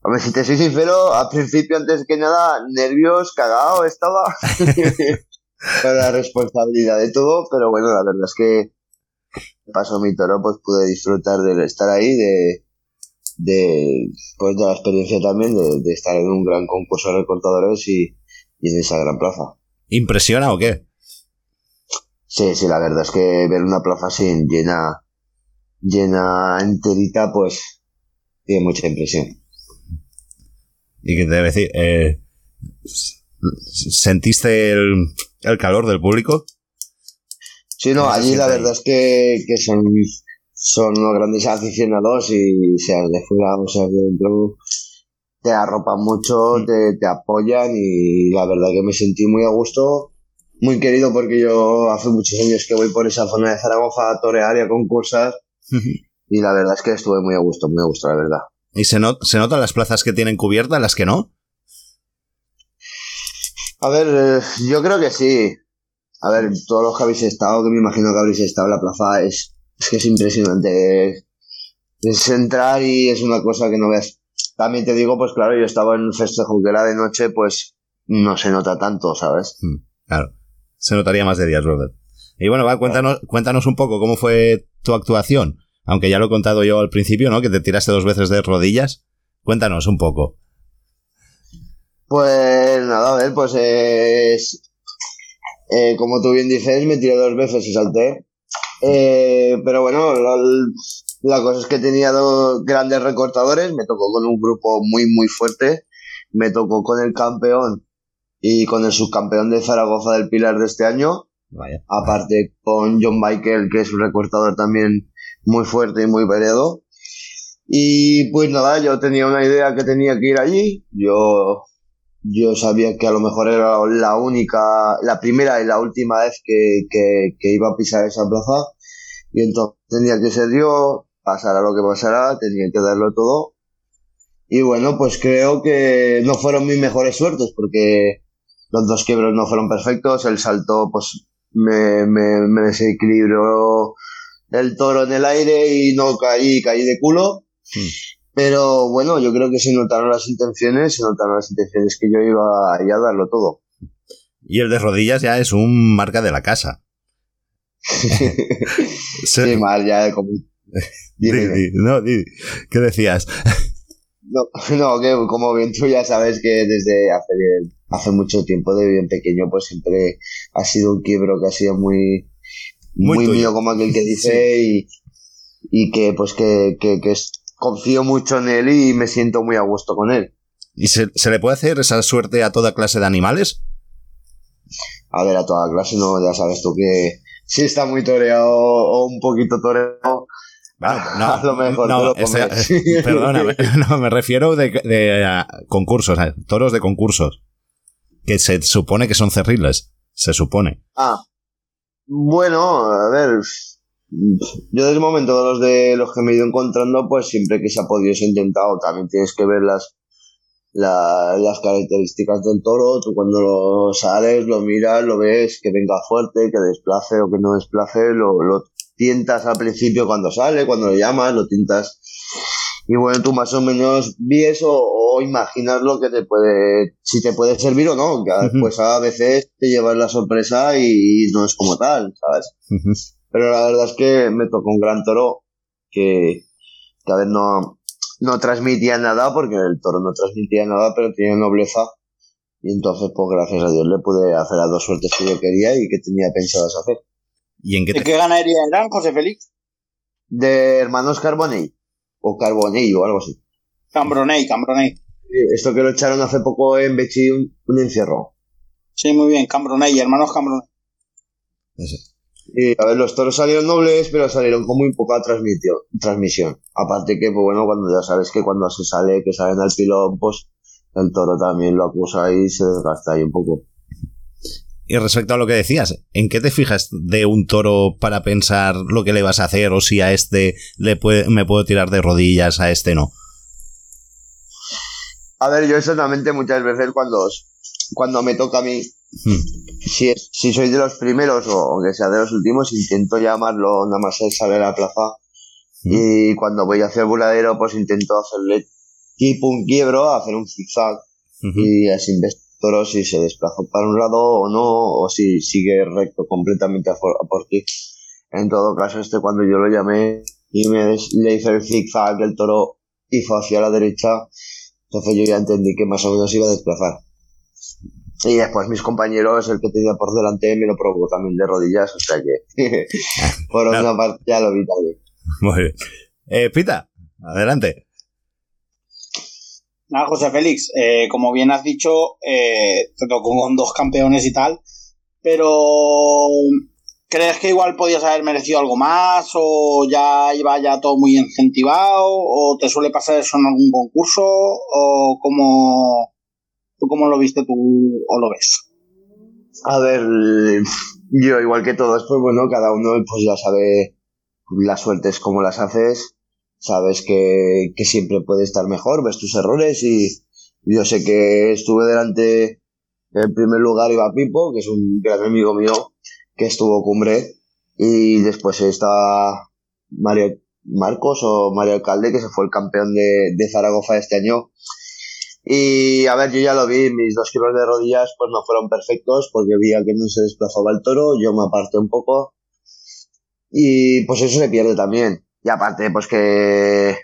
Hombre, si te soy sincero, al principio, antes que nada, nervios, cagado estaba. <laughs> Con la responsabilidad de todo, pero bueno, la verdad es que pasó mi toro, pues pude disfrutar de estar ahí, de, de, pues de la experiencia también, de, de estar en un gran concurso de recortadores y, y en esa gran plaza. ¿Impresiona o qué? Sí, sí, la verdad es que ver una plaza así llena, llena enterita, pues tiene mucha impresión. ¿Y qué te debe decir? Eh, ¿Sentiste el, el calor del público? Sí, no, ¿Cómo se allí la verdad es que, que son, son unos grandes aficionados y seas de fuera o seas de dentro, te arropan mucho, te, te apoyan y la verdad que me sentí muy a gusto, muy querido porque yo hace muchos años que voy por esa zona de Zaragoza a torear y a concursar <laughs> y la verdad es que estuve muy a gusto, muy a gusto, la verdad. ¿Y se, not- se notan las plazas que tienen cubiertas, las que no? A ver, eh, yo creo que sí. A ver, todos los que habéis estado, que me imagino que habréis estado en la plaza, es, es que es impresionante. Es, entrar y es una cosa que no veas. También te digo, pues claro, yo estaba en un festejo que era de noche, pues no se nota tanto, ¿sabes? Claro. Se notaría más de días, Robert. Y bueno, va, cuéntanos, cuéntanos un poco cómo fue tu actuación. Aunque ya lo he contado yo al principio, ¿no? Que te tiraste dos veces de rodillas. Cuéntanos un poco. Pues nada, a ver, pues es. eh, como tú bien dices, me tiré dos veces y salté. Eh, pero bueno, la, la cosa es que tenía dos grandes recortadores. Me tocó con un grupo muy, muy fuerte. Me tocó con el campeón y con el subcampeón de Zaragoza del Pilar de este año. Vaya. Aparte con John Michael, que es un recortador también muy fuerte y muy veredo. Y pues nada, yo tenía una idea que tenía que ir allí. Yo, yo sabía que a lo mejor era la única, la primera y la última vez que, que, iba a pisar esa plaza. Y entonces tenía que ser yo, pasara lo que pasara, tenía que darlo todo. Y bueno, pues creo que no fueron mis mejores suertes porque los dos quiebros no fueron perfectos. El salto, pues me, me desequilibró el toro en el aire y no caí, caí de culo. Pero bueno, yo creo que se notaron las intenciones, se notaron las intenciones que yo iba a darlo todo. Y el de rodillas ya es un marca de la casa. <laughs> Sí, mal, ya como... Di, di, no, di, ¿Qué decías? No, no, que como bien tú ya sabes que desde hace hace mucho tiempo, de bien pequeño, pues siempre ha sido un quiebro que ha sido muy, Muy mío, como aquel que dice, <laughs> y, y que pues que, que, que es- confío mucho en él y me siento muy a gusto con él. ¿Y se, se le puede hacer esa suerte a toda clase de animales? A ver, a toda clase, no, ya sabes tú que si está muy toreado o un poquito toreado, <laughs> no, a lo mejor No, lo ese- comes. <laughs> perdóname, no, me refiero de, de, ah, concursos, toros de concursos. Que se supone que son cerriles. Se supone. Ah, bueno, a ver, yo desde el momento de los de los que me he ido encontrando, pues siempre que se ha podido se ha intentado. También tienes que ver las, la- las características del toro. Tú cuando lo sales, lo miras, lo ves, que venga fuerte, que desplace o que no desplace, lo, lo tientas al principio cuando sale, cuando lo llamas, lo tientas. Y bueno, tú más o menos vies o, o imaginas lo que te puede, si te puede servir o no, que después a veces te llevas la sorpresa y no es como tal, ¿sabes? Pero la verdad es que me tocó un gran toro que, que a ver, no, no transmitía nada porque el toro no transmitía nada, pero tenía nobleza. Y entonces, pues gracias a Dios le pude hacer las dos suertes que yo quería y que tenía pensadas hacer. ¿Y en qué ¿De qué ganadería eran, José Félix? De hermanos Carbonell, o Carbonell o algo así. Cambroney, Cambroney. Sí, Esto que lo echaron hace poco en Bechi, un, un encierro. Sí, muy bien, Cambroney, hermanos Cambroney. Y a ver, los toros salieron nobles, pero salieron con muy poca transmisión. transmisión. Aparte que, pues bueno, cuando ya sabes que cuando se sale, que salen al pilón, pues el toro también lo acusa y se desgasta ahí un poco. Y respecto a lo que decías, ¿en qué te fijas de un toro para pensar lo que le vas a hacer o si a este le puede- me puedo tirar de rodillas, a este no? A ver, yo solamente muchas veces cuando, cuando me toca a mí, si, es- si soy de los primeros o aunque sea de los últimos, intento llamarlo nada más él sale a la plaza. Y cuando voy hacia el voladero, pues intento hacerle tipo un quiebro, hacer un zigzag y así toro si se desplazó para un lado o no, o si sigue recto completamente a, for- a por ti. En todo caso, este cuando yo lo llamé y me le hice el zigzag, el toro hizo hacia la derecha, entonces yo ya entendí que más o menos iba a desplazar. Y después mis compañeros, el que tenía por delante, me lo provocó también de rodillas, o sea que <laughs> por una parte ya lo vi también. Muy bien. Eh, Pita, adelante. Nada, José Félix, eh, como bien has dicho, eh, te tocó con dos campeones y tal, pero ¿crees que igual podías haber merecido algo más o ya iba ya todo muy incentivado o te suele pasar eso en algún concurso o cómo, tú cómo lo viste tú o lo ves? A ver, yo igual que todos, pues bueno, cada uno pues ya sabe las suertes como las haces, sabes que, que siempre puede estar mejor, ves tus errores y yo sé que estuve delante, en primer lugar iba Pipo, que es un gran amigo mío, que estuvo cumbre, y después está Mario Marcos o Mario Alcalde, que se fue el campeón de, de Zaragoza este año, y a ver, yo ya lo vi, mis dos kilos de rodillas pues no fueron perfectos porque vi que no se desplazaba el toro, yo me aparté un poco y pues eso se pierde también. Y aparte pues que,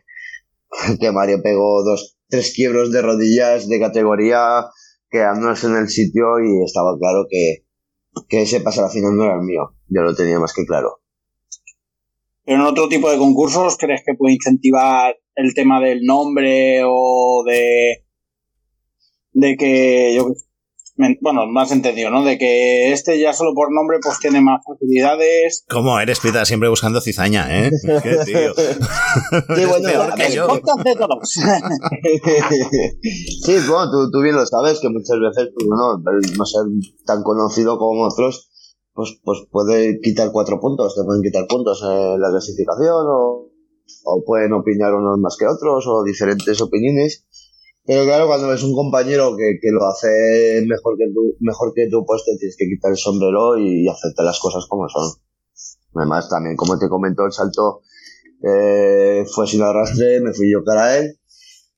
<laughs> que Mario pegó dos, tres quiebros de rodillas de categoría quedándose en el sitio y estaba claro que, que ese pase a final no era el mío, yo lo tenía más que claro. Pero en otro tipo de concursos, ¿crees que puede incentivar el tema del nombre o de de que yo bueno, más entendido, ¿no? De que este ya solo por nombre pues tiene más facilidades. ¿Cómo eres, Pita? Siempre buscando cizaña, ¿eh? Qué tío. Sí, bueno, <laughs> peor que yo. Podcast de todos. <laughs> Sí, bueno, tú, tú bien lo sabes, que muchas veces, pues, el no ser tan conocido como otros, pues, pues puede quitar cuatro puntos, te pueden quitar puntos en la clasificación, o, o pueden opinar unos más que otros, o diferentes opiniones. Pero claro, cuando ves un compañero que, que lo hace mejor que tú, mejor que tú, pues te tienes que quitar el sombrero y hacerte las cosas como son. Además, también, como te comentó, el salto eh, fue sin arrastre, me fui yo cara a él,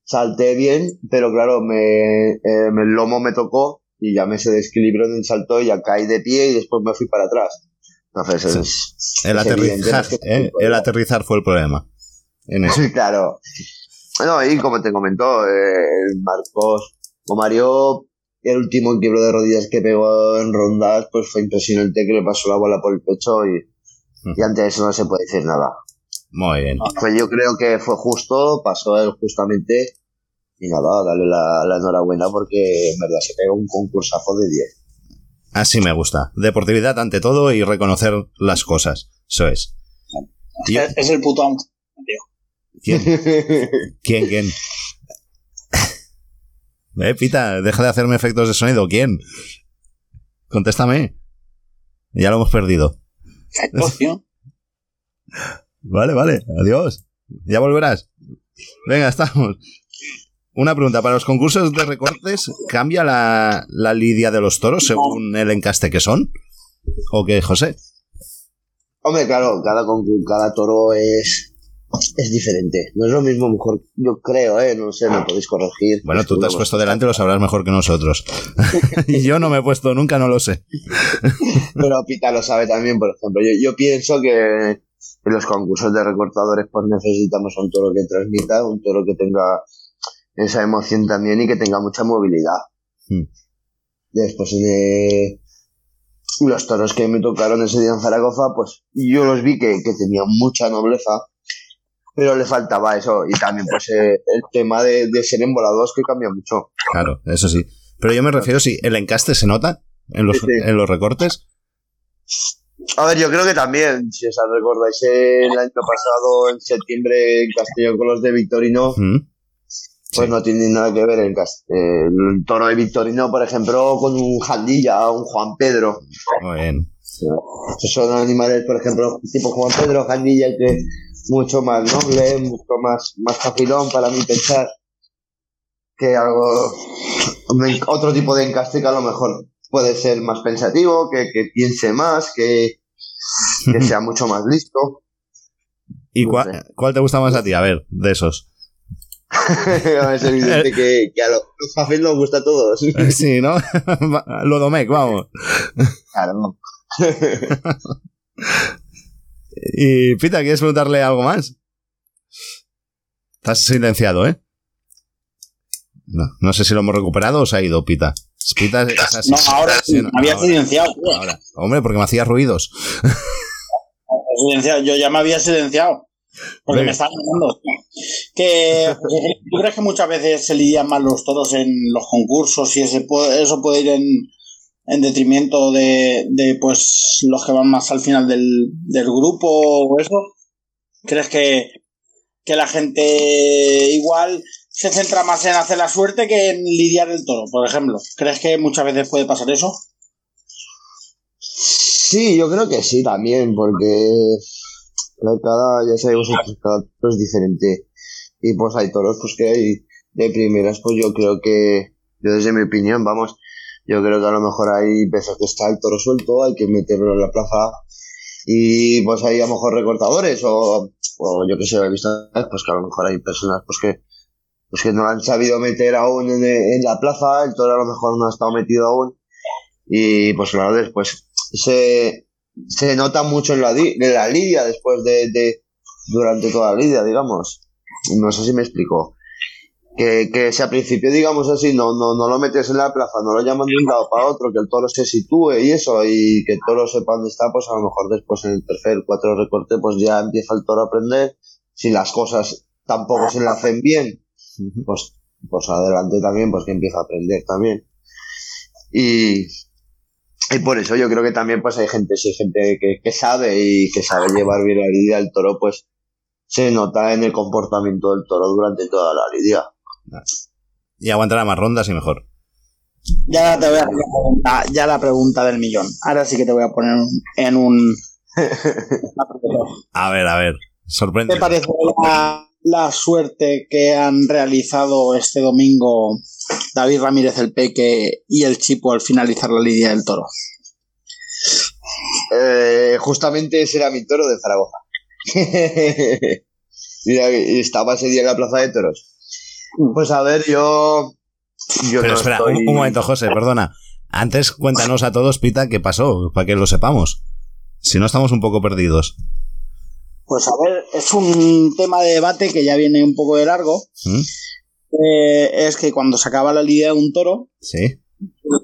salté bien, pero claro, me, eh, el lomo me tocó y ya me se desequilibró en el salto y ya caí de pie y después me fui para atrás. Entonces, es, El es aterrizar, ¿eh? El aterrizar fue el problema. En <laughs> eso. Claro. No, y como te comentó, eh, Marcos o Mario, el último quiebro de rodillas que pegó en rondas, pues fue impresionante que le pasó la bola por el pecho y, y ante eso no se puede decir nada. Muy bien. Pues yo creo que fue justo, pasó él justamente y nada, darle la, la enhorabuena porque en verdad se pegó un concursazo de 10. Así me gusta. Deportividad ante todo y reconocer las cosas. Eso es. Es, es el puto amo, tío. ¿Quién? <laughs> ¿Quién? ¿Quién? Eh, Pita, deja de hacerme efectos de sonido. ¿Quién? Contéstame. Ya lo hemos perdido. <laughs> Vale, vale. Adiós. Ya volverás. Venga, estamos. Una pregunta. ¿Para los concursos de recortes cambia la, la lidia de los toros según el encaste que son? ¿O qué, José? Hombre, claro, cada toro es, es diferente. No es lo mismo, mejor, yo creo, ¿eh? No sé, me podéis corregir. Bueno, tú te has puesto delante, lo sabrás mejor que nosotros. y <laughs> <laughs> yo no me he puesto nunca, no lo sé. <laughs> Pero Pita lo sabe también, por ejemplo. Yo, yo pienso que en los concursos de recortadores pues necesitamos un toro que transmita, un toro que tenga esa emoción también y que tenga mucha movilidad. Hmm. Después eh, los toros que me tocaron ese día en Zaragoza, pues yo los vi que, que tenían mucha nobleza, pero le faltaba eso. Y también pues eh, el tema de, de ser embolados que cambia mucho. Claro, eso sí. Pero yo me refiero si el encaste se nota en los, Sí, sí. en los recortes. A ver, yo creo que también, si os recordáis el año pasado, en septiembre, en Castellón con los de Victorino, Mm. pues no tiene nada que ver el, eh, el toro de Victorino, por ejemplo, con un Jandilla, un Juan Pedro. Muy bien. Estos son animales, por ejemplo, tipo Juan Pedro, Jandilla, que mucho más noble, mucho más, más facilón para mí pensar que algo, otro tipo de encaste que a lo mejor puede ser más pensativo, que, que piense más, que, que sea mucho más listo. ¿Y cuál, cuál te gusta más a ti? A ver, de esos. <laughs> es evidente que, que a los, los Fafel nos gusta a todos. <laughs> Sí, ¿no? <laughs> Lo Domecq, vamos. Claro. Y Pita, ¿quieres preguntarle algo más? Estás silenciado, ¿eh? No, no sé si lo hemos recuperado o se ha ido, Pita. Pita. No, ahora sí, me había ahora, silenciado. ahora. Hombre, porque me hacías ruidos. Yo ya me había silenciado. Porque Venga. me están llamando. Que, ¿Tú crees que muchas veces se lidian mal los toros en los concursos y ese eso puede ir en, en detrimento de, de, pues los que van más al final del, del grupo o eso? ¿Crees que, que la gente igual se centra más en hacer la suerte que en lidiar el toro, por ejemplo? ¿Crees que muchas veces puede pasar eso? Sí, yo creo que sí también, porque cada, ya sabemos que cada toro es diferente. Y pues hay toros pues que hay de primeras, pues yo creo que, yo desde mi opinión, vamos, yo creo que a lo mejor hay veces que está el toro suelto, hay que meterlo en la plaza y pues hay a lo mejor recortadores o, o yo que sé, he visto pues que a lo mejor hay personas pues que pues que no han sabido meter aún en, la plaza, el toro a lo mejor no ha estado metido aún y pues claro, después se, se nota mucho en la, en la lidia después de, de durante toda la lidia, digamos. No sé si me explico. Que, que si al principio, digamos así, no, no, no lo metes en la plaza, no lo llaman de un lado para otro, que el toro se sitúe y eso, y que el toro sepa dónde está, pues a lo mejor después en el tercer, cuatro recorte, pues ya empieza el toro a aprender. Si las cosas tampoco se le hacen bien, pues, pues adelante también, pues que empieza a aprender también. Y, y por eso yo creo que también pues hay gente, si hay gente que, que sabe y que sabe llevar bien la lidia del toro, pues se nota en el comportamiento del toro durante toda la lidia. Y aguantará más rondas y mejor. Ya te voy a hacer la pregunta, ya la pregunta del millón. Ahora sí que te voy a poner en un... <laughs> A ver, a ver. ¿Qué Sorprende. te parece la, la suerte que han realizado este domingo David Ramírez el Peque y el Chipo al finalizar la lidia del toro? Eh, justamente ese era mi toro de Zaragoza. <laughs> Y estaba ese día en la plaza de toros. Pues a ver, yo. yo Pero no espera, estoy- un, un momento, José, perdona. Antes cuéntanos a todos, Pita, qué pasó, para que lo sepamos. Si no estamos un poco perdidos. Pues a ver, es un tema de debate que ya viene un poco de largo. ¿Mm? Eh, es que cuando se acaba la lidia de un toro, Sí.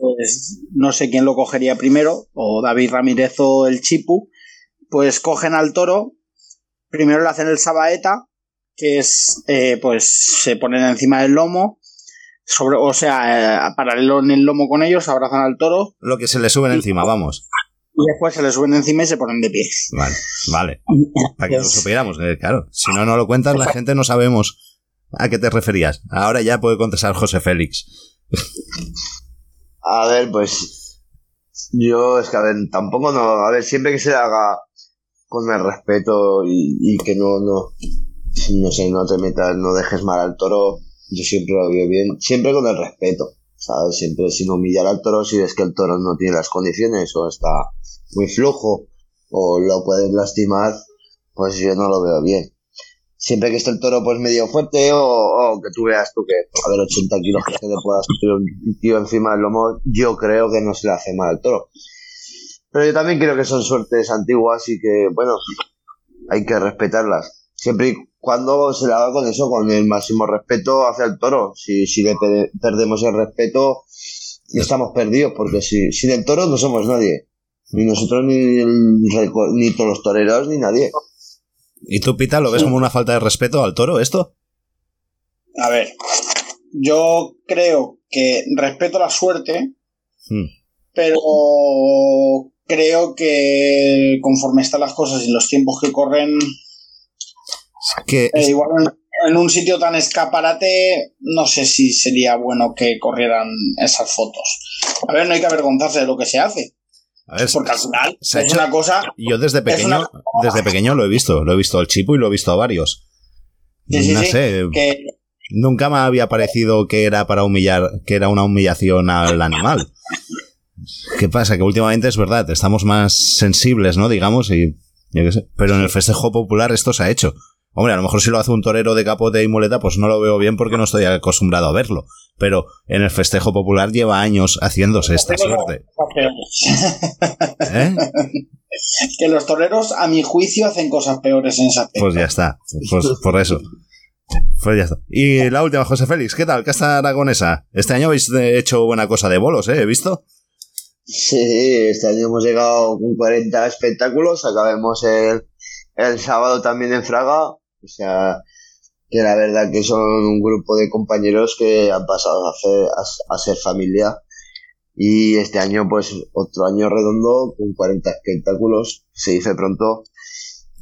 pues no sé quién lo cogería primero, o David Ramírez o el Chipu, pues cogen al toro, primero le hacen el sabaeta, que es, eh, pues se ponen encima del lomo, sobre, o sea, eh, paralelo en el lomo con ellos, abrazan al toro, Lo que se le suben encima, vamos. y después se le suben encima y se ponen de pie. Vale, vale. <laughs> Para que lo supiéramos, eh, claro. Si no, no lo cuentas, la gente no sabemos a qué te referías. Ahora ya puede contestar José Félix. A ver, pues. Yo, es que, a ver, tampoco no. A ver, siempre que se haga con el respeto y, y que no, no. No sé, no te metas, no dejes mal al toro. Yo siempre lo veo bien. Siempre con el respeto, ¿sabes? Siempre sin humillar al toro si ves que el toro no tiene las condiciones o está muy flojo o lo puedes lastimar, pues yo no lo veo bien. Siempre que esté el toro pues medio fuerte o, que tú veas tú que, a ver, 80 kilos que le pueda subir un tío encima del lomo, yo creo que no se le hace mal al toro. Pero yo también creo que son suertes antiguas y que, bueno, hay que respetarlas. Siempre cuando se le haga con eso, con el máximo respeto hacia el toro. Si, si le pe- perdemos el respeto, estamos perdidos, porque si, sin el toro no somos nadie. Ni nosotros, ni, el ni todos los toreros, ni nadie. ¿Y tú, Pita, lo ves como una falta de respeto al toro esto? A ver, yo creo que respeto la suerte, Hmm. pero creo que conforme están las cosas y los tiempos que corren, Que eh, igual en, en un sitio tan escaparate, no sé si sería bueno que corrieran esas fotos. A ver, no hay que avergonzarse de lo que se hace. A ver, Porque al final se ha es hecho- una cosa. Yo desde es pequeño, una- desde pequeño lo he visto. Lo he visto al Chipo y lo he visto a varios. Sí, no sí, sé, que- nunca me había parecido que era para humillar, que era una humillación al animal. ¿Qué pasa? Que últimamente es verdad, estamos más sensibles, ¿no? Digamos, y yo qué sé. Pero en el festejo popular esto se ha hecho. Hombre, a lo mejor si lo hace un torero de capote y muleta, pues no lo veo bien porque no estoy acostumbrado a verlo. Pero en el festejo popular lleva años haciéndose esta suerte. <laughs> ¿Eh? <laughs> Que los toreros, a mi juicio, hacen cosas peores en esa. Pues ya está. Pues por eso. Pues ya está. Y la última, José Félix, ¿qué tal? Casta Aragonesa. Este año habéis eh, hecho buena cosa de bolos, ¿eh? ¿He visto? Sí, este año hemos llegado con 40 espectáculos, acabemos el, el sábado también en Fraga, o sea, que la verdad que son un grupo de compañeros que han pasado a, hacer, ser familia. Y este año pues otro año redondo con 40 espectáculos, se dice pronto,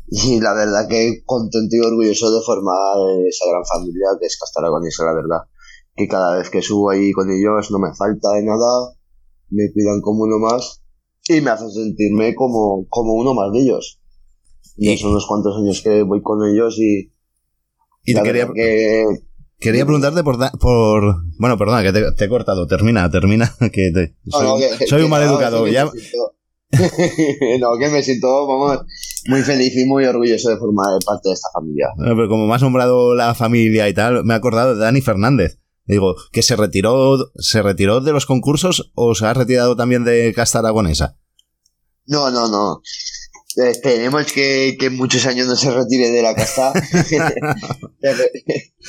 y la verdad que contento y orgulloso de formar esa gran familia que es Castaragonesa, la verdad, que cada vez que subo ahí con ellos no me falta de nada, me cuidan como uno más. Y me hacen sentirme como, como uno más de ellos. Y son unos cuantos años que voy con ellos y, Y te quería, que quería preguntarte por, por... Bueno, perdona, que te, te he cortado. Termina, termina. <laughs> Que te- soy, no, que- que- soy un mal educado. Ya, siento- <laughs> no, que me siento, vamos, muy feliz y muy orgulloso de formar parte de esta familia. Bueno, pero como me has nombrado la familia y tal, me he acordado de Dani Fernández. Digo, que se retiró, se retiró de los concursos o se ha retirado también de Casta Aragonesa. No, no, no. Esperemos que, que muchos años no se retire de la. <laughs> <laughs> Se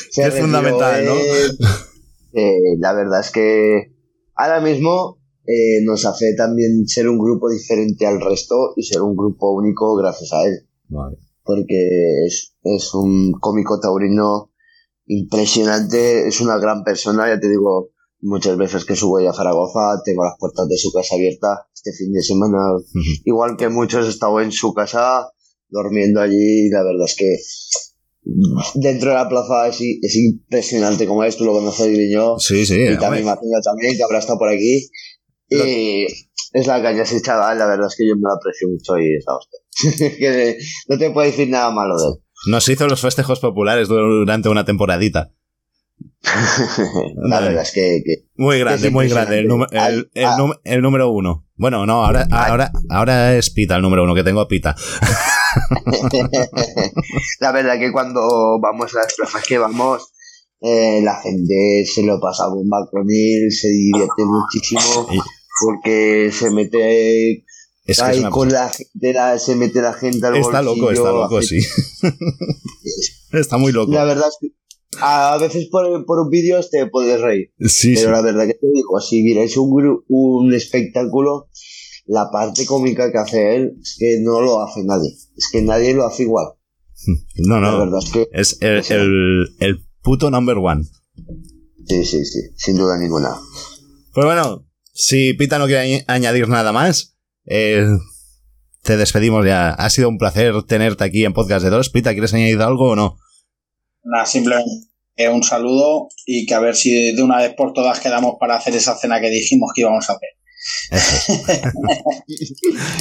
se Es fundamental, ¿no? Eh, la verdad es que ahora mismo eh, nos hace también ser un grupo diferente al resto y ser un grupo único gracias a él. Porque es, es un cómico taurino impresionante, es una gran persona, ya te digo, muchas veces que subo ya a Zaragoza, tengo las puertas de su casa abiertas. Este fin de semana, igual que muchos, he estado en su casa durmiendo allí y la verdad es que dentro de la plaza es, impresionante como es, tú lo conoces Guiño. Sí, sí. Y también imagino también que habrá estado por aquí. Y es la caña ese chaval, la verdad es que yo me lo aprecio mucho y está hostia. <laughs> que no te puedo decir nada malo de él. Nos hizo los festejos populares durante una temporadita. <laughs> la verdad es que, que- Muy grande, es muy grande. El, num- el- el num- el número uno. Bueno, no, ahora, ahora, ahora es Pita el número uno, que tengo a Pita. <laughs> la verdad que cuando vamos a las plazas que vamos, eh, la gente se lo pasa bomba con él, se divierte muchísimo porque se mete Es que ahí es con la, de la- se mete la gente al Está loco, está loco, hace- sí. <laughs> está muy loco. La verdad es que a veces por, por vídeos te puedes reír. Sí, pero sí. la verdad que te digo, si vierais un, un espectáculo, la parte cómica que hace él es que no lo hace nadie. Es que nadie lo hace igual. No, no. La verdad es que. Es el, el, el puto number one. Sí, sí, sí. Sin duda ninguna. Pues bueno, si Pita no quiere añ- añadir nada más, eh, te despedimos ya. Ha sido un placer tenerte aquí en Podcast de Dos. Pita, ¿quieres añadir algo o no? Nada, simplemente eh, un saludo y que a ver si de una vez por todas quedamos para hacer esa cena que dijimos que íbamos a hacer. <laughs>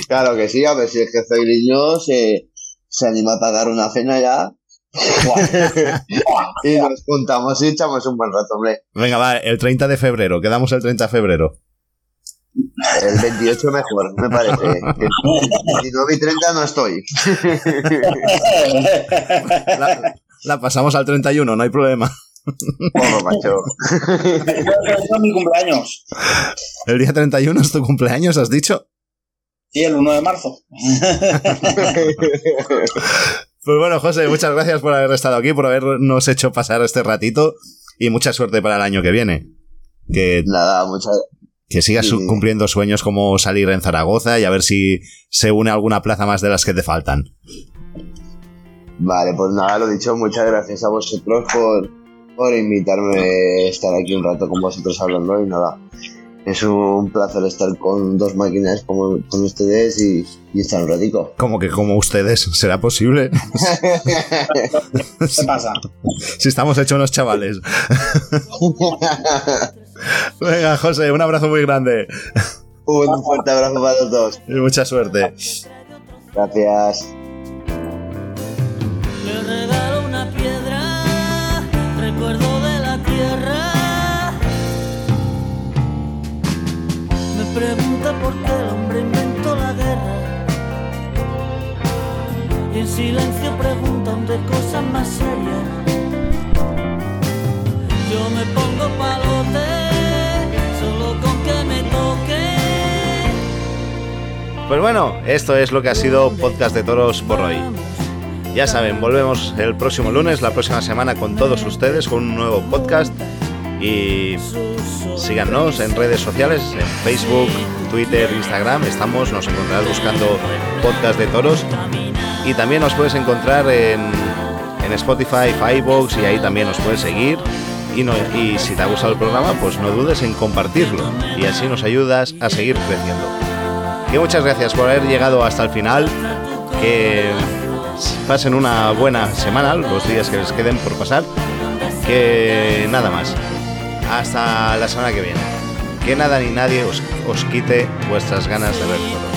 Claro que sí, a ver si el jefe Griño se, se anima a pagar una cena ya. <laughs> <laughs> y nos juntamos y echamos un buen rato, hombre. Venga, va, el 30 de febrero. Quedamos el 30 de febrero. El 28 mejor, me parece. Que 29 y 30 no estoy. La, la pasamos al 31, no hay problema. Pobre macho. es <laughs> mi cumpleaños. El día 31 es tu cumpleaños, has dicho. Sí, el 1 de marzo. Pues bueno, José, muchas gracias por haber estado aquí, por habernos hecho pasar este ratito y mucha suerte para el año que viene. Que, Nada, muchas que sigas Sí. cumpliendo sueños como salir en Zaragoza y a ver si se une alguna plaza más de las que te faltan. Vale, pues nada, lo dicho, muchas gracias a vosotros por, por invitarme a estar aquí un rato con vosotros hablando y nada. Es un placer estar con dos máquinas como con ustedes y, y estar un ratico. Como que como ustedes, ¿será posible? ¿Qué pasa? si estamos hechos unos chavales. Venga, José, un abrazo muy grande. Un fuerte abrazo para los dos. Y mucha suerte. Gracias. Le regalo una piedra, recuerdo de la tierra. Me pregunta por qué el hombre inventó la guerra. Y en silencio pregunta dónde de cosas más serias. Yo me pongo palote solo con que me toque. Pues bueno, esto es lo que ha sido Podcast de Toros por hoy. Ya saben, volvemos el próximo lunes, la próxima semana con todos ustedes, con un nuevo podcast. Y síganos en redes sociales, en Facebook, Twitter, Instagram. Estamos, nos encontrarás buscando Podcast de Toros. Y también nos puedes encontrar en, en Spotify, iVoox y ahí también nos puedes seguir. Y, si te ha gustado el programa, pues no dudes en compartirlo. Y así nos ayudas a seguir creciendo. Muchas gracias por haber llegado hasta el final. Que pasen una buena semana, los días que les queden por pasar. Que nada más. Hasta la semana que viene. Que nada ni nadie os, quite vuestras ganas de ver toros.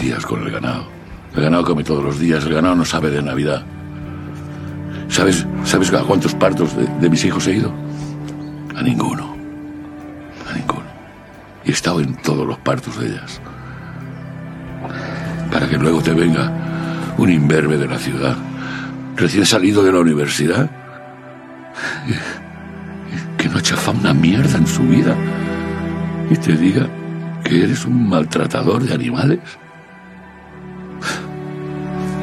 Días con el ganado. El ganado come todos los días, el ganado no sabe de Navidad. ¿Sabes, ¿sabes a cuántos partos de, de mis hijos he ido? A ninguno. A ninguno. Y he estado en todos los partos de ellas. Para que luego te venga un imberbe de la ciudad, recién salido de la universidad, que no ha chafado una mierda en su vida, y te diga que eres un maltratador de animales.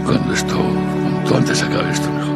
Cuando esto, cuanto antes acabe esto, mejor.